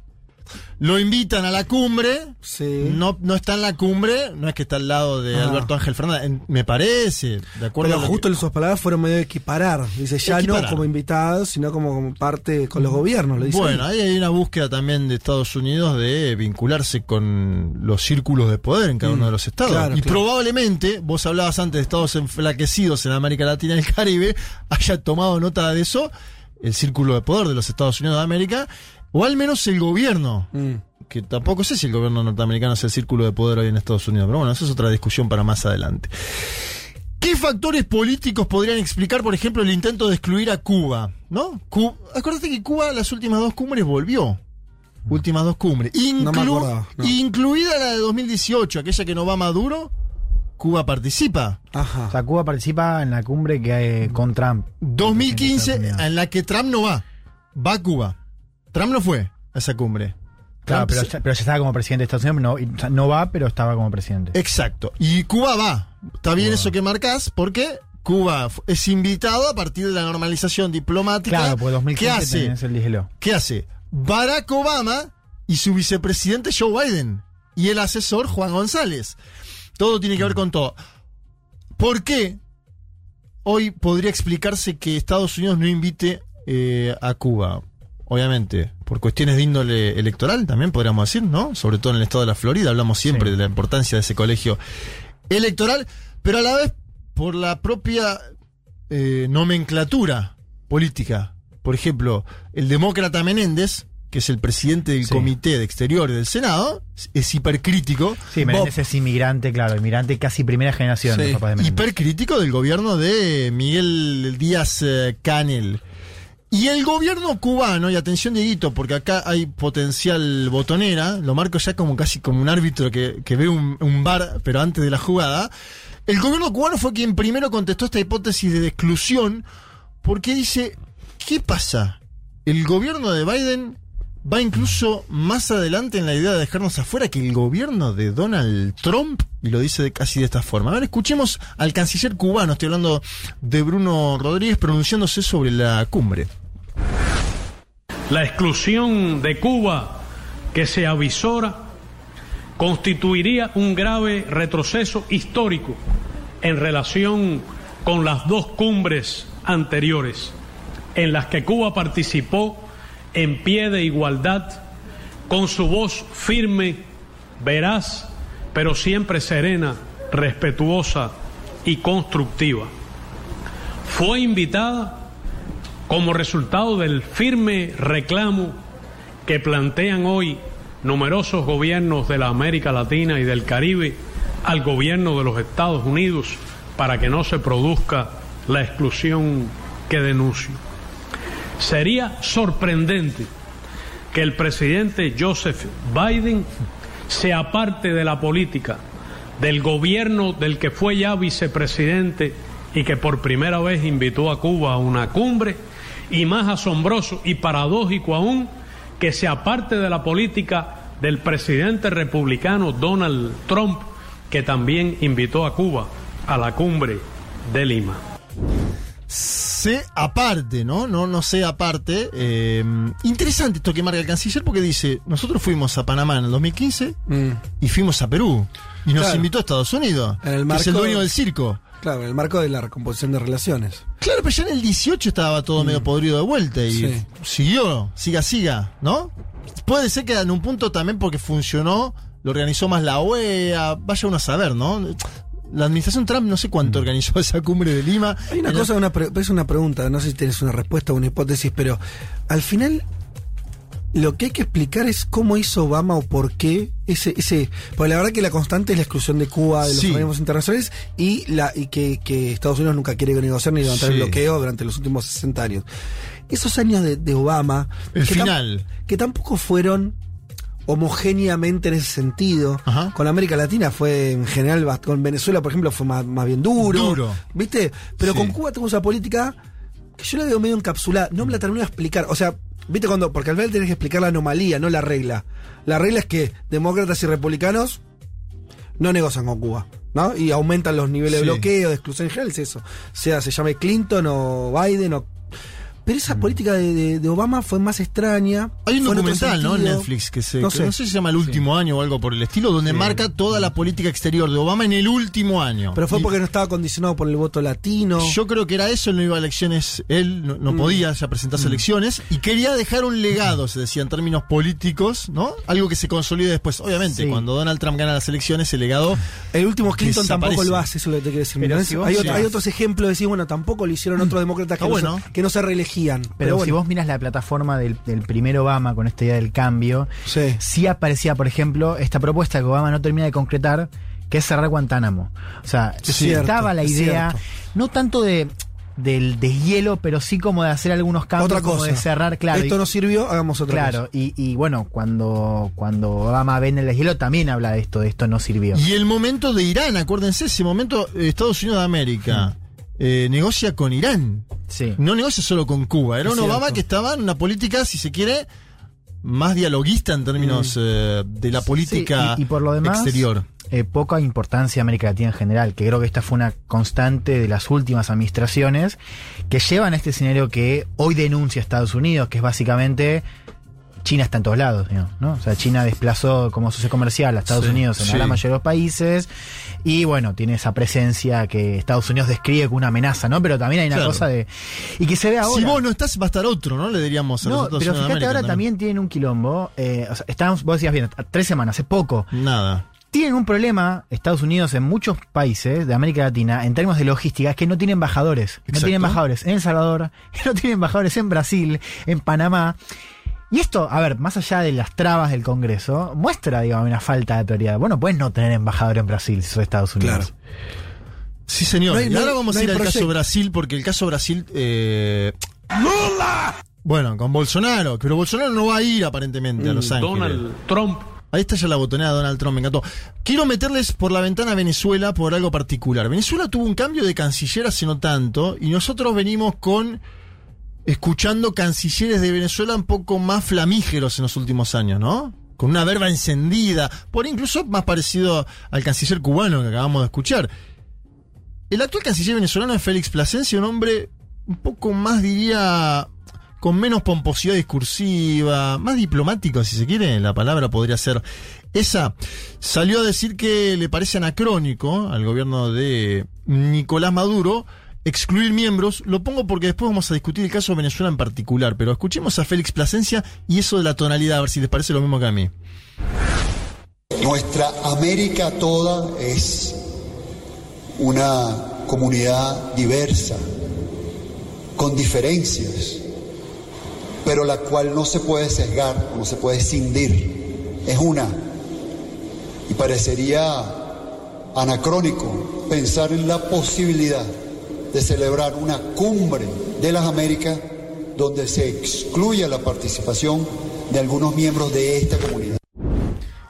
Lo invitan a la cumbre, Sí. no, no está en la cumbre, no es que está al lado de Ah. Alberto Ángel Fernández, en- me parece, de acuerdo Pero justo que- sus palabras fueron medio de equiparar. Dice, ya Equiparar. no como invitados, sino como, como parte con los gobiernos. Lo dice Bueno, ahí. ahí hay una búsqueda también de Estados Unidos de vincularse con los círculos de poder en cada Mm, uno de los estados. claro, y claro. probablemente, vos hablabas antes de estados enflaquecidos en América Latina y el Caribe, haya tomado nota de eso el círculo de poder de los Estados Unidos de América, o al menos el gobierno. Mm. Que tampoco sé si el gobierno norteamericano es el círculo de poder hoy en Estados Unidos, pero bueno, eso es otra discusión para más adelante. ¿Qué factores políticos podrían explicar, por ejemplo, el intento de excluir a Cuba? ¿No? Cu- Acuérdate que Cuba las últimas dos cumbres volvió. Últimas dos cumbres. Inclu- No me acordaba, no. Incluida la de 2018, aquella que no va Maduro, Cuba participa. O Ajá. sea, Cuba participa en la cumbre que hay con Trump. 2015, Estados Unidos. en la que Trump no va. Va Cuba. Trump no fue a esa cumbre. Claro, pero, ya, pero ya estaba como presidente de Estados Unidos, no, va, pero estaba como presidente. Exacto. Y Cuba va. Está bien Cuba. eso que marcas, porque Cuba es invitado a partir de la normalización diplomática. Claro, porque 2015 ¿Qué hace? el. ¿Qué hace? Barack Obama y su vicepresidente Joe Biden. Y el asesor Juan González. Todo tiene que ver con todo. ¿Por qué hoy podría explicarse que Estados Unidos no invite eh, a Cuba? Obviamente, por cuestiones de índole electoral también podríamos decir, ¿no? Sobre todo en el estado de la Florida, hablamos siempre Sí. de la importancia de ese colegio electoral, pero a la vez por la propia eh, nomenclatura política. Por ejemplo, el demócrata Menéndez, que es el presidente del Sí. Comité de Exteriores del Senado, es hipercrítico. Sí, Menéndez es inmigrante, claro, inmigrante casi primera generación, Sí. de Menéndez. hipercrítico del gobierno de Miguel Díaz eh, Canel. Y el gobierno cubano, y atención Dieguito, porque acá hay potencial botonera, lo marco ya como casi como un árbitro que, que ve un, un bar, pero antes de la jugada. El gobierno cubano fue quien primero contestó esta hipótesis de exclusión, porque dice, ¿qué pasa? El gobierno de Biden va incluso más adelante en la idea de dejarnos afuera que el gobierno de Donald Trump, y lo dice casi de esta forma. A ver, escuchemos al canciller cubano, estoy hablando de Bruno Rodríguez pronunciándose sobre la cumbre. La exclusión de Cuba que se avisora constituiría un grave retroceso histórico en relación con las dos cumbres anteriores, en las que Cuba participó en pie de igualdad, con su voz firme, veraz, pero siempre serena, respetuosa y constructiva. Fue invitada como resultado del firme reclamo que plantean hoy numerosos gobiernos de la América Latina y del Caribe al gobierno de los Estados Unidos para que no se produzca la exclusión que denuncio. Sería sorprendente que el presidente Joseph Biden se aparte de la política del gobierno del que fue ya vicepresidente y que por primera vez invitó a Cuba a una cumbre, y más asombroso y paradójico aún, que se aparte de la política del presidente republicano Donald Trump, que también invitó a Cuba a la cumbre de Lima. Se aparte, ¿no? No, no sé aparte. Eh, interesante esto que marca el canciller porque dice, nosotros fuimos a Panamá en el 2015 Mm. y fuimos a Perú. Y nos Claro. invitó a Estados Unidos, En el que es el marco- dueño del circo. Claro, en el marco de la recomposición de relaciones. Claro, pero ya en el 18 estaba todo medio podrido de vuelta y Sí. siguió, siga, siga, ¿no? Puede ser que en un punto también porque funcionó, lo organizó más la OEA, vaya uno a saber, ¿no? La administración Trump no sé cuánto organizó esa cumbre de Lima. Hay una cosa, una pre- es una pregunta, no sé si tienes una respuesta o una hipótesis, pero al final lo que hay que explicar es cómo hizo Obama o por qué ese, ese, porque la verdad que la constante es la exclusión de Cuba de los Sí. organismos internacionales y la y que, que Estados Unidos nunca quiere negociar ni levantar el Sí. bloqueo durante los últimos 60 años. Esos años de, de Obama, El que tam- final. que tampoco fueron homogéneamente en ese sentido. Con América Latina fue en general, con Venezuela, por ejemplo, fue más, más bien duro. Duro. ¿Viste? Pero Sí. con Cuba tenemos una política que yo la veo medio encapsulada. No me la termino de explicar. O sea, ¿viste cuando? Porque al final tenés que explicar la anomalía, no la regla. La regla es que demócratas y republicanos no negocian con Cuba. ¿no? Y aumentan los niveles Sí. de bloqueo, de exclusión en general, es eso. Sea se llame Clinton o Biden o. Pero esa política de, de- de Obama fue más extraña. Hay un documental, ¿no? En. Netflix que se, No que sé. no sé si se llama El último año o algo por el estilo, donde marca toda la política exterior de Obama en el último año. Pero fue Y porque no estaba condicionado por el voto latino. Yo creo que era eso, él no iba a elecciones, él no, no Mm. podía ya presentarse a elecciones y quería dejar un legado, se decía en términos políticos, ¿no? Algo que se consolide después. Obviamente, Sí. cuando Donald Trump gana las elecciones, el legado. El último Clinton desaparece. tampoco lo hace, eso es lo que te quiero decir. Pero Mira, si hay, otros ejemplos de decir, bueno, tampoco lo hicieron otros demócratas que, Está no, bueno. se, que no se reelegían. Pero, Pero, si vos miras la plataforma del, del primer Obama con esta idea del cambio, Sí. sí aparecía, por ejemplo, esta propuesta que Obama no termina de concretar, que es cerrar Guantánamo. O sea, cierto, estaba la idea, cierto. no tanto de del deshielo, pero sí como de hacer algunos cambios, otra como de cerrar, claro. Esto y- no sirvió, hagamos otra Claro, cosa. y, y bueno, cuando, cuando Obama ve en el deshielo también habla de esto, de esto no sirvió. Y el momento de Irán, acuérdense, ese momento, eh, Estados Unidos de América. Eh, negocia con Irán. Sí. No negocia solo con Cuba. Era un Obama que estaba en una política, si se quiere, más dialoguista en términos eh, de la política Sí, y, y por lo demás, exterior. eh, poca importancia a América Latina en general, que creo que esta fue una constante de las últimas administraciones que llevan a este escenario que hoy denuncia Estados Unidos, que es básicamente China está en todos lados, ¿no? O sea, China desplazó como socio comercial a Estados Sí, Unidos en la gran mayoría de los países y bueno, tiene esa presencia que Estados Unidos describe como una amenaza, ¿no? Pero también hay una Claro. cosa de... Y que se ve ahora... Si vos no estás, va a estar otro, ¿no? Le diríamos a los No, pero fíjate ahora también tienen un quilombo. Eh, o sea, estábamos, vos decías bien, tres semanas, hace poco. Nada. Tienen un problema, Estados Unidos, en muchos países de América Latina, en términos de logística, es que no tiene embajadores. No Exacto. tiene embajadores en El Salvador, no tiene embajadores en Brasil, en Panamá. Y esto, a ver, más allá de las trabas del Congreso, muestra, digamos, una falta de prioridad. Bueno, puedes no tener embajador en Brasil si sos Estados Unidos. Claro. Sí, señor. No hay- y ahora vamos no a ir al caso. Brasil, porque el caso Brasil. Eh, Bueno, con Bolsonaro. Pero Bolsonaro no va a ir aparentemente a Los Ángeles. Donald Trump Ahí está ya la botonera de Donald Trump, me encantó. Quiero meterles por la ventana a Venezuela por algo particular. Venezuela tuvo un cambio de canciller hace no tanto y nosotros venimos con escuchando cancilleres de Venezuela un poco más flamígeros en los últimos años, ¿no? Con una verba encendida, por incluso más parecido al canciller cubano que acabamos de escuchar. El actual canciller venezolano es Félix Plasencia, un hombre un poco más, diría, con menos pomposidad discursiva, más diplomático, si se quiere, la palabra podría ser esa. Salió a decir que le parece anacrónico al gobierno de Nicolás Maduro excluir miembros. Lo pongo porque después vamos a discutir el caso de Venezuela en particular, pero escuchemos a Félix Plasencia y eso de la tonalidad, a ver si les parece lo mismo que a mí. Nuestra América toda es una comunidad diversa, con diferencias, pero la cual no se puede sesgar, no se puede cindir. Es una. Y parecería anacrónico pensar en la posibilidad de celebrar una cumbre de las Américas donde se excluya la participación de algunos miembros de esta comunidad.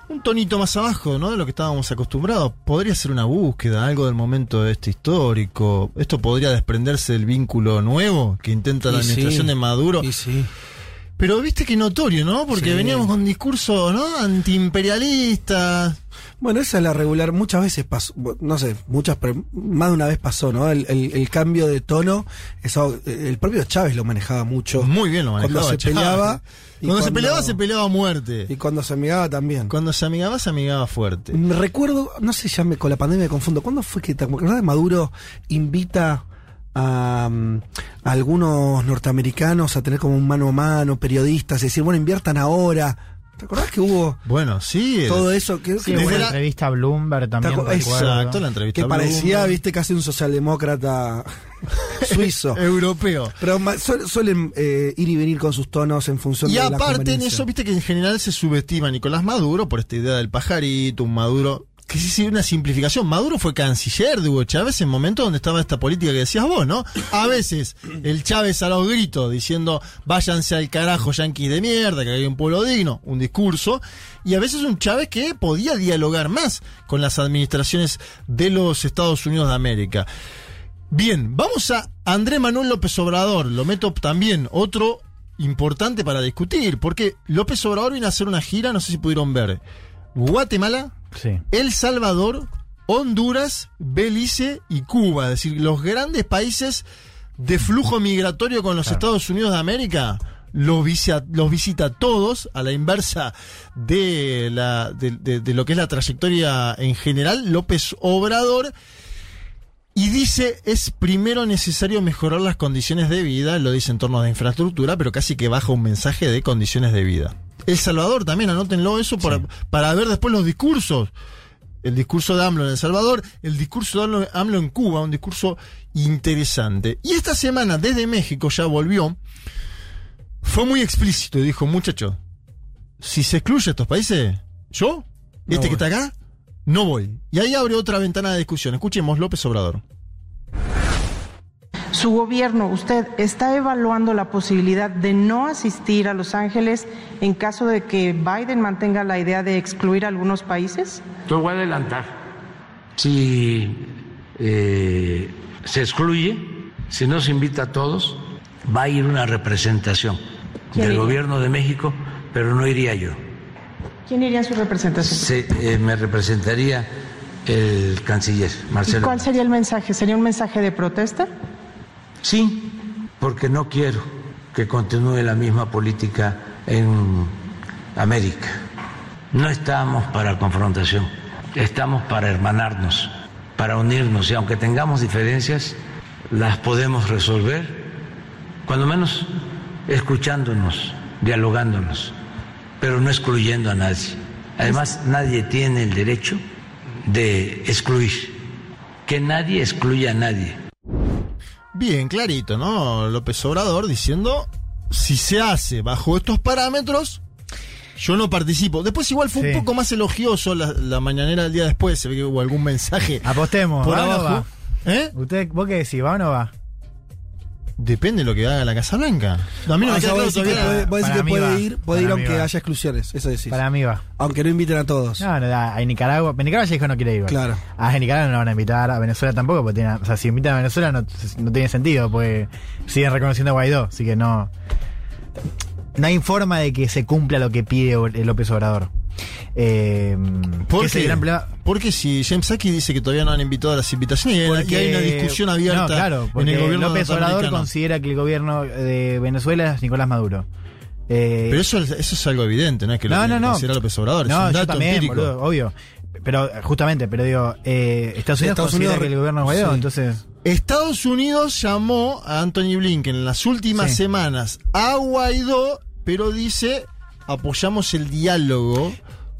Un tonito más abajo, ¿no? De lo que estábamos acostumbrados. Podría ser una búsqueda, algo del momento de este histórico. Esto podría desprenderse del vínculo nuevo que intenta la sí, administración de Maduro. y sí. Pero viste que notorio, ¿no? Porque Sí. veníamos con discurso, ¿no? Antiimperialista. Bueno, esa es la regular. Muchas veces pasó, no sé, muchas, pero más de una vez pasó, ¿no? El, el- el cambio de tono, eso, el propio Chávez lo manejaba mucho. Muy bien lo manejaba. Cuando se Chávez. peleaba. y Cuando, se peleaba, se peleaba a muerte. Y cuando se amigaba también. Cuando se amigaba, se amigaba fuerte. Me recuerdo, no sé, ya me, con la pandemia me confundo. ¿Cuándo fue que te de Maduro invita a, mm, a algunos norteamericanos a tener como un mano a mano, periodistas, decir, bueno, inviertan ahora? ¿Te acordás que hubo Bueno, sí. todo eso? Que, Sí, que- hubo una la- entrevista a Bloomberg también. Exacto, la entrevista que a parecía, Bloomberg. viste, casi un socialdemócrata suizo. Europeo. Pero suelen eh, ir y venir con sus tonos en función Y de la aparte en eso, viste que en general se subestima a Nicolás Maduro por esta idea del pajarito, un Maduro. Que sí, sí, una simplificación. Maduro fue canciller de Hugo Chávez en momentos donde estaba esta política que decías vos, ¿no? A veces el Chávez a los gritos diciendo váyanse al carajo yanquis de mierda, que hay un pueblo digno, un discurso. Y a veces un Chávez que podía dialogar más con las administraciones de los Estados Unidos de América. Bien, vamos a Andrés Manuel López Obrador. Lo meto también, otro importante para discutir, porque López Obrador viene a hacer una gira, no sé si pudieron ver. Guatemala, Sí. El Salvador, Honduras, Belice y Cuba. Es decir, los grandes países de flujo migratorio con los Claro. Estados Unidos de América. Los visita, los visita todos a la inversa de, la, de, de- de lo que es la trayectoria en general. López Obrador y dice, es primero necesario mejorar las condiciones de vida, lo dice en torno a la infraestructura, pero casi que baja un mensaje de condiciones de vida. El Salvador también, anótenlo eso para, para ver después los discursos. El discurso de AMLO en El Salvador, el discurso de AMLO, AMLO en Cuba, un discurso interesante. Y esta semana desde México ya volvió, fue muy explícito y dijo, muchachos, si se excluye a estos países, yo, No este voy. que está acá, no voy. Y ahí abre otra ventana de discusión. Escuchemos López Obrador. Su gobierno, usted está evaluando la posibilidad de no asistir a Los Ángeles en caso de que Biden mantenga la idea de excluir a algunos países. Lo voy a adelantar. Si eh, se excluye, si no se invita a todos, va a ir una representación ¿Quién del iría? gobierno de México, pero no iría yo. ¿Quién iría en su representación? Se, eh, me representaría el canciller, ¿Y Marcelo. cuál sería el mensaje? ¿Sería un mensaje de protesta? Sí, porque no quiero que continúe la misma política en América. No estamos para confrontación, estamos para hermanarnos, para unirnos y aunque tengamos diferencias, las podemos resolver, cuando menos escuchándonos, dialogándonos, pero no excluyendo a nadie. Además, nadie tiene el derecho de excluir, que nadie excluya a nadie. Bien, clarito, ¿no? López Obrador diciendo, si se hace bajo estos parámetros, yo no participo. Después igual fue Sí. un poco más elogioso la, la mañanera del día después, se ve que hubo algún mensaje Apostemos. por ¿va o no abajo. va? ¿Eh? ¿Usted, ¿Vos qué decís? ¿Va o no va? Depende de lo que haga la Casa Blanca. A mí no me queda claro decís que todavía. puede, vos decís que puede va. ir, puede Para ir aunque va. haya exclusiones, eso decís. Para mí va. Aunque no inviten a todos. No, no, a a Nicaragua. Nicaragua ya dijo no quiere ir. Claro. A Nicaragua no lo van a invitar, a Venezuela tampoco, porque tiene, o sea, si invitan a Venezuela no, no tiene sentido, pues siguen reconociendo a Guaidó, así que no. No hay forma de que se cumpla lo que pide López Obrador. Eh, problema- Porque si James Saki dice que todavía no han invitado a las invitaciones y hay- Porque- hay una discusión abierta No, claro, en el gobierno López Obrador considera que el gobierno de Venezuela es Nicolás Maduro. Eh, Pero eso, eso es algo evidente, no es que lo no, tiene no, considerar López Obrador, es un dato también, empírico. boludo, obvio. Pero justamente, pero digo, eh, Estados Unidos Estados considera Unidos- que el gobierno es Guaidó, sí. entonces. Estados Unidos llamó a Anthony Blinken en las últimas Sí. semanas a Guaidó, pero dice apoyamos el diálogo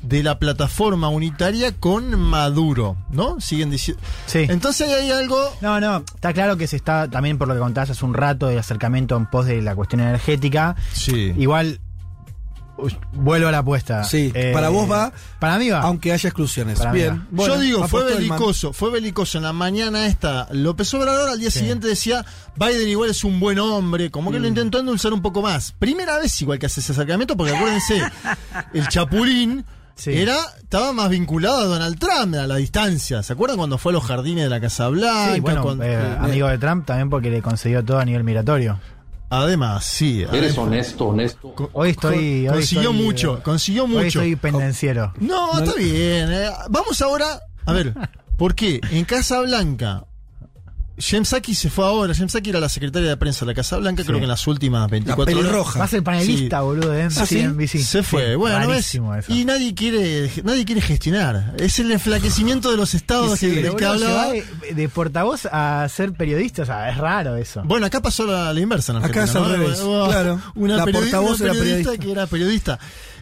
de la plataforma unitaria con Maduro, ¿no? Siguen diciendo. Sí. Entonces hay algo. No, no, está claro que se está, también por lo que contabas hace un rato, de acercamiento en pos de la cuestión energética. Sí. Igual, uy, vuelvo a la apuesta. Sí, Eh, para vos va, Para mí va. aunque haya exclusiones. Para Bien. bueno, Yo digo, fue belicoso, fue belicoso en la mañana esta. López Obrador al día Sí. siguiente decía, Biden igual es un buen hombre, como Mm. que lo intentó endulzar un poco más. Primera vez igual que hace ese acercamiento, porque acuérdense, el Chapulín Sí. era, estaba más vinculado a Donald Trump a la distancia. ¿Se acuerdan cuando fue a los jardines de la Casa Blanca? Sí, bueno, Cuando- eh, amigo de Trump también porque le concedió todo a nivel migratorio. Además, sí. Eres además- honesto, honesto. Hoy estoy. hoy consiguió estoy, mucho, eh, consiguió Hoy mucho. estoy pendenciero. No, está bien. eh. Vamos ahora. A ver, ¿por qué? En Casa Blanca. James Saki se fue ahora. James Saki era la secretaria de prensa de la Casa Blanca, creo que en las últimas 24 horas. pelirroja. Va a ser panelista, Sí. boludo, de ¿Ah, sí? Se fue. Sí, bueno, rarísimo eso. Y nadie quiere, nadie quiere gestionar. Es el enflaquecimiento de los estados Sí, que, del que boludo, se hablaba. va de, de portavoz a ser periodista, o sea, es raro eso. Bueno, acá pasó la, la inversa en Acá es al ¿no? revés, claro. Una, La periodi- portavoz una era periodista periodista. que era periodista.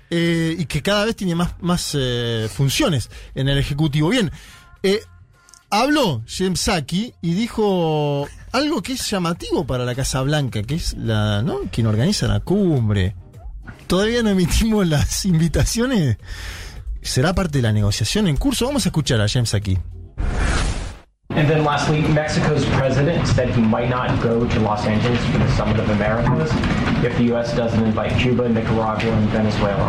eh, y que cada vez tiene más, más eh, funciones en el Ejecutivo. Bien, eh, habló James Saki y dijo algo que es llamativo para la Casa Blanca, que es la, ¿no? quien organiza la cumbre. Todavía no emitimos las invitaciones. ¿Será parte de la negociación en curso? Vamos a escuchar a James Saki. And then lastly, Mexico's president said he might not go to Los Angeles for the Summit of Americas if the U.S. doesn't invite Cuba, Nicaragua, and Venezuela.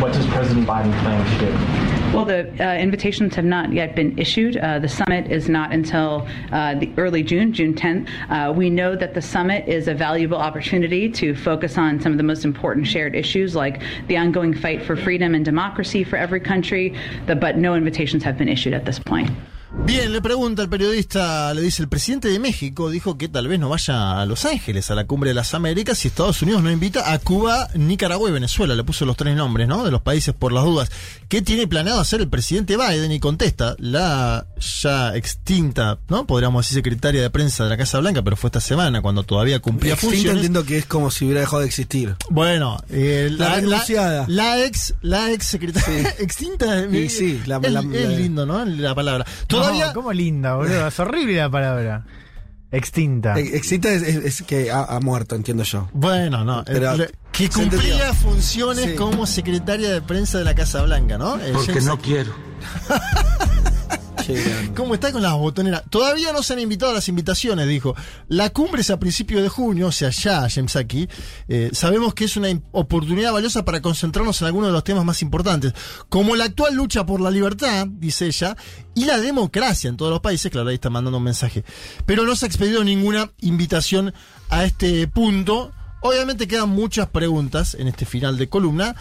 What does President Biden planning to do? Well, the uh, invitations have not yet been issued. Uh, the summit is not until uh, the early June, June 10th. Uh, we know that the summit is a valuable opportunity to focus on some of the most important shared issues, like the ongoing fight for freedom and democracy for every country. The, but no invitations have been issued at this point. Bien, le pregunta el periodista, le dice, el presidente de México dijo que tal vez no vaya a Los Ángeles, a la cumbre de las Américas, si Estados Unidos no invita a Cuba, Nicaragua y Venezuela. Le puso los tres nombres, ¿no? De los países por las dudas. ¿Qué tiene planeado hacer el presidente Biden? Y contesta, la ya extinta, ¿no? Podríamos decir secretaria de prensa de la Casa Blanca, pero fue esta semana cuando todavía cumplía Extinta funciones. entiendo que es como si hubiera dejado de existir. Bueno, eh, La renunciada. La, ex, la ex secretaria extinta. Eh, sí, la- es, la- es la- lindo, ¿no? La palabra. Todavía. No, ¿Cómo linda, boludo? Es horrible la palabra. Extinta. Eh, Extinta es, es- es que ha, ha muerto, entiendo yo. Bueno, no. Pero- eh, que se cumplía entendió. funciones Sí. como secretaria de prensa de la Casa Blanca, ¿no? Eh, Porque James no quiero. ¿Cómo está con las botoneras? Todavía no se han invitado a las invitaciones, dijo. La cumbre es a principios de junio, o sea, ya, Yemsaki. Eh, sabemos que es una oportunidad valiosa para concentrarnos en algunos de los temas más importantes, como la actual lucha por la libertad, dice ella, y la democracia en todos los países. Claro, ahí está mandando un mensaje. Pero no se ha expedido ninguna invitación a este punto. Obviamente quedan muchas preguntas en este final de columna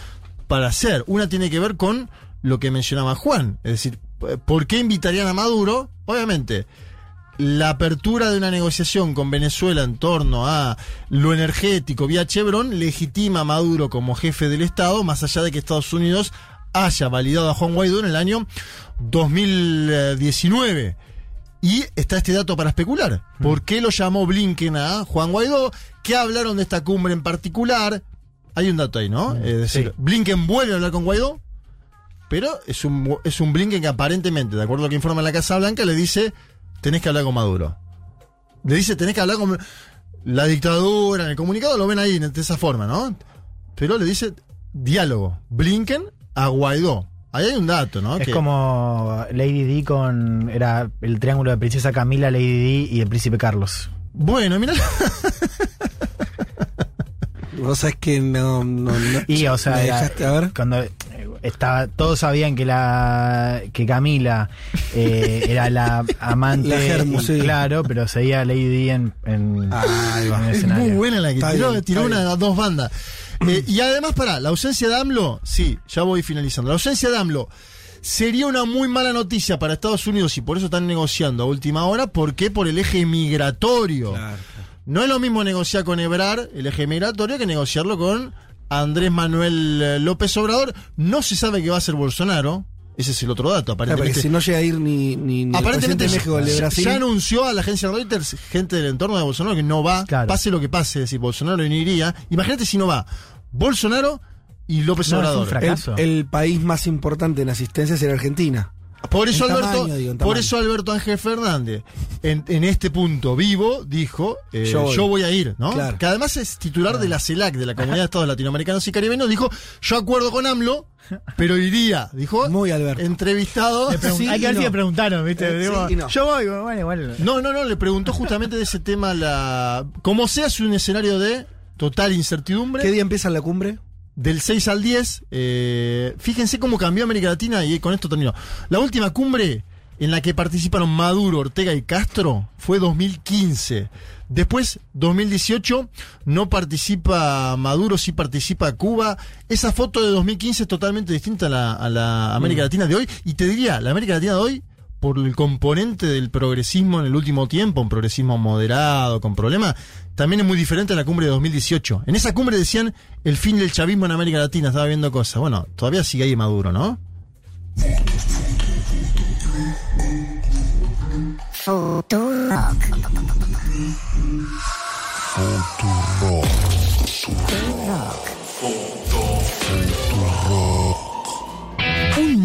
para hacer. Una tiene que ver con lo que mencionaba Juan, es decir, ¿por qué invitarían a Maduro? Obviamente, la apertura de una negociación con Venezuela en torno a lo energético vía Chevron legitima a Maduro como jefe del Estado, más allá de que Estados Unidos haya validado a Juan Guaidó en el año 2019. Y está este dato para especular. ¿Por qué lo llamó Blinken a Juan Guaidó? ¿Qué hablaron de esta cumbre en particular? Hay un dato ahí, ¿no? Es decir, Blinken vuelve a hablar con Guaidó, pero es un, es un Blinken que aparentemente, de acuerdo a lo que informa la Casa Blanca, le dice, tenés que hablar con Maduro. Le dice, tenés que hablar con la dictadura, en el comunicado lo ven ahí de esa forma, ¿no? Pero le dice, diálogo, Blinken a Guaidó. Ahí hay un dato, ¿no? Es Que- como Lady D con. Era el triángulo de Princesa Camila, Lady D y el Príncipe Carlos. Bueno, mira. Vos sabés que no. no, no- Y, o sea, era- cuando estaba, todos sabían que la que Camila eh, era la amante, La germu, y- sí. claro, pero seguía Lady D en, en, en el Es escenario. muy buena la que Está tiró, bien, tiró una de las dos bandas. Eh, y además, para la ausencia de AMLO, sí, ya voy finalizando. La ausencia de AMLO sería una muy mala noticia para Estados Unidos y por eso están negociando a última hora. ¿Por qué? Por el eje migratorio. No es lo mismo negociar con Ebrar, el eje migratorio, que negociarlo con Andrés Manuel eh, López Obrador. No se sabe que va a ser Bolsonaro. Ese es el otro dato, Claro, porque aparentemente. si no llega a ir ni, ni, ni el Aparentemente presidente de México, el de ya, Brasil. ya anunció a la agencia Reuters, gente del entorno de Bolsonaro, que no va, pase lo que pase, es decir, Bolsonaro no iría. Imagínate si no va Bolsonaro y López Obrador. El, el país más importante en asistencia será Argentina. Por eso, Alberto, tamaño, digo, en por eso Alberto Ángel Fernández, en, en este punto vivo, dijo, eh, Yo yo, voy. a ir, ¿no? Claro. Que además es titular de la CELAC, de la Comunidad de Estados Latinoamericanos y Caribeños, dijo, yo acuerdo con AMLO, pero iría, dijo, Muy Alberto. entrevistado. Sí hay que ver si no. le preguntaron, ¿viste? Eh, Digo, sí y no. Yo voy, bueno, igual. No, no, no, le preguntó justamente de ese tema la. Como sea, es un escenario de total incertidumbre. ¿Qué día empieza la cumbre? Del 6 al 10. eh, fíjense cómo cambió América Latina y con esto termino. La última cumbre en la que participaron Maduro, Ortega y Castro fue 2015. Después, 2018, no participa Maduro, sí participa Cuba. Esa foto de 2015 es totalmente distinta a la, a la América Mm. Latina de hoy. Y te diría, la América Latina de hoy, por el componente del progresismo en el último tiempo, un progresismo moderado, con problemas, también es muy diferente a la cumbre de 2018. En esa cumbre decían el fin del chavismo en América Latina, estaba viendo cosas. Bueno, todavía sigue ahí Maduro, ¿no? Futurock. Un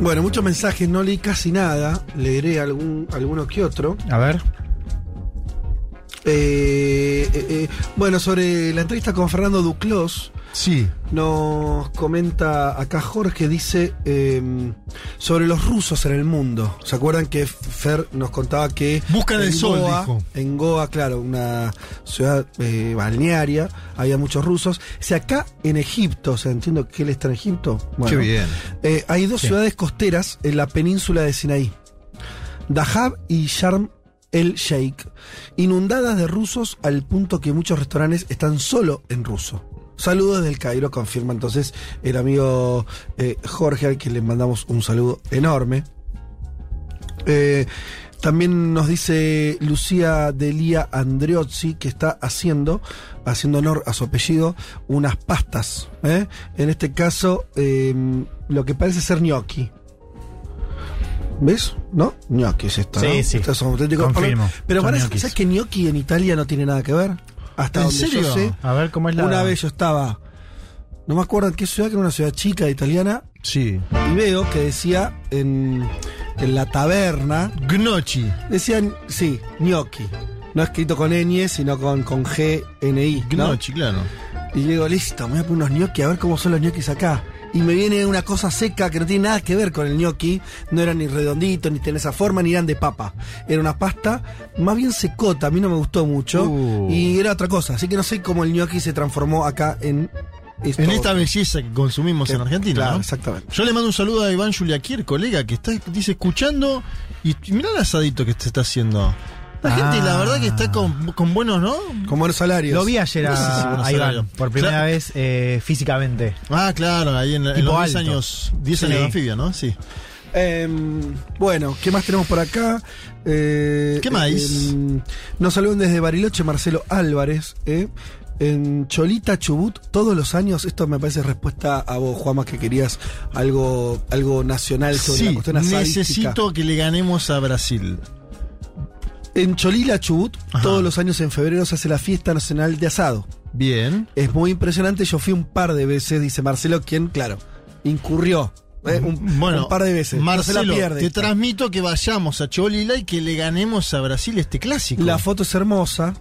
Bueno, muchos mensajes, no leí casi nada. Leeré algún, alguno que otro. A ver. Eh, eh, eh, bueno, sobre la entrevista con Fernando Duclos. Sí. Nos comenta acá Jorge, dice eh, sobre los rusos en el mundo. ¿Se acuerdan que Fer nos contaba que. Buscan en el sol, Goa, dijo. En Goa, claro, una ciudad balnearia, había muchos rusos. Sea, acá en Egipto, o sea, entiendo que él está en Egipto. Qué bien. Hay dos Sí. ciudades costeras en la península de Sinaí. Dahab y Sharm el Sheikh, inundadas de rusos al punto que muchos restaurantes están solo en ruso. Saludos del Cairo, confirma entonces el amigo eh, Jorge, al que le mandamos un saludo enorme. Eh, también nos dice Lucía Delia Andreozzi que está haciendo, haciendo honor a su apellido, unas pastas. ¿eh? En este caso, lo que parece ser gnocchi. ¿Ves? ¿No? Gnocchi es esto. Sí, ¿no? sí. Estos son auténticos- Confirmo. Pero Son parece, ñoquis. ¿sabes que gnocchi en Italia no tiene nada que ver? Hasta ¿En donde serio? yo sé. A ver cómo es la. Una vez yo estaba, no me acuerdo en qué ciudad, que era una ciudad chica italiana, Sí. y veo que decía en, en la taberna, Gnocchi. decían, sí, gnocchi. No escrito con ñ, sino con, con G, N, I. ¿no? Gnocchi, claro. Y digo, listo, me voy a poner unos gnocchi a ver cómo son los ñoquis acá. Y me viene una cosa seca que no tiene nada que ver con el gnocchi. No eran ni redonditos, ni tenía esa forma, ni eran de papa. Era una pasta más bien secota, a mí no me gustó mucho. Uh. Y era otra cosa. Así que no sé cómo el gnocchi se transformó acá en esto. En esta belleza que consumimos Que- en Argentina. claro, ¿no? exactamente. Yo le mando un saludo a Iván Juliaquier, colega, que está, dice, escuchando. Y mirá el asadito que se está haciendo. La gente, Ah. la verdad, que está con, con buenos, ¿no? Con buenos salarios. Lo vi ayer a, Sí, sí, sí, buenos a Iván, salarios. por primera Claro. vez eh, físicamente. Ah, claro, ahí en, los 10 alto. años, 10 Sí. años de anfibia, ¿no? Sí. Em, bueno, ¿qué más tenemos por acá? Eh, ¿Qué más? em, nos saludan desde Bariloche Marcelo Álvarez. eh. En Cholita, Chubut, todos los años, esto me parece respuesta a vos, Juanma, que querías algo, algo nacional sobre la Sí, cuestión asadística. necesito que le ganemos a Brasil. En Cholila, Chubut, Ajá. todos los años en febrero se hace la fiesta nacional de asado. Bien. Es muy impresionante, yo fui un par de veces, dice Marcelo, quien, claro, incurrió. eh, un, Bueno, un par de veces. No Marcelo, pierde. te transmito que vayamos a Cholila y que le ganemos a Brasil este clásico. La foto es hermosa.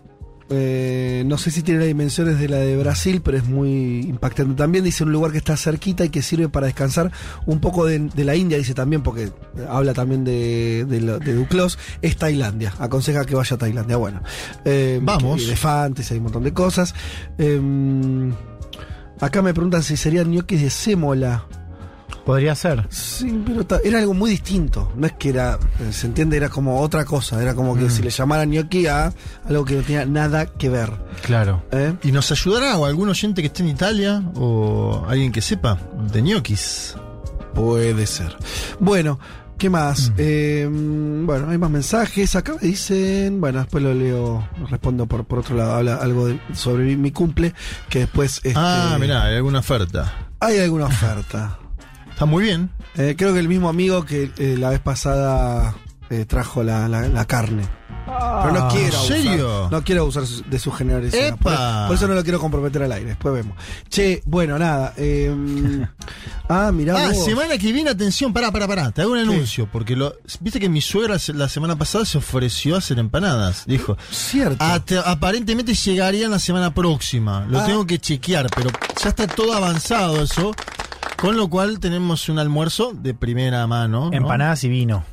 Eh, no sé si tiene las dimensiones de la de Brasil, pero es muy impactante. También dice un lugar que está cerquita y que sirve para descansar un poco de, de la India, dice también, porque habla también de, de, de Duclos, es Tailandia. Aconseja que vaya a Tailandia. Bueno, eh, Vamos. hay elefantes, hay un montón de cosas. Eh, acá me preguntan si serían ñoquis de sémola. Podría ser. Sí, pero era algo muy distinto. No es que era, eh, se entiende, era como otra cosa. Era como que Mm. si le llamaran gnocchi a algo que no tenía nada que ver. Claro. ¿eh? ¿Y nos ayudará o algún oyente que esté en Italia o alguien que sepa de ñoquis? Puede ser. Bueno, ¿qué Mm. más? Eh, bueno, hay más mensajes. Acá me dicen, bueno, después lo leo, respondo por, por otro lado, habla algo de- sobre mi, mi cumple, que después... este, Ah, mirá, hay alguna oferta. Hay alguna oferta. Está muy bien. Eh, creo que el mismo amigo que eh, la vez pasada eh, trajo la, la- la carne. Pero no quiero ¿en serio? No quiero abusar de su generosidad. Por, eso no lo quiero comprometer al aire. Después vemos. Che, bueno, nada. eh, ah, mirá Ah, vos. semana que viene, atención, pará, pará, pará. Te hago un anuncio, porque lo, viste que mi suegra la semana pasada se ofreció a hacer empanadas. Dijo, Cierto. "Ate- aparentemente llegarían la semana próxima. Lo Ah. tengo que chequear, pero ya está todo avanzado eso. Con lo cual tenemos un almuerzo de primera mano. ¿no? Empanadas y vino.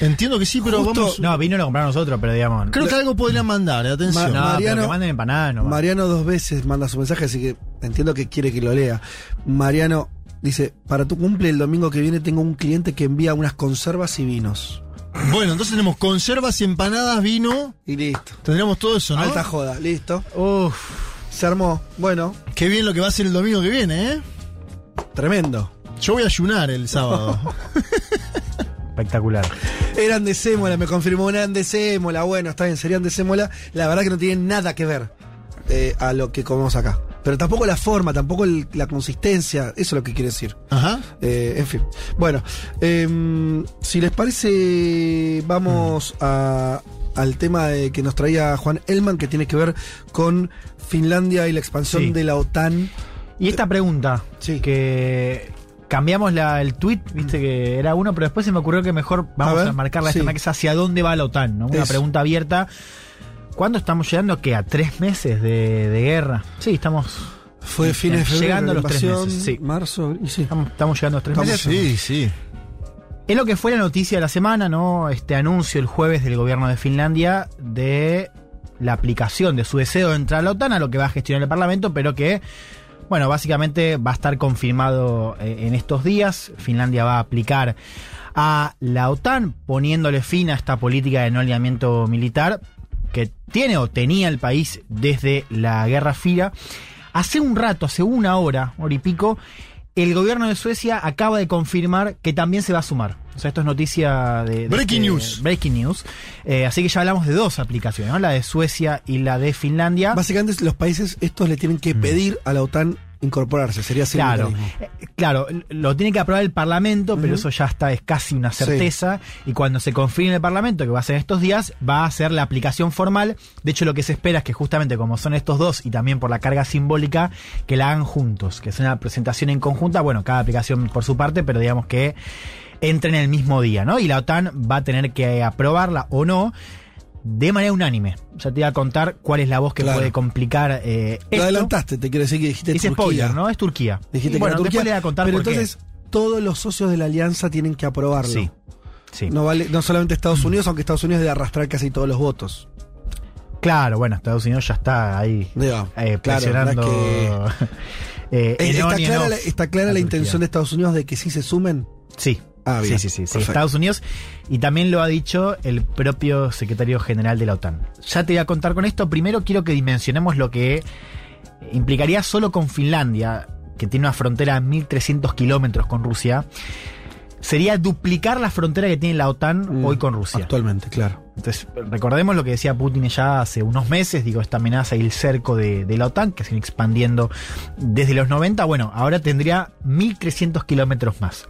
Entiendo que sí, pero Justo- vamos. No, vino lo compramos nosotros, pero digamos. Creo que algo podrían mandar, eh, atención. Ma- no, Mariano- pero que manden empanadas, no. Mariano dos veces manda su mensaje, así que entiendo que quiere que lo lea. Mariano dice, para tu cumple el domingo que viene tengo un cliente que envía unas conservas y vinos. Bueno, entonces tenemos conservas, empanadas, vino. Y listo. Tendríamos todo eso, ¿no? Alta joda, listo. Uf, Se armó. Bueno, qué bien lo que va a ser el domingo que viene, ¿eh? Tremendo. Yo voy a ayunar el sábado. Espectacular. Eran de sémola, me confirmó, eran de sémola. Bueno, está bien, serían de sémola. La verdad que no tienen nada que ver eh, a lo que comemos acá. Pero tampoco la forma, tampoco el- la consistencia, eso es lo que quiere decir. Ajá. Eh, en fin. Bueno, em, si les parece, vamos a- al tema de que nos traía Juan Elman, que tiene que ver con Finlandia y la expansión Sí. de la OTAN. Y esta pregunta, Sí. que cambiamos la, el tweet, viste que era uno, pero después se me ocurrió que mejor vamos a, ver, marcar la sí. que es hacia dónde va la OTAN, ¿no? Una pregunta abierta. ¿Cuándo estamos llegando? que ¿A tres meses de, de guerra? Sí, estamos. Fue fines de febrero, Llegando a los tres meses. Sí. marzo, y sí. Estamos, estamos llegando a los tres Estamos- meses. Sí, sí. Es lo que fue la noticia de la semana, ¿no? Este anuncio el jueves del gobierno de Finlandia de la aplicación de su deseo de entrar a la OTAN, a lo que va a gestionar el Parlamento, pero que, bueno, básicamente va a estar confirmado eh, en estos días. Finlandia va a aplicar a la OTAN, poniéndole fin a esta política de no alineamiento militar que tiene o tenía el país desde la Guerra Fría. Hace un rato, hace una hora, hora y pico, el gobierno de Suecia acaba de confirmar que también se va a sumar. O sea, esto es noticia de... de Breaking este- news. Breaking news. Eh, así que ya hablamos de dos aplicaciones, ¿no? La de Suecia y la de Finlandia. Básicamente los países estos le tienen que pedir a la OTAN incorporarse, sería así Mm. Claro, eh, claro, lo tiene que aprobar el Parlamento, pero eso ya está, es casi una certeza. Y cuando se confirme en el Parlamento, que va a ser en estos días, va a ser la aplicación formal. De hecho, lo que se espera es que justamente como son estos dos y también por la carga simbólica, que la hagan juntos, que sea una presentación en conjunta, bueno, cada aplicación por su parte, pero digamos que entren el mismo día, ¿no? Y la OTAN va a tener que aprobarla o no. De manera unánime. Ya te iba a contar cuál es la voz que Claro. puede complicar eh, Lo esto. adelantaste, te quiero decir que dijiste Turquía. spoiler, ¿no? Es Turquía. Dijiste bueno, que Turquía, después le voy a contar pero por qué. entonces todos los socios de la alianza tienen que aprobarlo. Sí, sí. No vale, no solamente Estados Unidos, aunque Estados Unidos debe arrastrar casi todos los votos. Claro, bueno, Estados Unidos ya está ahí Digo, eh, presionando. eh, Eh, ¿Está clara, la, está clara intención de Estados Unidos de que sí se sumen? Sí. Ah, bien. Sí, sí, sí. Estados Unidos y también lo ha dicho el propio secretario general de la OTAN. Ya te voy a contar con esto. Primero quiero que dimensionemos lo que implicaría solo con Finlandia, que tiene una frontera de 1.300 kilómetros con Rusia. Sería duplicar la frontera que tiene la OTAN hoy con Rusia. Mm, Actualmente, claro. Entonces, recordemos lo que decía Putin ya hace unos meses, digo, esta amenaza y el cerco de, de la OTAN, que se viene expandiendo desde los 90, bueno, ahora tendría 1.300 kilómetros más.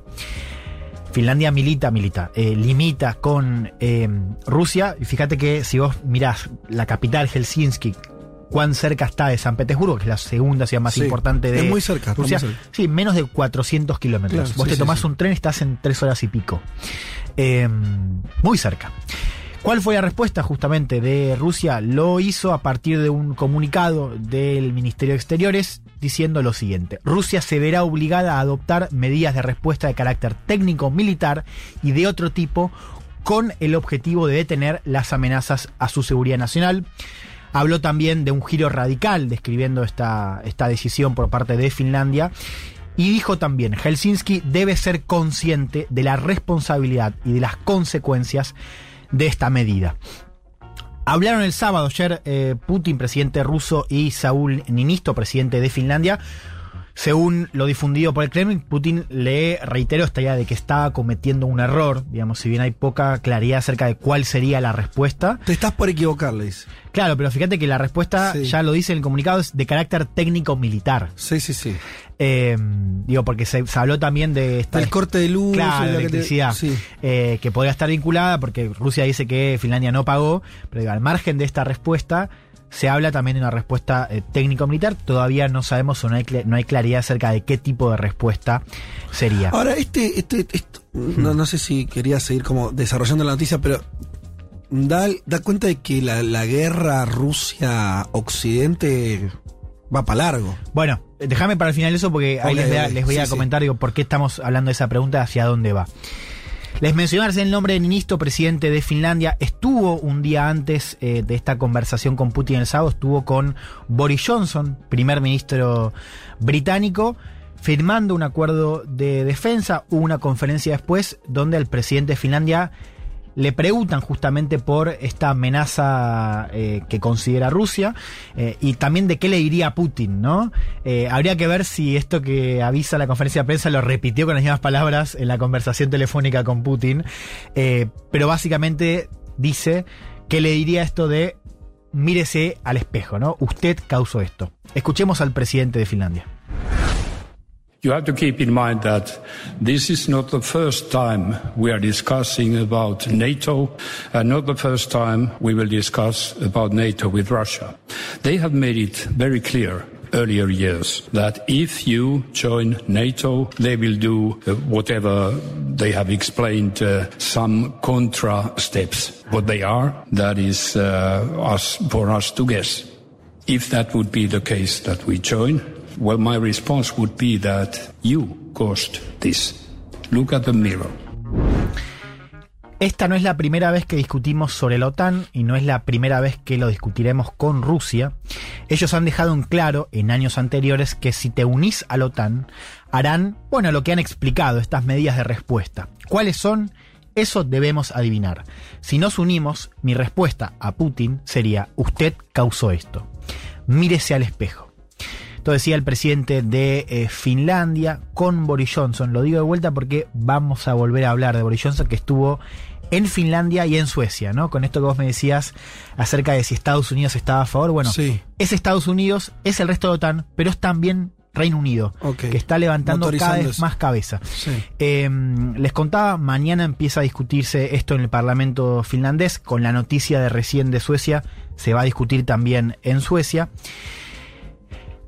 Finlandia milita, milita, eh, limita con eh, Rusia, y fíjate que si vos mirás la capital, Helsinki, cuán cerca está de San Petersburgo, que es la segunda ciudad más Sí, importante de es muy cerca, Rusia, muy cerca. sí, menos de 400 kilómetros. Claro, vos sí, te tomás sí. un tren, estás en tres horas y pico. Eh, muy cerca. ¿Cuál fue la respuesta justamente de Rusia? Lo hizo a partir de un comunicado del Ministerio de Exteriores diciendo lo siguiente. Rusia se verá obligada a adoptar medidas de respuesta de carácter técnico, militar y de otro tipo con el objetivo de detener las amenazas a su seguridad nacional. Habló también de un giro radical describiendo esta, esta decisión por parte de Finlandia. Y dijo también, Helsinki debe ser consciente de la responsabilidad y de las consecuencias de esta medida. Hablaron el sábado ayer eh, Putin, presidente ruso, y Saúl Ninisto, presidente de Finlandia. Según lo difundido por el Kremlin, Putin le reiteró esta idea de que estaba cometiendo un error, digamos, si bien hay poca claridad acerca de cuál sería la respuesta. Te estás por equivocar, le dice. Claro, pero fíjate que la respuesta, Sí. ya lo dice en el comunicado, es de carácter técnico-militar. Sí, sí, sí. Eh, digo, porque se, se habló también de esta El corte de luz, Claro, y la lo que te- electricidad, sí. eh, que podría estar vinculada, porque Rusia dice que Finlandia no pagó, pero digo, al margen de esta respuesta, se habla también de una respuesta eh, técnico-militar. Todavía no sabemos o no hay, no hay claridad acerca de qué tipo de respuesta sería. Ahora, este, este, esto, no, no sé si quería seguir como desarrollando la noticia, pero da, da cuenta de que la, la guerra Rusia-Occidente va para largo. Bueno, déjame para el final eso porque ahí les voy a, ok. les voy a Sí, sí. comentar digo, por qué estamos hablando de esa pregunta, hacia dónde va. Les mencionarse el nombre de Ninisto, presidente de Finlandia, estuvo un día antes eh, de esta conversación con Putin el sábado, estuvo con Boris Johnson, primer ministro británico, firmando un acuerdo de defensa. Hubo una conferencia después donde el presidente de Finlandia le preguntan justamente por esta amenaza eh, que considera Rusia eh, y también de qué le diría a Putin, ¿no? Eh, habría que ver si esto que avisa la conferencia de prensa lo repitió con las mismas palabras en la conversación telefónica con Putin, pero básicamente dice que le diría esto de mírese al espejo, ¿no? Usted causó esto. Escuchemos al presidente de Finlandia. You have to keep in mind that this is not the first time we are discussing about NATO, and not the first time we will discuss about NATO with Russia. They have made it very clear earlier years that if you join NATO, they will do uh, whatever they have explained, uh, some contra steps. What they are, that is uh, us, for us to guess. If that would be the case that we join, well, my response would be that you caused this. Look at the mirror. Esta no es la primera vez que discutimos sobre la OTAN y no es la primera vez que lo discutiremos con Rusia. Ellos han dejado en claro en años anteriores que si te unís a la OTAN, harán, bueno, lo que han explicado, estas medidas de respuesta. ¿Cuáles son? Eso debemos adivinar. Si nos unimos, mi respuesta a Putin sería, usted causó esto. Mírese al espejo. Esto decía el presidente de eh, Finlandia con Boris Johnson. Lo digo de vuelta porque vamos a volver a hablar de Boris Johnson que estuvo en Finlandia y en Suecia, ¿no? Con esto que vos me decías acerca de si Estados Unidos estaba a favor. Bueno, es Estados Unidos, es el resto de OTAN, pero es también Reino Unido, que está levantando cada vez más cabeza. Eh, les contaba, mañana empieza a discutirse esto en el Parlamento finlandés, con la noticia de recién de Suecia, se va a discutir también en Suecia.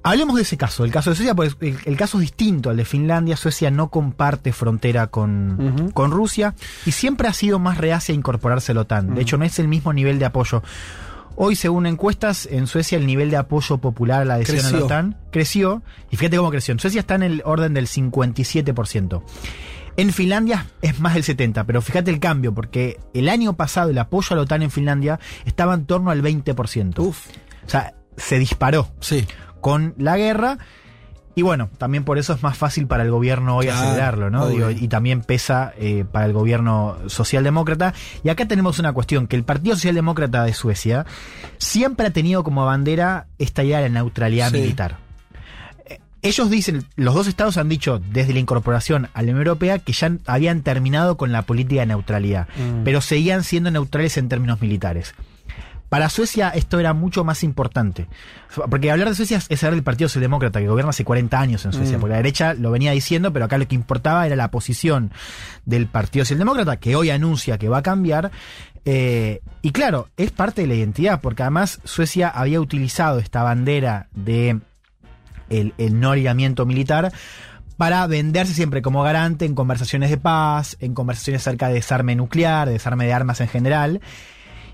Hablemos de ese caso, el caso de Suecia, porque el, caso es distinto al de Finlandia. Suecia no comparte frontera con, con, Rusia y siempre ha sido más reacia a incorporarse a la OTAN. De hecho, no es el mismo nivel de apoyo. Hoy, según encuestas, en Suecia el nivel de apoyo popular a la adhesión a la OTAN creció. Y fíjate cómo creció. En Suecia está en el orden del 57%. En Finlandia es más del 70%, pero fíjate el cambio, porque el año pasado el apoyo a la OTAN en Finlandia estaba en torno al 20%. Uf. O sea, se disparó. Sí con la guerra. Y bueno, también por eso es más fácil para el gobierno hoy acelerarlo, ¿no? y también pesa eh, para el gobierno socialdemócrata. Y acá tenemos una cuestión, que el Partido Socialdemócrata de Suecia siempre ha tenido como bandera esta idea de la neutralidad militar. Eh, ellos dicen, los dos estados han dicho desde la incorporación a la Unión Europea que ya habían terminado con la política de neutralidad, mm. pero seguían siendo neutrales en términos militares. Para Suecia esto era mucho más importante. Porque hablar de Suecia es hablar del Partido Socialdemócrata, que gobierna hace 40 años en Suecia. Mm. Porque la derecha lo venía diciendo, pero acá lo que importaba era la posición del Partido Socialdemócrata, que hoy anuncia que va a cambiar. Eh, y claro, es parte de la identidad, porque además Suecia había utilizado esta bandera de el, el no alineamiento militar para venderse siempre como garante en conversaciones de paz, en conversaciones acerca de desarme nuclear, de desarme de armas en general.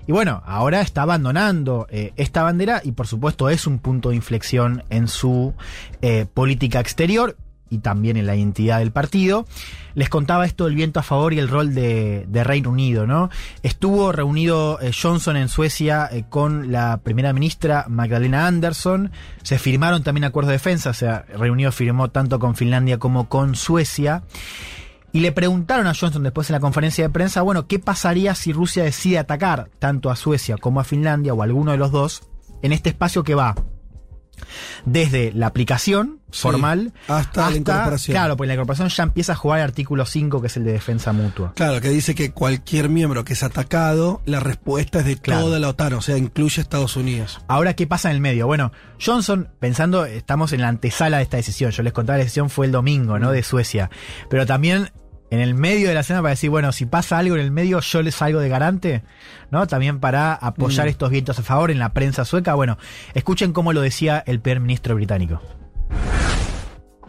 Y bueno, ahora está abandonando eh, esta bandera y por supuesto es un punto de inflexión en su eh, política exterior y también en la identidad del partido. Les contaba esto del viento a favor y el rol de, Reino Unido, ¿no? Estuvo reunido eh, Johnson en Suecia con la primera ministra Magdalena Andersson. Se firmaron también acuerdos de defensa, o sea, Reino Unido firmó tanto con Finlandia como con Suecia. Y le preguntaron a Johnson después en la conferencia de prensa, bueno, ¿qué pasaría si Rusia decide atacar tanto a Suecia como a Finlandia o a alguno de los dos en este espacio que va desde la aplicación formal hasta, la incorporación. Claro, pues la incorporación ya empieza a jugar el artículo 5, que es el de defensa mutua. Claro, que dice que cualquier miembro que es atacado, la respuesta es de toda la OTAN, o sea, incluye Estados Unidos. Ahora, ¿qué pasa en el medio? Bueno, Johnson, pensando, estamos en la antesala de esta decisión. Yo les contaba, la decisión fue el domingo, ¿no? Mm. De Suecia. Pero también en el medio de la escena para decir, bueno, si pasa algo en el medio, yo les salgo de garante, ¿no? También para apoyar mm. estos vientos a favor en la prensa sueca. Bueno, escuchen cómo lo decía el primer ministro británico.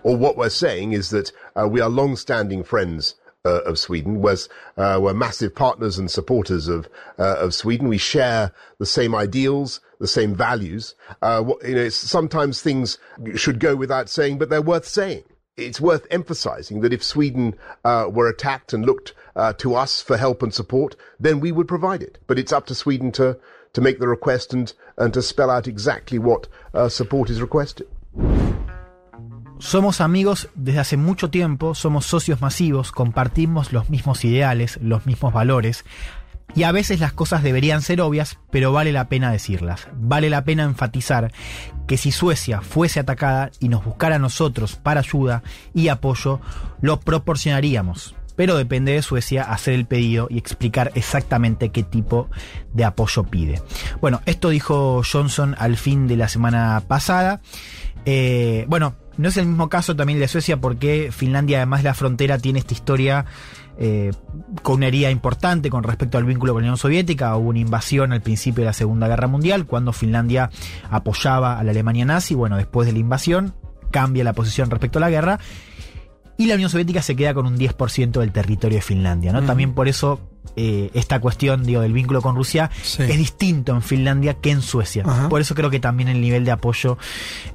Or what we're saying is that uh, we are long-standing friends uh, of Sweden. Was uh, we're massive partners and supporters of uh, of Sweden. We share the same ideals, the same values. Uh, you know, sometimes things should go without saying, but they're worth saying. It's worth emphasizing that if Sweden uh, were attacked and looked uh, to us for help and support, then we would provide it. But it's up to Sweden to, to make the request and, and to spell out exactly what uh, support is requested. Somos amigos desde hace mucho tiempo, somos socios masivos, compartimos los mismos ideales, los mismos valores. Y a veces las cosas deberían ser obvias, pero vale la pena decirlas. Vale la pena enfatizar que si Suecia fuese atacada y nos buscara a nosotros para ayuda y apoyo, lo proporcionaríamos. Pero depende de Suecia hacer el pedido y explicar exactamente qué tipo de apoyo pide. Bueno, esto dijo Johnson al fin de la semana pasada. Eh, bueno, no es el mismo caso también de Suecia porque Finlandia, además de la frontera, tiene esta historia eh, con una herida importante con respecto al vínculo con la Unión Soviética. Hubo una invasión al principio de la Segunda Guerra Mundial cuando Finlandia apoyaba a la Alemania nazi. Bueno, después de la invasión cambia la posición respecto a la guerra y la Unión Soviética se queda con un 10% del territorio de Finlandia. ¿no? También por eso eh, esta cuestión digo, del vínculo con Rusia es distinto en Finlandia que en Suecia. Por eso creo que también el nivel de apoyo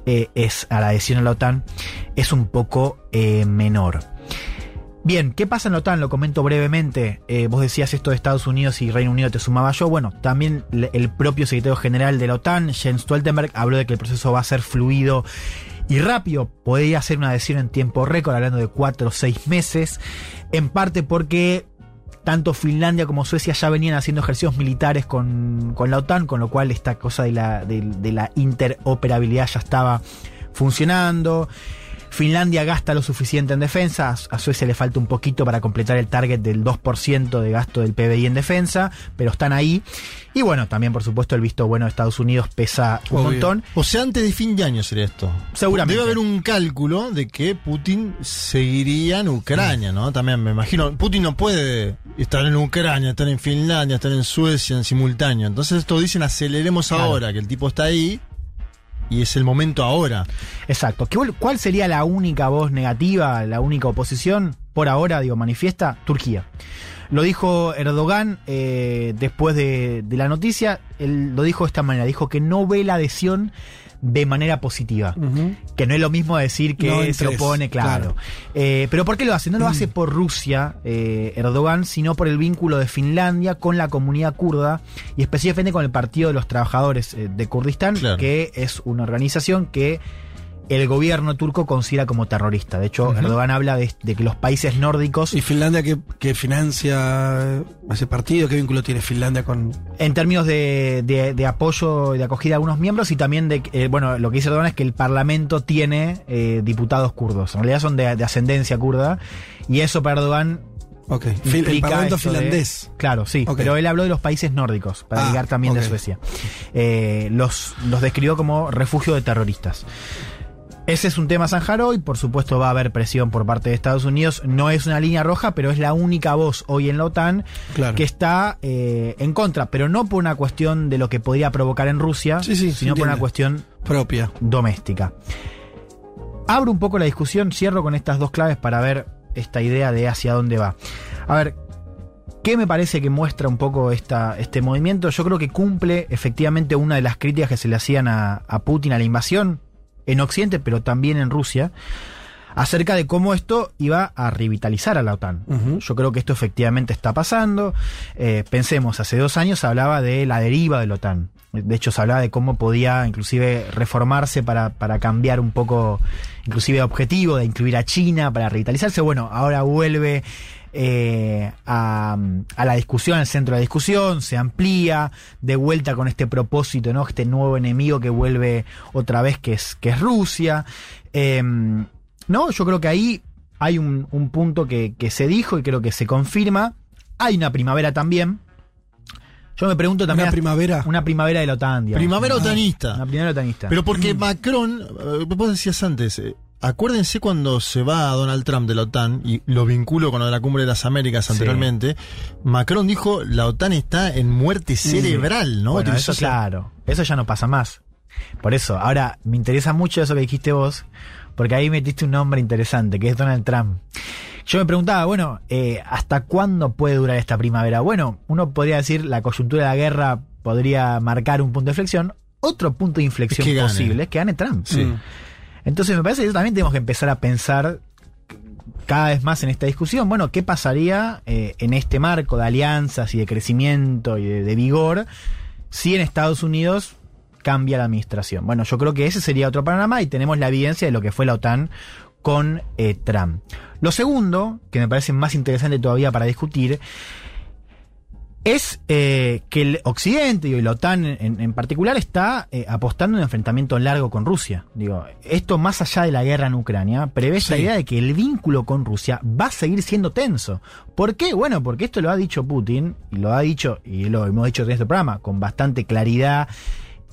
eh, es a la adhesión a la OTAN es un poco eh, menor. Bien, ¿qué pasa en la OTAN? Lo comento brevemente. vos decías esto de Estados Unidos y Reino Unido, te sumaba yo. Bueno, también el propio secretario general de la OTAN, Jens Stoltenberg, habló de que el proceso va a ser fluido y rápido. Podría hacer una adhesión en tiempo récord, hablando de cuatro o seis meses. En parte porque tanto Finlandia como Suecia ya venían haciendo ejercicios militares con, la OTAN, con lo cual esta cosa de la, de la interoperabilidad ya estaba funcionando. Finlandia gasta lo suficiente en defensa, a Suecia le falta un poquito para completar el target del 2% de gasto del PBI en defensa, pero están ahí. Y bueno, también por supuesto el visto bueno de Estados Unidos pesa un montón. O sea, antes de fin de año sería esto. Seguramente. Debe haber un cálculo de que Putin seguiría en Ucrania, ¿no? También me imagino, Putin no puede estar en Ucrania, estar en Finlandia, estar en Suecia en simultáneo. Entonces esto dicen aceleremos ahora, que el tipo está ahí y es el momento ahora. Exacto. ¿Cuál sería la única voz negativa, la única oposición? Por ahora, digo, manifiesta Turquía. Lo dijo Erdogan eh, después de, de, la noticia, él lo dijo de esta manera, dijo que no ve la adhesión de manera positiva. Que no es lo mismo decir que se opone, claro. Eh, pero ¿por qué lo hace? No lo hace por Rusia, eh, Erdogan, sino por el vínculo de Finlandia con la comunidad kurda y específicamente con el Partido de los Trabajadores eh, de Kurdistán, que es una organización que el gobierno turco considera como terrorista. De hecho, Erdogan habla de, que los países nórdicos... ¿Y Finlandia que, financia ese partido? ¿Qué vínculo tiene Finlandia con...? En términos de, apoyo y de acogida a algunos miembros y también de... Eh, bueno, lo que dice Erdogan es que el parlamento tiene eh, diputados kurdos. En realidad son de, ascendencia kurda. Y eso para Erdogan Ok, el Parlamento finlandés. claro, sí, pero él habló de los países nórdicos, para ah, también de Suecia. Eh, los, los describió como refugio de terroristas. Ese es un tema Sanjaro y por supuesto va a haber presión por parte de Estados Unidos. No es una línea roja, pero es la única voz hoy en la OTAN que está eh, en contra, pero no por una cuestión de lo que podría provocar en Rusia, sino por una cuestión propia, doméstica. Abro un poco la discusión, cierro con estas dos claves para ver esta idea de hacia dónde va. A ver, ¿Qué me parece que muestra un poco esta, este movimiento? Yo creo que cumple efectivamente una de las críticas que se le hacían a, a Putin a la invasión, en Occidente, pero también en Rusia, acerca de cómo esto iba a revitalizar a la OTAN. Yo creo que esto efectivamente está pasando. Eh, pensemos, hace dos años se hablaba de la deriva de la OTAN. De hecho, se hablaba de cómo podía inclusive reformarse para, para cambiar un poco, inclusive objetivo de incluir a China, para revitalizarse. Bueno, ahora vuelve eh, a, la discusión, al centro de la discusión, se amplía de vuelta con este propósito, ¿no? Este nuevo enemigo que vuelve otra vez, que es, que es Rusia. Em, no, yo creo que ahí hay un, punto que, se dijo y creo que se confirma. Hay una primavera también. Yo me pregunto también. Una primavera. Una primavera de la OTAN, Primavera otanista. Una primavera otanista. Pero porque Macron, eh, vos decías antes, eh, acuérdense cuando se va a Donald Trump de la OTAN, y lo vinculo con lo de la cumbre de las Américas anteriormente, Macron dijo, la OTAN está en muerte cerebral, ¿no? eso claro, eso ya no pasa más. Por eso, ahora me interesa mucho eso que dijiste vos, porque ahí metiste un nombre interesante, que es Donald Trump. Yo me preguntaba, bueno, eh, ¿hasta cuándo puede durar esta primavera? Bueno, uno podría decir la coyuntura de la guerra podría marcar un punto de inflexión. Otro punto de inflexión posible es que gane Trump. Sí. Mm. Entonces me parece que también tenemos que empezar a pensar cada vez más en esta discusión, bueno, ¿qué pasaría eh, en este marco de alianzas y de crecimiento y de, vigor si en Estados Unidos cambia la administración? Bueno, yo creo que ese sería otro panorama y tenemos la evidencia de lo que fue la OTAN con eh, Trump. Lo segundo, que me parece más interesante todavía para discutir, es eh, que el Occidente y la OTAN en, particular está eh, apostando en un enfrentamiento largo con Rusia. Digo, esto más allá de la guerra en Ucrania, prevé la idea de que el vínculo con Rusia va a seguir siendo tenso. ¿Por qué? Bueno, porque esto lo ha dicho Putin, y lo ha dicho, y lo hemos dicho en este programa, con bastante claridad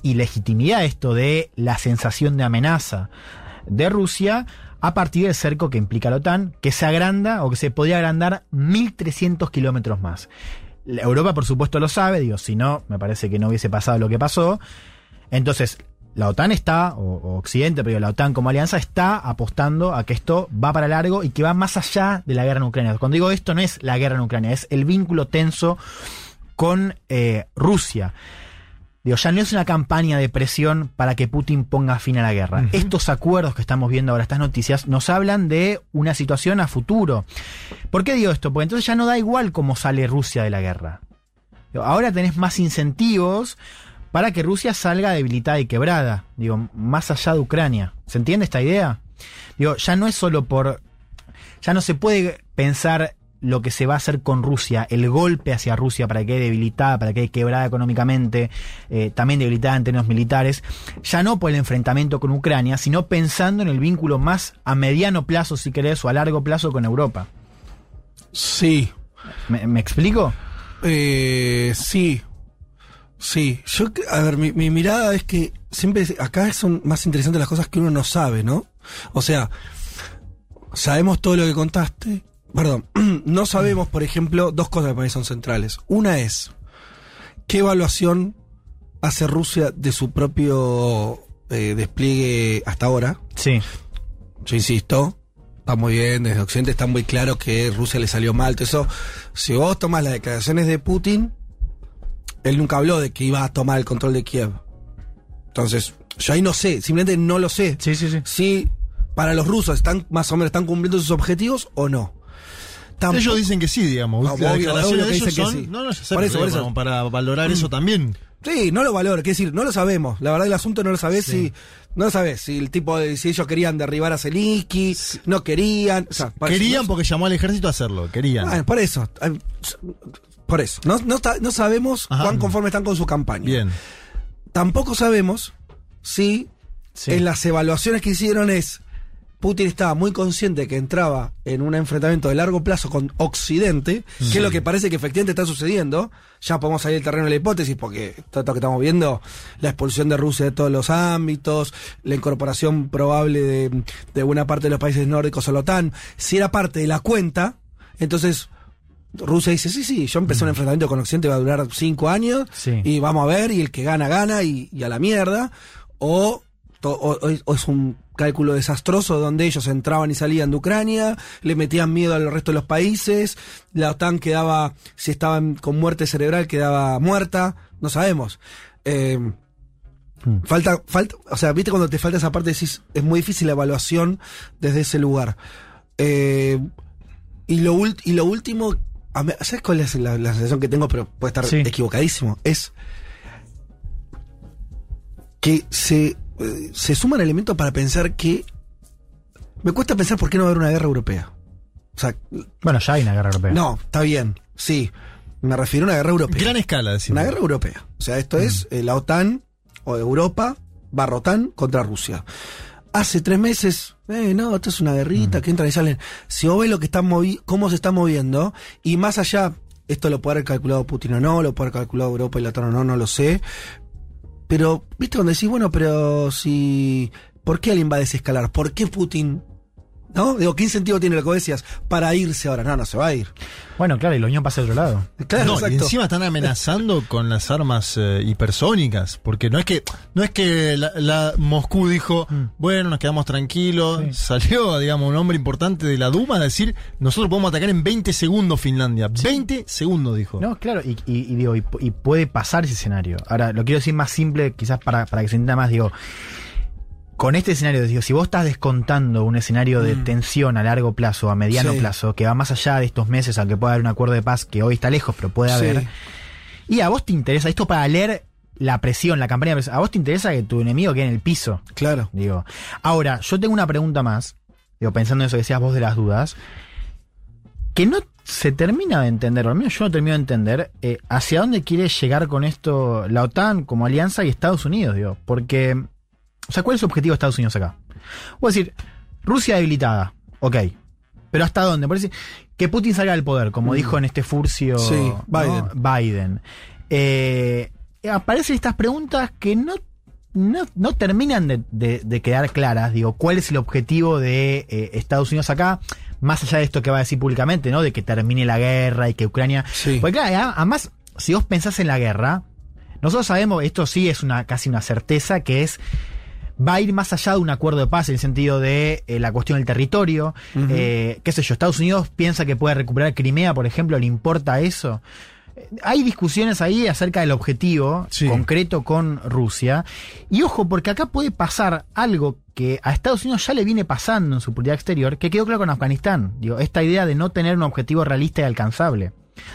y legitimidad esto de la sensación de amenaza. de Rusia a partir del cerco que implica la OTAN, que se agranda o que se podría agrandar 1.300 kilómetros más. Europa, por supuesto, lo sabe, digo, si no, me parece que no hubiese pasado lo que pasó. Entonces, la OTAN está, o, o Occidente, pero la OTAN como alianza está apostando a que esto va para largo y que va más allá de la guerra en Ucrania. Cuando digo esto, no es la guerra en Ucrania, es el vínculo tenso con eh, Rusia. Digo, ya no es una campaña de presión para que Putin ponga fin a la guerra. Estos acuerdos que estamos viendo ahora, estas noticias, nos hablan de una situación a futuro. ¿Por qué digo esto? Porque entonces ya no da igual cómo sale Rusia de la guerra. Digo, ahora tenés más incentivos para que Rusia salga debilitada y quebrada. Digo, más allá de Ucrania. ¿Se entiende esta idea? Digo, ya no es solo por. Ya no se puede pensar lo que se va a hacer con Rusia, el golpe hacia Rusia para que quede debilitada, para que quede quebrada económicamente, eh, también debilitada en términos militares, ya no por el enfrentamiento con Ucrania, sino pensando en el vínculo más a mediano plazo, si querés, o a largo plazo con Europa. Sí. ¿Me, me explico? Eh, sí. Sí. Yo, a ver, mi, mi mirada es que siempre acá son más interesantes las cosas que uno no sabe, ¿no? O sea, sabemos todo lo que contaste. Perdón, no sabemos, por ejemplo, dos cosas que para mí son centrales. Una es, ¿qué evaluación hace Rusia de su propio eh, despliegue hasta ahora? Sí. Yo insisto, está muy bien, desde Occidente está muy claro que Rusia le salió mal. Todo eso, si vos tomás las declaraciones de Putin, él nunca habló de que iba a tomar el control de Kiev. Entonces, yo ahí no sé, simplemente no lo sé. Sí, sí, sí. Si para los rusos están más o menos están cumpliendo sus objetivos o no. Tampoco- Ellos dicen que sí, digamos. No, Las obvio, que dicen que sí. No, no, ya sé, Por eso, pero por eso. como para valorar eso también. Sí, no lo valoro, quiero decir, no lo sabemos. La verdad el asunto no lo sabés si no lo sabés si el tipo de, si ellos querían derribar a Zelensky, no querían, o sea, para- Querían porque llamó al ejército a hacerlo, querían. Bueno, por eso. Por eso. No, no, sabemos Ajá. cuán conforme están con su campaña. Bien. Tampoco sabemos si Sí. en las evaluaciones que hicieron es. Putin estaba muy consciente que entraba en un enfrentamiento de largo plazo con Occidente, que es lo que parece que efectivamente está sucediendo. Ya podemos salir del terreno de la hipótesis, porque todo esto que estamos viendo, la expulsión de Rusia de todos los ámbitos, la incorporación probable de, de buena parte de los países nórdicos a la OTAN, si era parte de la cuenta, entonces Rusia dice, sí, sí, yo empecé un enfrentamiento con Occidente, va a durar cinco años, Sí. y vamos a ver, y el que gana, gana, y, y a la mierda, o, o- es- un cálculo desastroso donde ellos entraban y salían de Ucrania, le metían miedo al resto de los países, la OTAN quedaba, si estaban con muerte cerebral, quedaba muerta, no sabemos. Eh, Falta, falta, o sea, viste cuando te falta esa parte, decís, es muy difícil la evaluación desde ese lugar. Eh, y, lo y lo último, ¿sabes cuál es la, la sensación que tengo? Pero puede estar Sí. equivocadísimo. Es que se, se suman elementos para pensar que. Me cuesta pensar por qué no va a haber una guerra europea. O sea, Bueno, ya hay una guerra europea. no, está bien, sí. Me refiero a una guerra europea. Gran escala, decimos. Una guerra europea. O sea, esto es eh, la OTAN o Europa, barra OTAN contra Rusia. Hace tres meses, eh, no, esto es una guerrita que entran y salen. Si vos ves lo que están movi cómo se está moviendo, y más allá, esto lo puede haber calculado Putin o no, lo puede haber calculado Europa y la OTAN o no, no lo sé. Pero, viste, cuando decís, bueno, pero si. ¿Por qué alguien va a desescalar? ¿Por qué Putin? ¿No? Digo, ¿qué incentivo tiene vos decías para irse ahora? No, no se va a ir. Bueno, claro, y la Unión pasa al otro lado. Claro, no, y encima están amenazando con las armas eh, hipersónicas, porque no es que no es que la, la Moscú dijo, Mm. bueno, nos quedamos tranquilos, salió, digamos, un hombre importante de la Duma a decir, nosotros podemos atacar en 20 segundos Finlandia. 20 segundos, dijo. No, claro, y, y- y digo, y, y puede pasar ese escenario. Ahora, lo quiero decir más simple, quizás para, para que se entienda más, digo, con este escenario, digo, si vos estás descontando un escenario de tensión a largo plazo, a mediano Sí. plazo, que va más allá de estos meses, aunque pueda haber un acuerdo de paz que hoy está lejos, pero puede Sí. haber, y a vos te interesa, esto para leer la presión, la campaña de presión, a vos te interesa que tu enemigo quede en el piso. Claro. Digo, ahora, yo tengo una pregunta más, digo, pensando en eso que decías vos de las dudas, que no se termina de entender, o al menos yo no termino de entender, eh, hacia dónde quiere llegar con esto la OTAN como alianza y Estados Unidos, digo, porque, o sea, ¿cuál es el objetivo de Estados Unidos acá? Voy a decir, Rusia debilitada, ok, pero ¿hasta dónde? Por decir, que Putin salga del poder, como Mm. dijo en este furcio Sí, ¿no? Biden. Biden. Eh, aparecen estas preguntas que no no, no terminan de, de- de quedar claras, digo, cuál es el objetivo de eh, Estados Unidos acá, más allá de esto que va a decir públicamente, ¿no? De que termine la guerra y que Ucrania... Porque claro, además, si vos pensás en la guerra, nosotros sabemos, esto sí es una casi una certeza, que es va a ir más allá de un acuerdo de paz en el sentido de eh, la cuestión del territorio. Ujú. eh, qué sé yo, Estados Unidos piensa que puede recuperar Crimea, por ejemplo, ¿le importa eso? Eh, Hay discusiones ahí acerca del objetivo concreto con Rusia. Y ojo, porque acá puede pasar algo que a Estados Unidos ya le viene pasando en su política exterior, que quedó claro con Afganistán. Digo, esta idea de no tener un objetivo realista y alcanzable.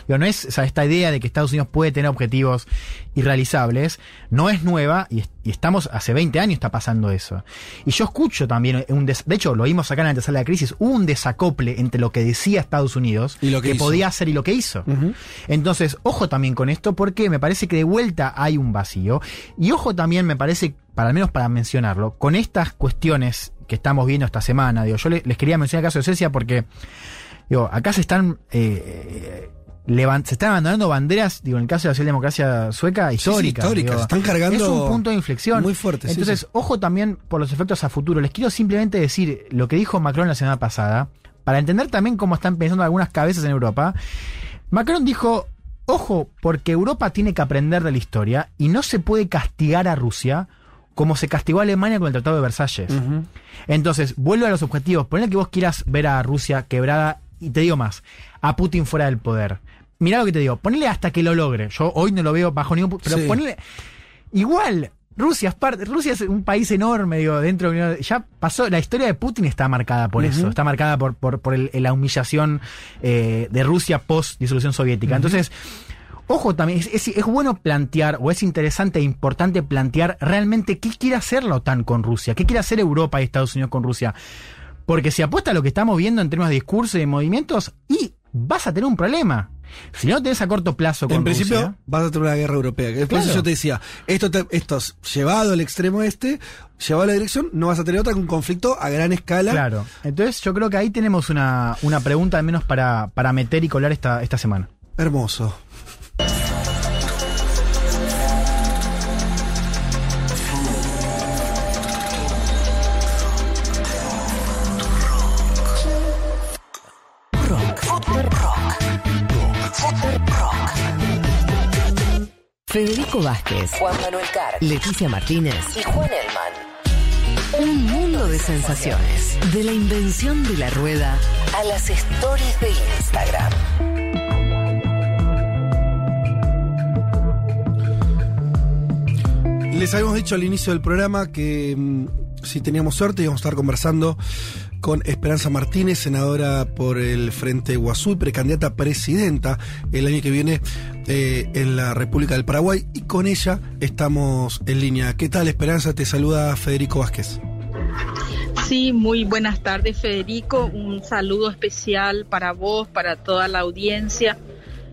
Digo, no es, o sea, esta idea de que Estados Unidos puede tener objetivos irrealizables, no es nueva y, es- y estamos, hace 20 años está pasando eso. Y yo escucho también, un des- de hecho lo vimos acá en la antesala de la crisis, hubo un desacople entre lo que decía Estados Unidos Y lo que podía hacer y lo que hizo. Entonces, ojo también con esto porque me parece que de vuelta hay un vacío. Y ojo también, me parece, para al menos para mencionarlo, con estas cuestiones que estamos viendo esta semana, digo, yo le- les quería mencionar el caso de Suecia porque, digo, acá se están... eh, se están abandonando banderas, digo, en el caso de la socialdemocracia sueca, históricas. históricas, digo. están cargando Es un punto de inflexión. muy fuerte, sí, Entonces, sí. ojo también por los efectos a futuro. Les quiero simplemente decir lo que dijo Macron la semana pasada, para entender también cómo están pensando algunas cabezas en Europa. Macron dijo, ojo, porque Europa tiene que aprender de la historia y no se puede castigar a Rusia como se castigó a Alemania con el Tratado de Versalles. Entonces, vuelve a los objetivos. Ponle que vos quieras ver a Rusia quebrada, y te digo más, a Putin fuera del poder. Mirá lo que te digo, ponele hasta que lo logre. Yo hoy no lo veo bajo ningún... pu- Pero Sí. ponele... Igual, Rusia es parte, Rusia es un país enorme, digo, dentro de ya pasó, la historia de Putin está marcada por eso, está marcada por, por, por el- la humillación eh, de Rusia post disolución soviética. Entonces, ojo también, es, es- es bueno plantear, o es interesante e importante plantear realmente qué quiere hacer la OTAN con Rusia, qué quiere hacer Europa y Estados Unidos con Rusia. Porque si apuesta a lo que estamos viendo en términos de discurso y de movimientos, y vas a tener un problema. Si no tenés a corto plazo con En principio Rusia, vas a tener una guerra europea. eso Claro. yo te decía, esto, te- esto es llevado al extremo este, llevado a la dirección, no vas a tener otra que un conflicto a gran escala. Claro. Entonces yo creo que ahí tenemos una, una pregunta al menos para, para meter y colar esta, esta semana. Hermoso. Vázquez, Juan Manuel Carr, Leticia Martínez y Juan Elman. Un mundo de sensaciones. De la invención de la rueda a las stories de Instagram. Les habíamos dicho al inicio del programa que mm, si teníamos suerte íbamos a estar conversando con Esperanza Martínez, senadora por el Frente Guazú y precandidata a presidenta el año que viene eh, en la República del Paraguay. Y con ella estamos en línea. ¿Qué tal, Esperanza? Te saluda Federico Vázquez. Sí, muy buenas tardes Federico, un saludo especial para vos, para toda la audiencia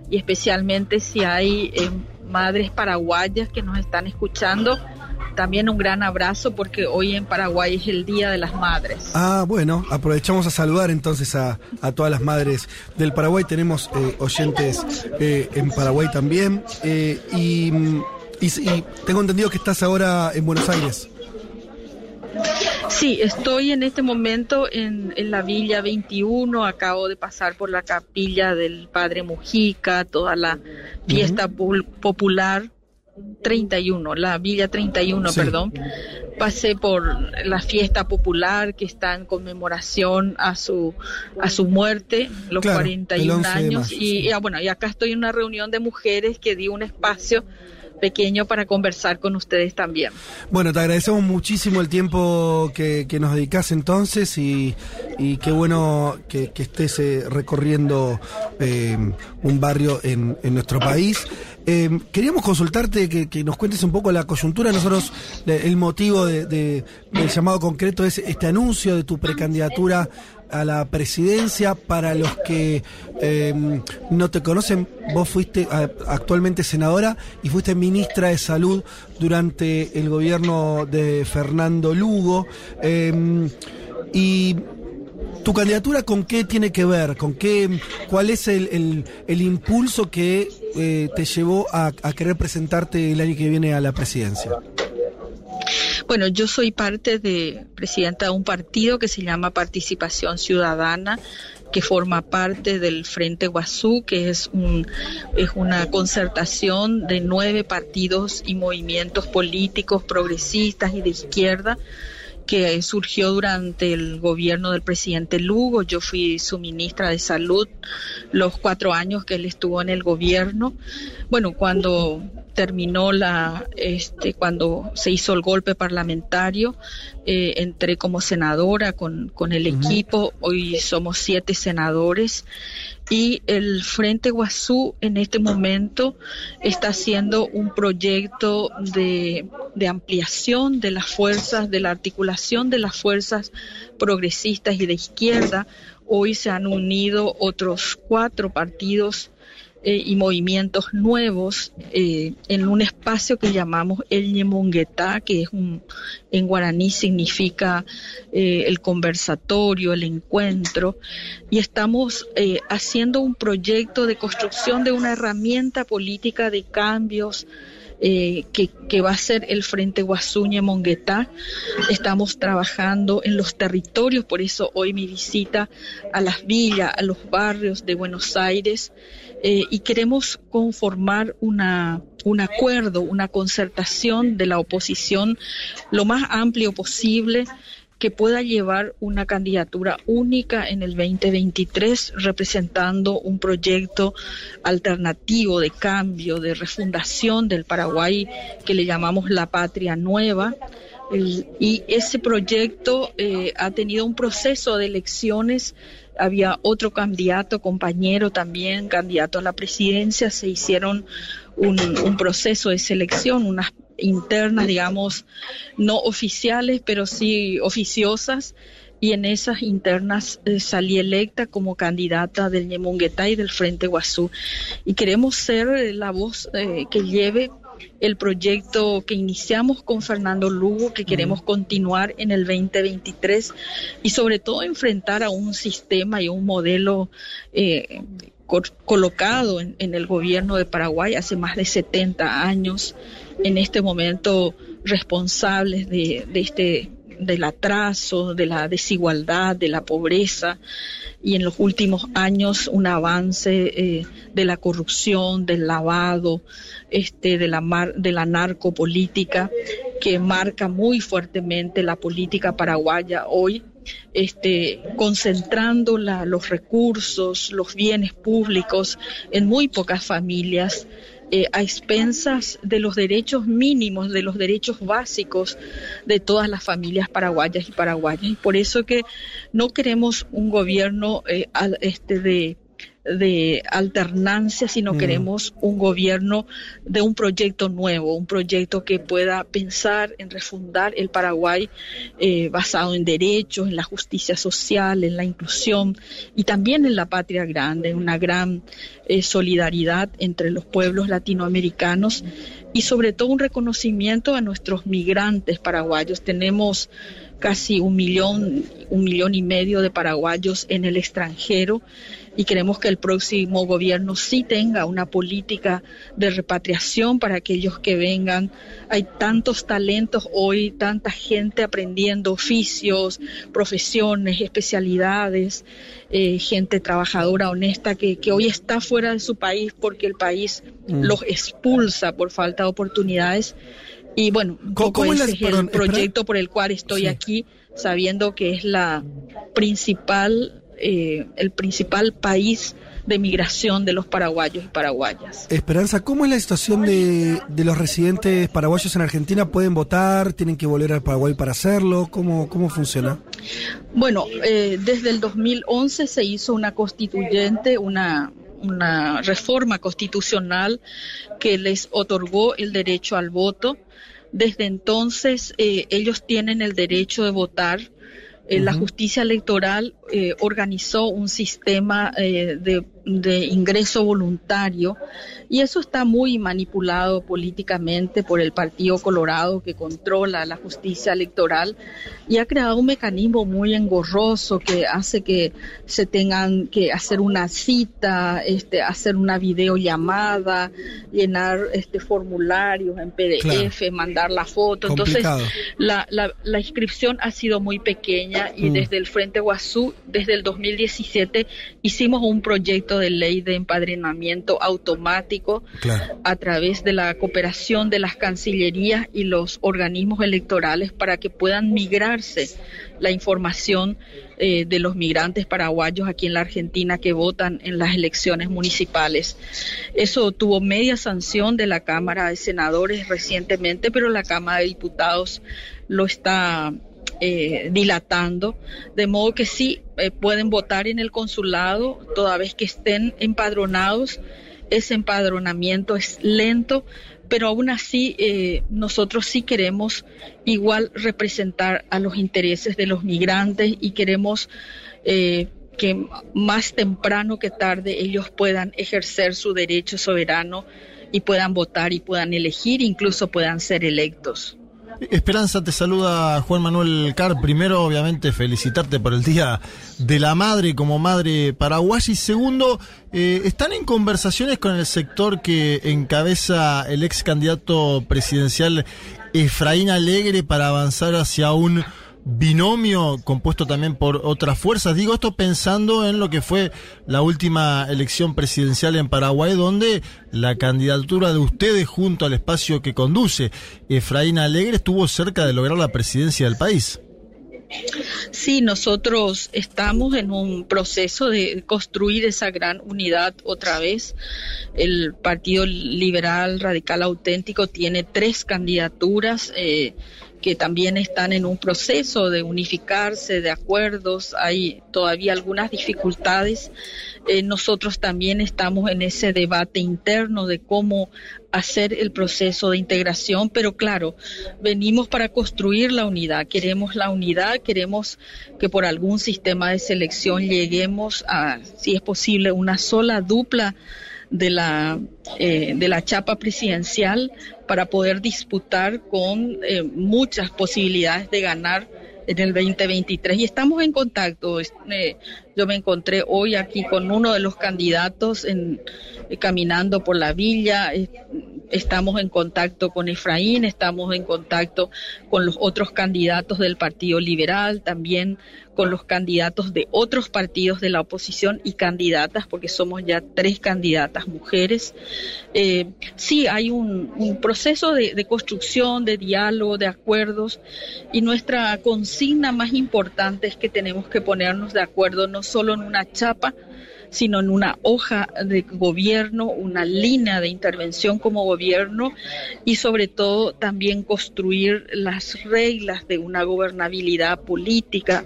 y especialmente si hay eh, madres paraguayas que nos están escuchando, también un gran abrazo porque hoy en Paraguay es el Día de las Madres. Ah, bueno, aprovechamos a saludar entonces a, a todas las madres del Paraguay. Tenemos eh, oyentes eh, en Paraguay también. eh, y, y- y tengo entendido que estás ahora en Buenos Aires. Sí, estoy en este momento en, en la Villa 21, acabo de pasar por la capilla del Padre Mujica, toda la fiesta pul- popular 31, la Villa 31, Sí. perdón. Pasé por la fiesta popular que está en conmemoración a su a su muerte, los Claro, el 41 11 de años y, ah, bueno, y acá estoy en una reunión de mujeres que di un espacio pequeño para conversar con ustedes también. Bueno, te agradecemos muchísimo el tiempo que, que nos dedicas entonces y, y qué bueno que, que estés eh, recorriendo eh, un barrio en, en nuestro país. Eh, queríamos consultarte que, nos cuentes un poco la coyuntura. Nosotros, el motivo de- de- del llamado concreto es este anuncio de tu precandidatura a la presidencia. Para los que eh, no te conocen, vos fuiste actualmente senadora y fuiste ministra de Salud durante el gobierno de Fernando Lugo. Eh, y tu candidatura con qué tiene que ver, con qué, cuál es el, el- impulso que eh, te llevó a, a querer presentarte el año que viene a la presidencia. Bueno, yo soy parte de presidenta de un partido que se llama Participación Ciudadana que forma parte del Frente Guazú, que es, un, es una concertación de nueve partidos y movimientos políticos progresistas y de izquierda que surgió durante el gobierno del presidente Lugo. Yo fui su ministra de Salud los cuatro años que él estuvo en el gobierno. Bueno, cuando terminó la, este, cuando se hizo el golpe parlamentario, eh, entré como senadora con, con el equipo. Hoy somos siete senadores y el Frente Guazú en este momento está haciendo un proyecto de, de, ampliación de las fuerzas, de la articulación de las fuerzas progresistas y de izquierda. Hoy se han unido otros cuatro partidos eh, y movimientos nuevos eh, en un espacio que llamamos el Ñemonguetá, que es un, en guaraní significa eh, el conversatorio, el encuentro, y estamos haciendo un proyecto de construcción de una herramienta política de cambios. Que, que, va a ser el Frente Guasuñe Monguetá. Estamos trabajando en los territorios, por eso hoy mi visita a las villas, a los barrios de Buenos Aires, eh, y queremos conformar una, un acuerdo, una concertación de la oposición lo más amplio posible que pueda llevar una candidatura única en el 2023 representando un proyecto alternativo de cambio, de refundación del Paraguay que le llamamos la patria nueva. y ese proyecto eh, ha tenido un proceso de elecciones había otro candidato, compañero también, candidato a la presidencia, se hicieron un, proceso de selección, unas internas, digamos, no oficiales, pero sí oficiosas, y en esas internas eh, salí electa como candidata del Ñemonguetá y del Frente Guazú. Y queremos ser la voz eh, que lleve el proyecto que iniciamos con Fernando Lugo, que queremos continuar en el 2023 y sobre todo enfrentar a un sistema y un modelo eh, colocado en, el gobierno de Paraguay hace más de 70 años, en este momento responsables de, este del atraso, de la desigualdad, de la pobreza y en los últimos años un avance eh, de la corrupción, del lavado, este, de, la mar, de la narcopolítica que marca muy fuertemente la política paraguaya hoy, este, concentrando la, los recursos, los bienes públicos en muy pocas familias eh, a expensas de los derechos mínimos, de los derechos básicos de todas las familias paraguayas y paraguayas. Y por eso que no queremos un gobierno eh, este de de alternancia, sino mm. queremos un gobierno de un proyecto nuevo, un proyecto que pueda pensar en refundar el Paraguay eh, basado en derechos, en la justicia social, en la inclusión y también en la patria grande, en una gran eh, solidaridad entre los pueblos latinoamericanos y sobre todo un reconocimiento a nuestros migrantes paraguayos. Tenemos casi un millón, un millón y medio de paraguayos en el extranjero y queremos que el próximo gobierno sí tenga una política de repatriación para aquellos que vengan. Hay tantos talentos hoy, tanta gente aprendiendo oficios, profesiones, especialidades, eh, gente trabajadora, honesta, que, que, hoy está fuera de su país porque el país mm. los expulsa por falta de oportunidades. Y bueno, ¿Cómo, ese es el proyecto por el cual estoy aquí, sabiendo que es la principal eh, el principal país de migración de los paraguayos y paraguayas. Esperanza, ¿cómo es la situación de, los residentes paraguayos en Argentina? ¿Pueden votar? ¿Tienen que volver al Paraguay para hacerlo? ¿Cómo, cómo funciona? Bueno, eh, desde el 2011 se hizo una constituyente, una, una reforma constitucional que les otorgó el derecho al voto. Desde entonces eh, ellos tienen el derecho de votar eh, la justicia electoral eh, organizó un sistema eh, de de ingreso voluntario y eso está muy manipulado políticamente por el Partido Colorado que controla la justicia electoral y ha creado un mecanismo muy engorroso que hace que se tengan que hacer una cita, este, hacer una videollamada, llenar este formularios en PDF, Claro. mandar la foto. Entonces, la, la, la inscripción ha sido muy pequeña y Mm. desde el Frente Guazú, desde el 2017, hicimos un proyecto de ley de empadronamiento automático Claro. a través de la cooperación de las cancillerías y los organismos electorales para que puedan migrarse la información eh, de los migrantes paraguayos aquí en la Argentina que votan en las elecciones municipales. Eso tuvo media sanción de la Cámara de Senadores recientemente, pero la Cámara de Diputados lo está eh, dilatando, de modo que sí eh, pueden votar en el consulado toda vez que estén empadronados. Ese empadronamiento es lento, pero aún así eh, nosotros sí queremos igual representar a los intereses de los migrantes y queremos eh, que más temprano que tarde ellos puedan ejercer su derecho soberano y puedan votar y puedan elegir, incluso puedan ser electos. Esperanza, te saluda Juan Manuel Car. Primero, obviamente, felicitarte por el Día de la Madre como madre paraguaya. Y segundo, eh, ¿están en conversaciones con el sector que encabeza el ex candidato presidencial Efraín Alegre para avanzar hacia un binomio compuesto también por otras fuerzas. Digo esto pensando en lo que fue la última elección presidencial en Paraguay, donde la candidatura de ustedes junto al espacio que conduce Efraín Alegre estuvo cerca de lograr la presidencia del país. Sí, nosotros estamos en un proceso de construir esa gran unidad otra vez. El Partido Liberal Radical Auténtico tiene tres candidaturas. Eh, que también están en un proceso de unificarse, de acuerdos, hay todavía algunas dificultades. Eh, nosotros también estamos en ese debate interno de cómo hacer el proceso de integración, pero claro, venimos para construir la unidad, queremos la unidad, queremos que por algún sistema de selección lleguemos a, si es posible, una sola dupla de la, eh, de la chapa presidencial para poder disputar con eh, muchas posibilidades de ganar en el 2023 y estamos en contacto. Eh, yo me encontré hoy aquí con uno de los candidatos en, eh, caminando por la villa. Estamos en contacto con Efraín, estamos en contacto con los otros candidatos del Partido Liberal, también con los candidatos de otros partidos de la oposición y candidatas, porque somos ya tres candidatas mujeres. Eh, sí, hay un, proceso de, construcción, de diálogo, de acuerdos, y nuestra consigna más importante es que tenemos que ponernos de acuerdo solo en una chapa, sino en una hoja de gobierno, una línea de intervención como gobierno y sobre todo también construir las reglas de una gobernabilidad política,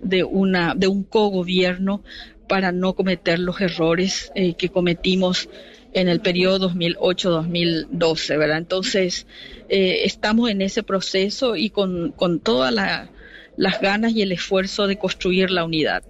de, una, de un cogobierno para no cometer los errores eh, que cometimos en el periodo 2008-2012, ¿verdad? Entonces, eh, estamos en ese proceso y con, con todas la, las ganas y el esfuerzo de construir la unidad.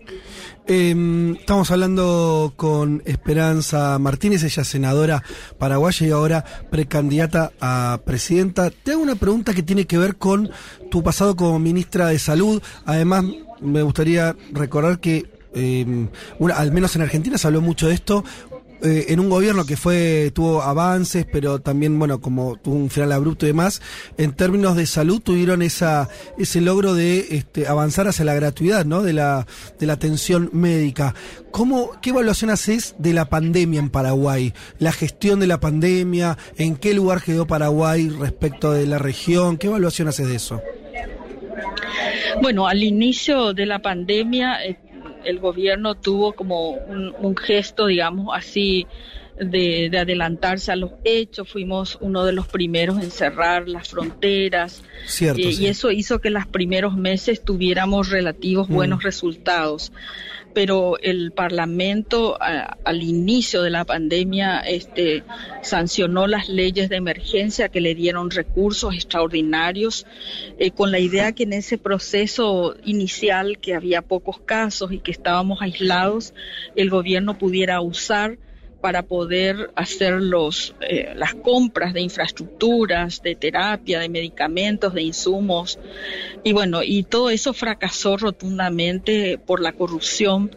Eh, estamos hablando con Esperanza Martínez, ella senadora paraguaya y ahora precandidata a presidenta. Te hago una pregunta que tiene que ver con tu pasado como ministra de Salud. Además, me gustaría recordar que, eh, al menos en Argentina, se habló mucho de esto. Eh, en un gobierno que fue tuvo avances, pero también, bueno, como tuvo un final abrupto y demás, en términos de salud tuvieron esa ese logro de este, avanzar hacia la gratuidad, ¿no? De la, de la atención médica. ¿Cómo, ¿Qué evaluación haces de la pandemia en Paraguay? La gestión de la pandemia, ¿en qué lugar quedó Paraguay respecto de la región? ¿Qué evaluación haces de eso? Bueno, al inicio de la pandemia, eh, el gobierno tuvo como un, un gesto, digamos así, de, de, adelantarse a los hechos. Fuimos uno de los primeros en cerrar las fronteras. Cierto, eh, sí. Y eso hizo que los primeros meses tuviéramos relativos Mm. buenos resultados. Pero el Parlamento al inicio de la pandemia este, sancionó las leyes de emergencia que le dieron recursos extraordinarios eh, con la idea que en ese proceso inicial que había pocos casos y que estábamos aislados, el gobierno pudiera usar para poder hacer los, eh, las compras de infraestructuras, de terapia, de medicamentos, de insumos. Y bueno, y todo eso fracasó rotundamente por la corrupción.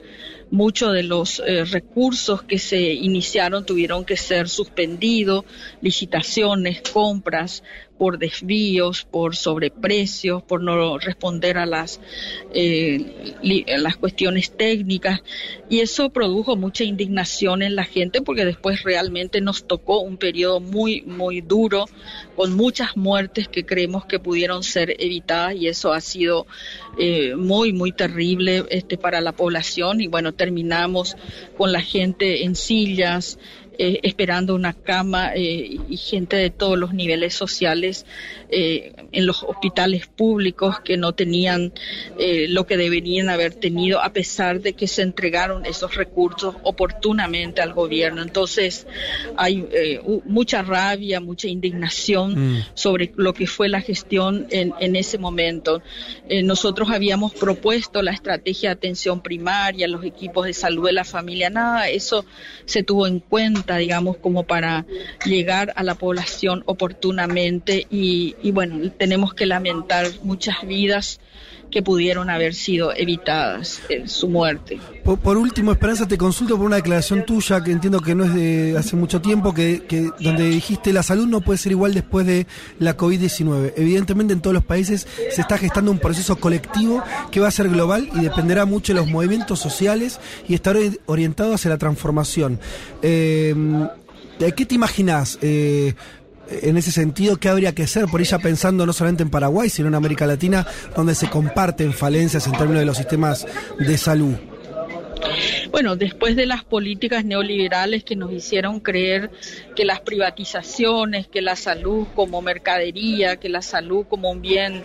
Muchos de los eh, recursos que se iniciaron tuvieron que ser suspendidos, licitaciones, compras, por desvíos, por sobreprecios, por no responder a las, eh, las cuestiones técnicas. Y eso produjo mucha indignación en la gente porque después realmente nos tocó un periodo muy, muy duro, con muchas muertes que creemos que pudieron ser evitadas y eso ha sido eh, muy, muy terrible este, para la población. Y bueno, terminamos con la gente en sillas, eh, esperando una cama eh, y gente de todos los niveles sociales eh, en los hospitales públicos que no tenían lo que deberían haber tenido a pesar de que se entregaron esos recursos oportunamente al gobierno. Entonces hay mucha rabia, mucha indignación mm. sobre lo que fue la gestión en, en ese momento. nosotros habíamos propuesto la estrategia de atención primaria, los equipos de salud de la familia, nada, eso se tuvo en cuenta digamos, como para llegar a la población oportunamente y, bueno, tenemos que lamentar muchas vidas que pudieron haber sido evitadas en su muerte. Por, último, Esperanza, te consulto por una declaración tuya que entiendo que no es de hace mucho tiempo, que, donde dijiste la salud no puede ser igual después de la COVID-19. Evidentemente en todos los países se está gestando un proceso colectivo que va a ser global y dependerá mucho de los movimientos sociales y estar orientado hacia la transformación. Eh, ¿Qué te imaginas? Eh, en ese sentido, ¿qué habría que hacer? Por ella pensando no solamente en Paraguay, sino en América Latina, donde se comparten falencias en términos de los sistemas de salud. Bueno, después de las políticas neoliberales que nos hicieron creer que las privatizaciones, que la salud como mercadería, que la salud como un bien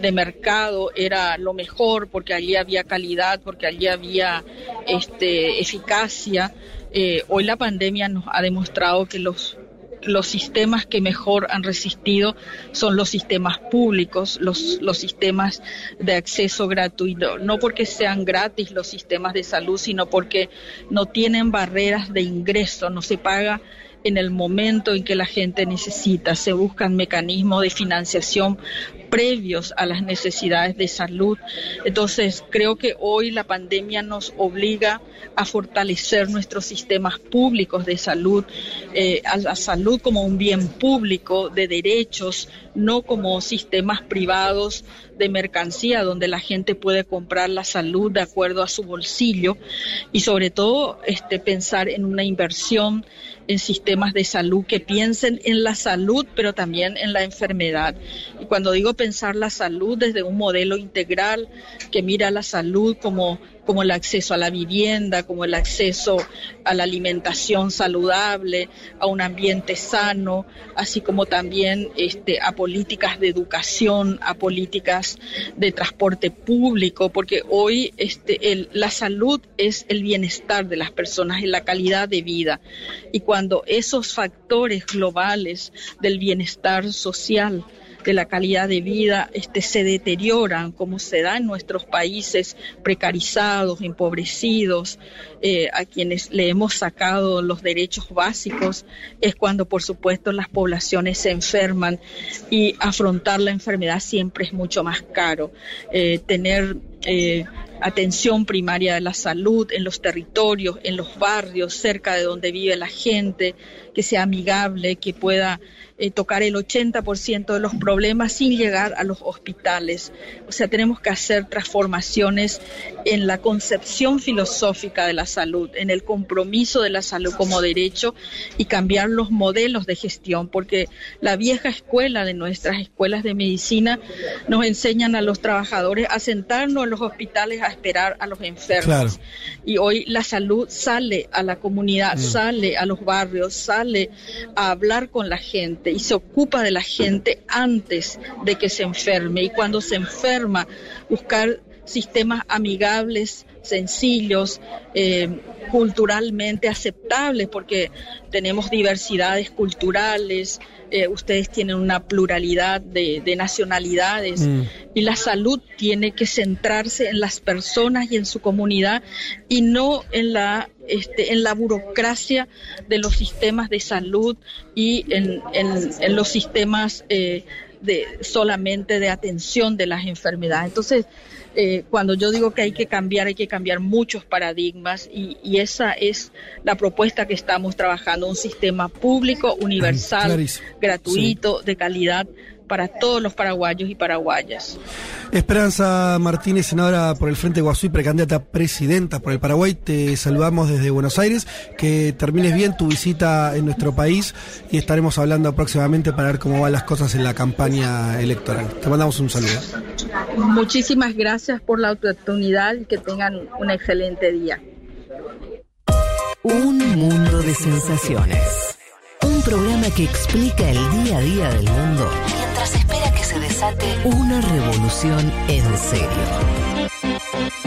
de mercado era lo mejor porque allí había calidad, porque allí había este, eficacia, eh, hoy la pandemia nos ha demostrado que los los sistemas que mejor han resistido son los sistemas públicos, los, los sistemas de acceso gratuito, no porque sean gratis los sistemas de salud, sino porque no tienen barreras de ingreso, no se paga en el momento en que la gente necesita, se buscan mecanismos de financiación previos a las necesidades de salud. Entonces, creo que hoy la pandemia nos obliga a fortalecer nuestros sistemas públicos de salud, eh, a la salud como un bien público de derechos, no como sistemas privados de mercancía donde la gente puede comprar la salud de acuerdo a su bolsillo y sobre todo este, pensar en una inversión en sistemas de salud que piensen en la salud pero también en la enfermedad. Y cuando digo pensar la salud desde un modelo integral que mira la salud como como el acceso a la vivienda, como el acceso a la alimentación saludable, a un ambiente sano, así como también este, a políticas de educación, a políticas de transporte público, porque hoy este, la salud es el bienestar de las personas y la calidad de vida. Y cuando esos factores globales del bienestar social, de la calidad de vida este, se deterioran, como se da en nuestros países precarizados, empobrecidos, eh, a quienes le hemos sacado los derechos básicos, es cuando por supuesto las poblaciones se enferman y afrontar la enfermedad siempre es mucho más caro. Eh, tener eh, atención primaria de la salud en los territorios, en los barrios, cerca de donde vive la gente, que sea amigable, que pueda eh, tocar el 80% de los problemas sin llegar a los hospitales. O sea, tenemos que hacer transformaciones en la concepción filosófica de la salud, en el compromiso de la salud como derecho y cambiar los modelos de gestión, porque la vieja escuela de nuestras escuelas de medicina nos enseñan a los trabajadores a sentarnos en los hospitales a esperar a los enfermos. Y hoy la salud sale a la comunidad, mm. sale a los barrios, sale a hablar con la gente y se ocupa de la gente antes de que se enferme. Y cuando se enferma buscar sistemas amigables sencillos, eh, culturalmente aceptables, porque tenemos diversidades culturales, eh, ustedes tienen una pluralidad de, de nacionalidades Mm. y la salud tiene que centrarse en las personas y en su comunidad y no en la este, en la burocracia de los sistemas de salud y en, en- en los sistemas eh, de solamente de atención de las enfermedades. Entonces, eh, cuando yo digo que hay que cambiar, hay que cambiar muchos paradigmas y, y esa es la propuesta que estamos trabajando, un sistema público, universal, gratuito, de calidad para todos los paraguayos y paraguayas. Esperanza Martínez, senadora por el Frente Guasú y precandidata a presidenta por el Paraguay, te saludamos desde Buenos Aires. Que termines bien tu visita en nuestro país y estaremos hablando próximamente para ver cómo van las cosas en la campaña electoral. Te mandamos un saludo. Muchísimas gracias por la oportunidad y que tengan un excelente día. Un mundo de sensaciones. Un programa que explica el día a día del mundo mientras espera que se desate una revolución en serio.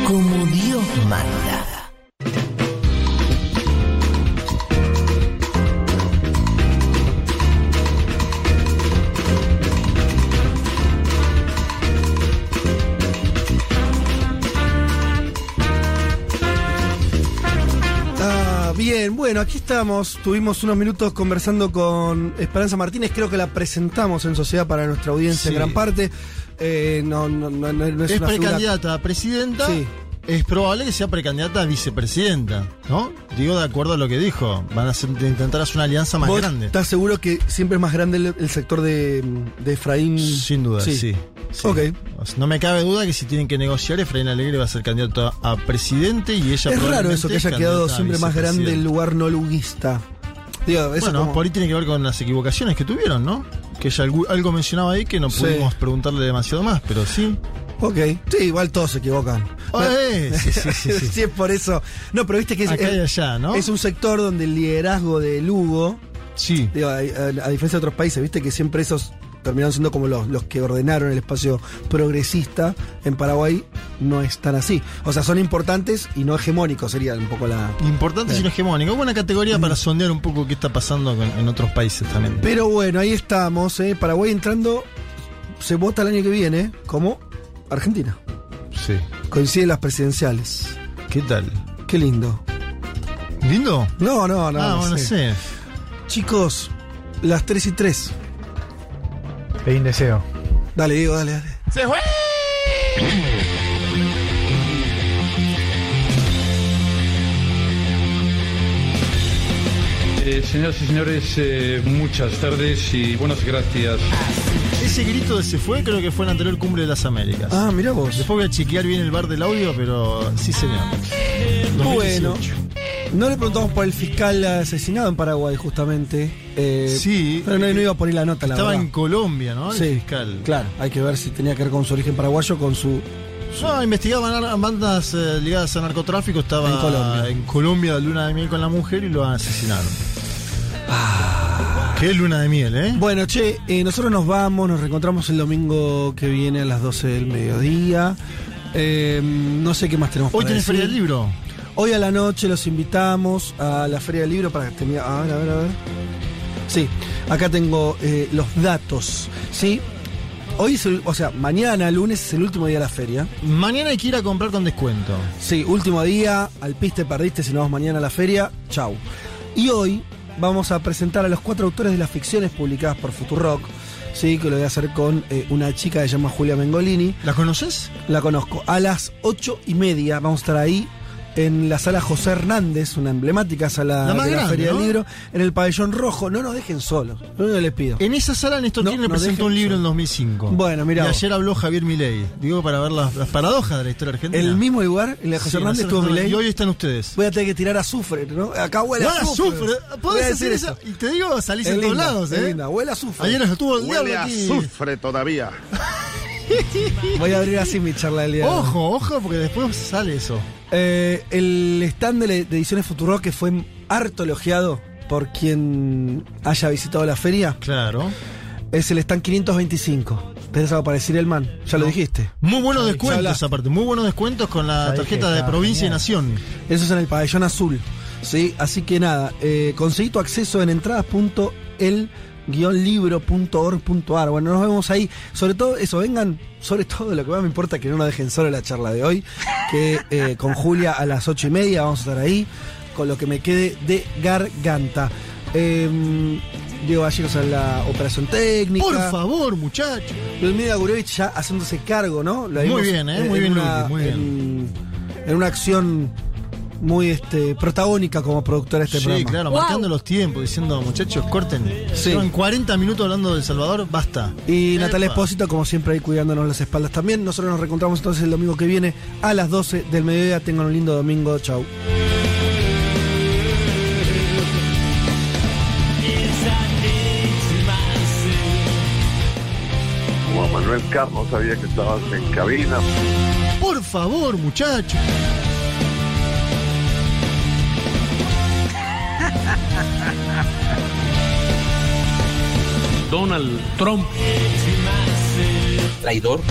Como Dios manda. Bien, bueno, aquí estamos. Tuvimos unos minutos conversando con Esperanza Martínez. Creo que la presentamos en Sociedad para nuestra audiencia Sí. en gran parte. Eh, no, no, no, no- es, Es una figura- precandidata a presidenta. Sí. Es probable que sea precandidata a vicepresidenta, ¿no? Digo de acuerdo a lo que dijo. Van a hacer- intentar hacer una alianza más ¿Vos grande. ¿Estás seguro que siempre es más grande el, el sector de, de Efraín? Sin duda, sí. sí. Ok. O sea, No me cabe duda que si tienen que negociar, Efraín Alegre va a ser candidato a, presidente y ella Es raro eso que haya quedado siempre más grande el lugar no luguista. Digo, eso Bueno, como- por ahí tiene que ver con las equivocaciones que tuvieron, ¿no? Que ella algu- algo mencionaba ahí que no Sí. pudimos preguntarle demasiado más, pero sí. Ok, sí, igual todos se equivocan. Eh, sí, sí, sí, sí. Sí, es por eso. No, pero viste que es, Acá y es- allá, ¿no? es un sector donde el liderazgo de Lugo, Sí. digo, a, a- a diferencia de otros países, viste que siempre esos terminaron siendo como los, los que ordenaron el espacio progresista. En Paraguay no es tan así. O sea, son importantes y no hegemónicos, sería un poco la. Importante Eh. sino hegemónico. Buena categoría Mm. para sondear un poco qué está pasando con- en otros países también. Pero bueno, ahí estamos, ¿eh? Paraguay entrando, se vota el año que viene como Argentina. Sí. Coinciden las presidenciales. ¿Qué tal? Qué lindo. ¿Lindo? No, no, no. ah, no bueno, sé. sé. Chicos, las 3 y 3. Pedí un deseo. Dale, Diego, dale, dale. ¡Se fue! Eh, señoras y señores, eh, muchas tardes y buenas gracias. Ese grito de se fue creo que fue en la anterior cumbre de las Américas. Ah, mira vos. Después voy a chequear bien el bar del audio, pero sí, señor. Bueno, 2018. no le preguntamos por el fiscal asesinado en Paraguay, justamente. Eh, Sí. Pero no, no iba a poner la nota, la Estaba verdad. en Colombia, ¿no? El Sí, fiscal. Claro, hay que ver si tenía que ver con su origen paraguayo, con su. No, investigaban bandas eh, ligadas a narcotráfico. Estaba En Colombia. en Colombia de luna de miel con la mujer y lo asesinaron. Qué luna de miel, ¿eh? Bueno, che, eh, nosotros nos vamos, nos reencontramos el domingo que viene a las 12 del mediodía. Eh, no sé qué más tenemos Hoy para tenés decir. feria del libro. Hoy a la noche los invitamos a la Feria del Libro para que tenga. A ver, a ver, a ver. Sí, acá tengo eh, los datos. Sí, hoy es el. O sea, mañana, lunes, es el último día de la feria. Mañana hay que ir a comprar con descuento. Sí, último día, al piste perdiste, si no vas mañana a la feria, chau. Y hoy vamos a presentar a los cuatro autores de las ficciones publicadas por Futurock. Sí, que lo voy a hacer con eh, una chica que se llama Julia Mengolini. ¿La conoces? La conozco. A las ocho y media vamos a estar ahí en la sala José Hernández, una emblemática sala La de la grande, Feria ¿no? del Libro, en el pabellón rojo. No nos dejen solos, lo único que les pido. En esa sala Néstor No, Kirchner no presentó un libro solo. en 2005. Bueno, mirá Y ayer habló Javier Milei. Digo, para ver las, las paradojas de la historia argentina. En el mismo lugar, en la José Sí, Hernández estuvo Milei. Y hoy están ustedes. Voy a tener que tirar azufre, ¿no? Acá huele a Huele a azufre. Podés a decir eso. Y te digo, salís Es en todos lados, ¿eh? linda, huele a azufre. Ayer estuvo el Huele diablo a azufre todavía. Voy a abrir así mi charla del día. de hoy. Ojo, ojo, porque después sale eso. Eh, el stand de, Ediciones Futuro que fue harto elogiado por quien haya visitado la feria Claro. es el stand 525 ¿Tenés algo para decir, Elman? Ya lo dijiste. Muy buenos descuentos, hablaste. aparte. Muy buenos descuentos con la Ya dije, tarjeta de provincia y genial. nación. Eso es en el pabellón azul. ¿sí? Así que nada, eh, conseguí tu acceso en entradas.el-libro.org.ar. Bueno, nos vemos ahí. Sobre todo eso, vengan, sobre todo lo que más me importa que no nos dejen solo la charla de hoy, que eh, con Julia a las ocho y media vamos a estar ahí, con lo que me quede de garganta. Eh, Diego Gallegos en la operación técnica. Por favor, muchachos. Ludmila Gurevich ya haciéndose cargo, ¿no? La Muy bien, ¿eh? Muy en bien, una- muy bien. En, en una acción muy este, protagónica como productora de este sí, programa. claro, marcando los tiempos, diciendo, muchachos, corten. Sí. Llevan 40 minutos hablando de El Salvador, basta. Y Epa. Natalia Espósito, como siempre, ahí cuidándonos las espaldas también. Nosotros nos reencontramos entonces el domingo que viene a las 12 del mediodía. Tengan un lindo domingo. Chau. Juan Manuel Carlos sabía que estabas en cabina. Por favor, muchachos. Donald Trump Traidor.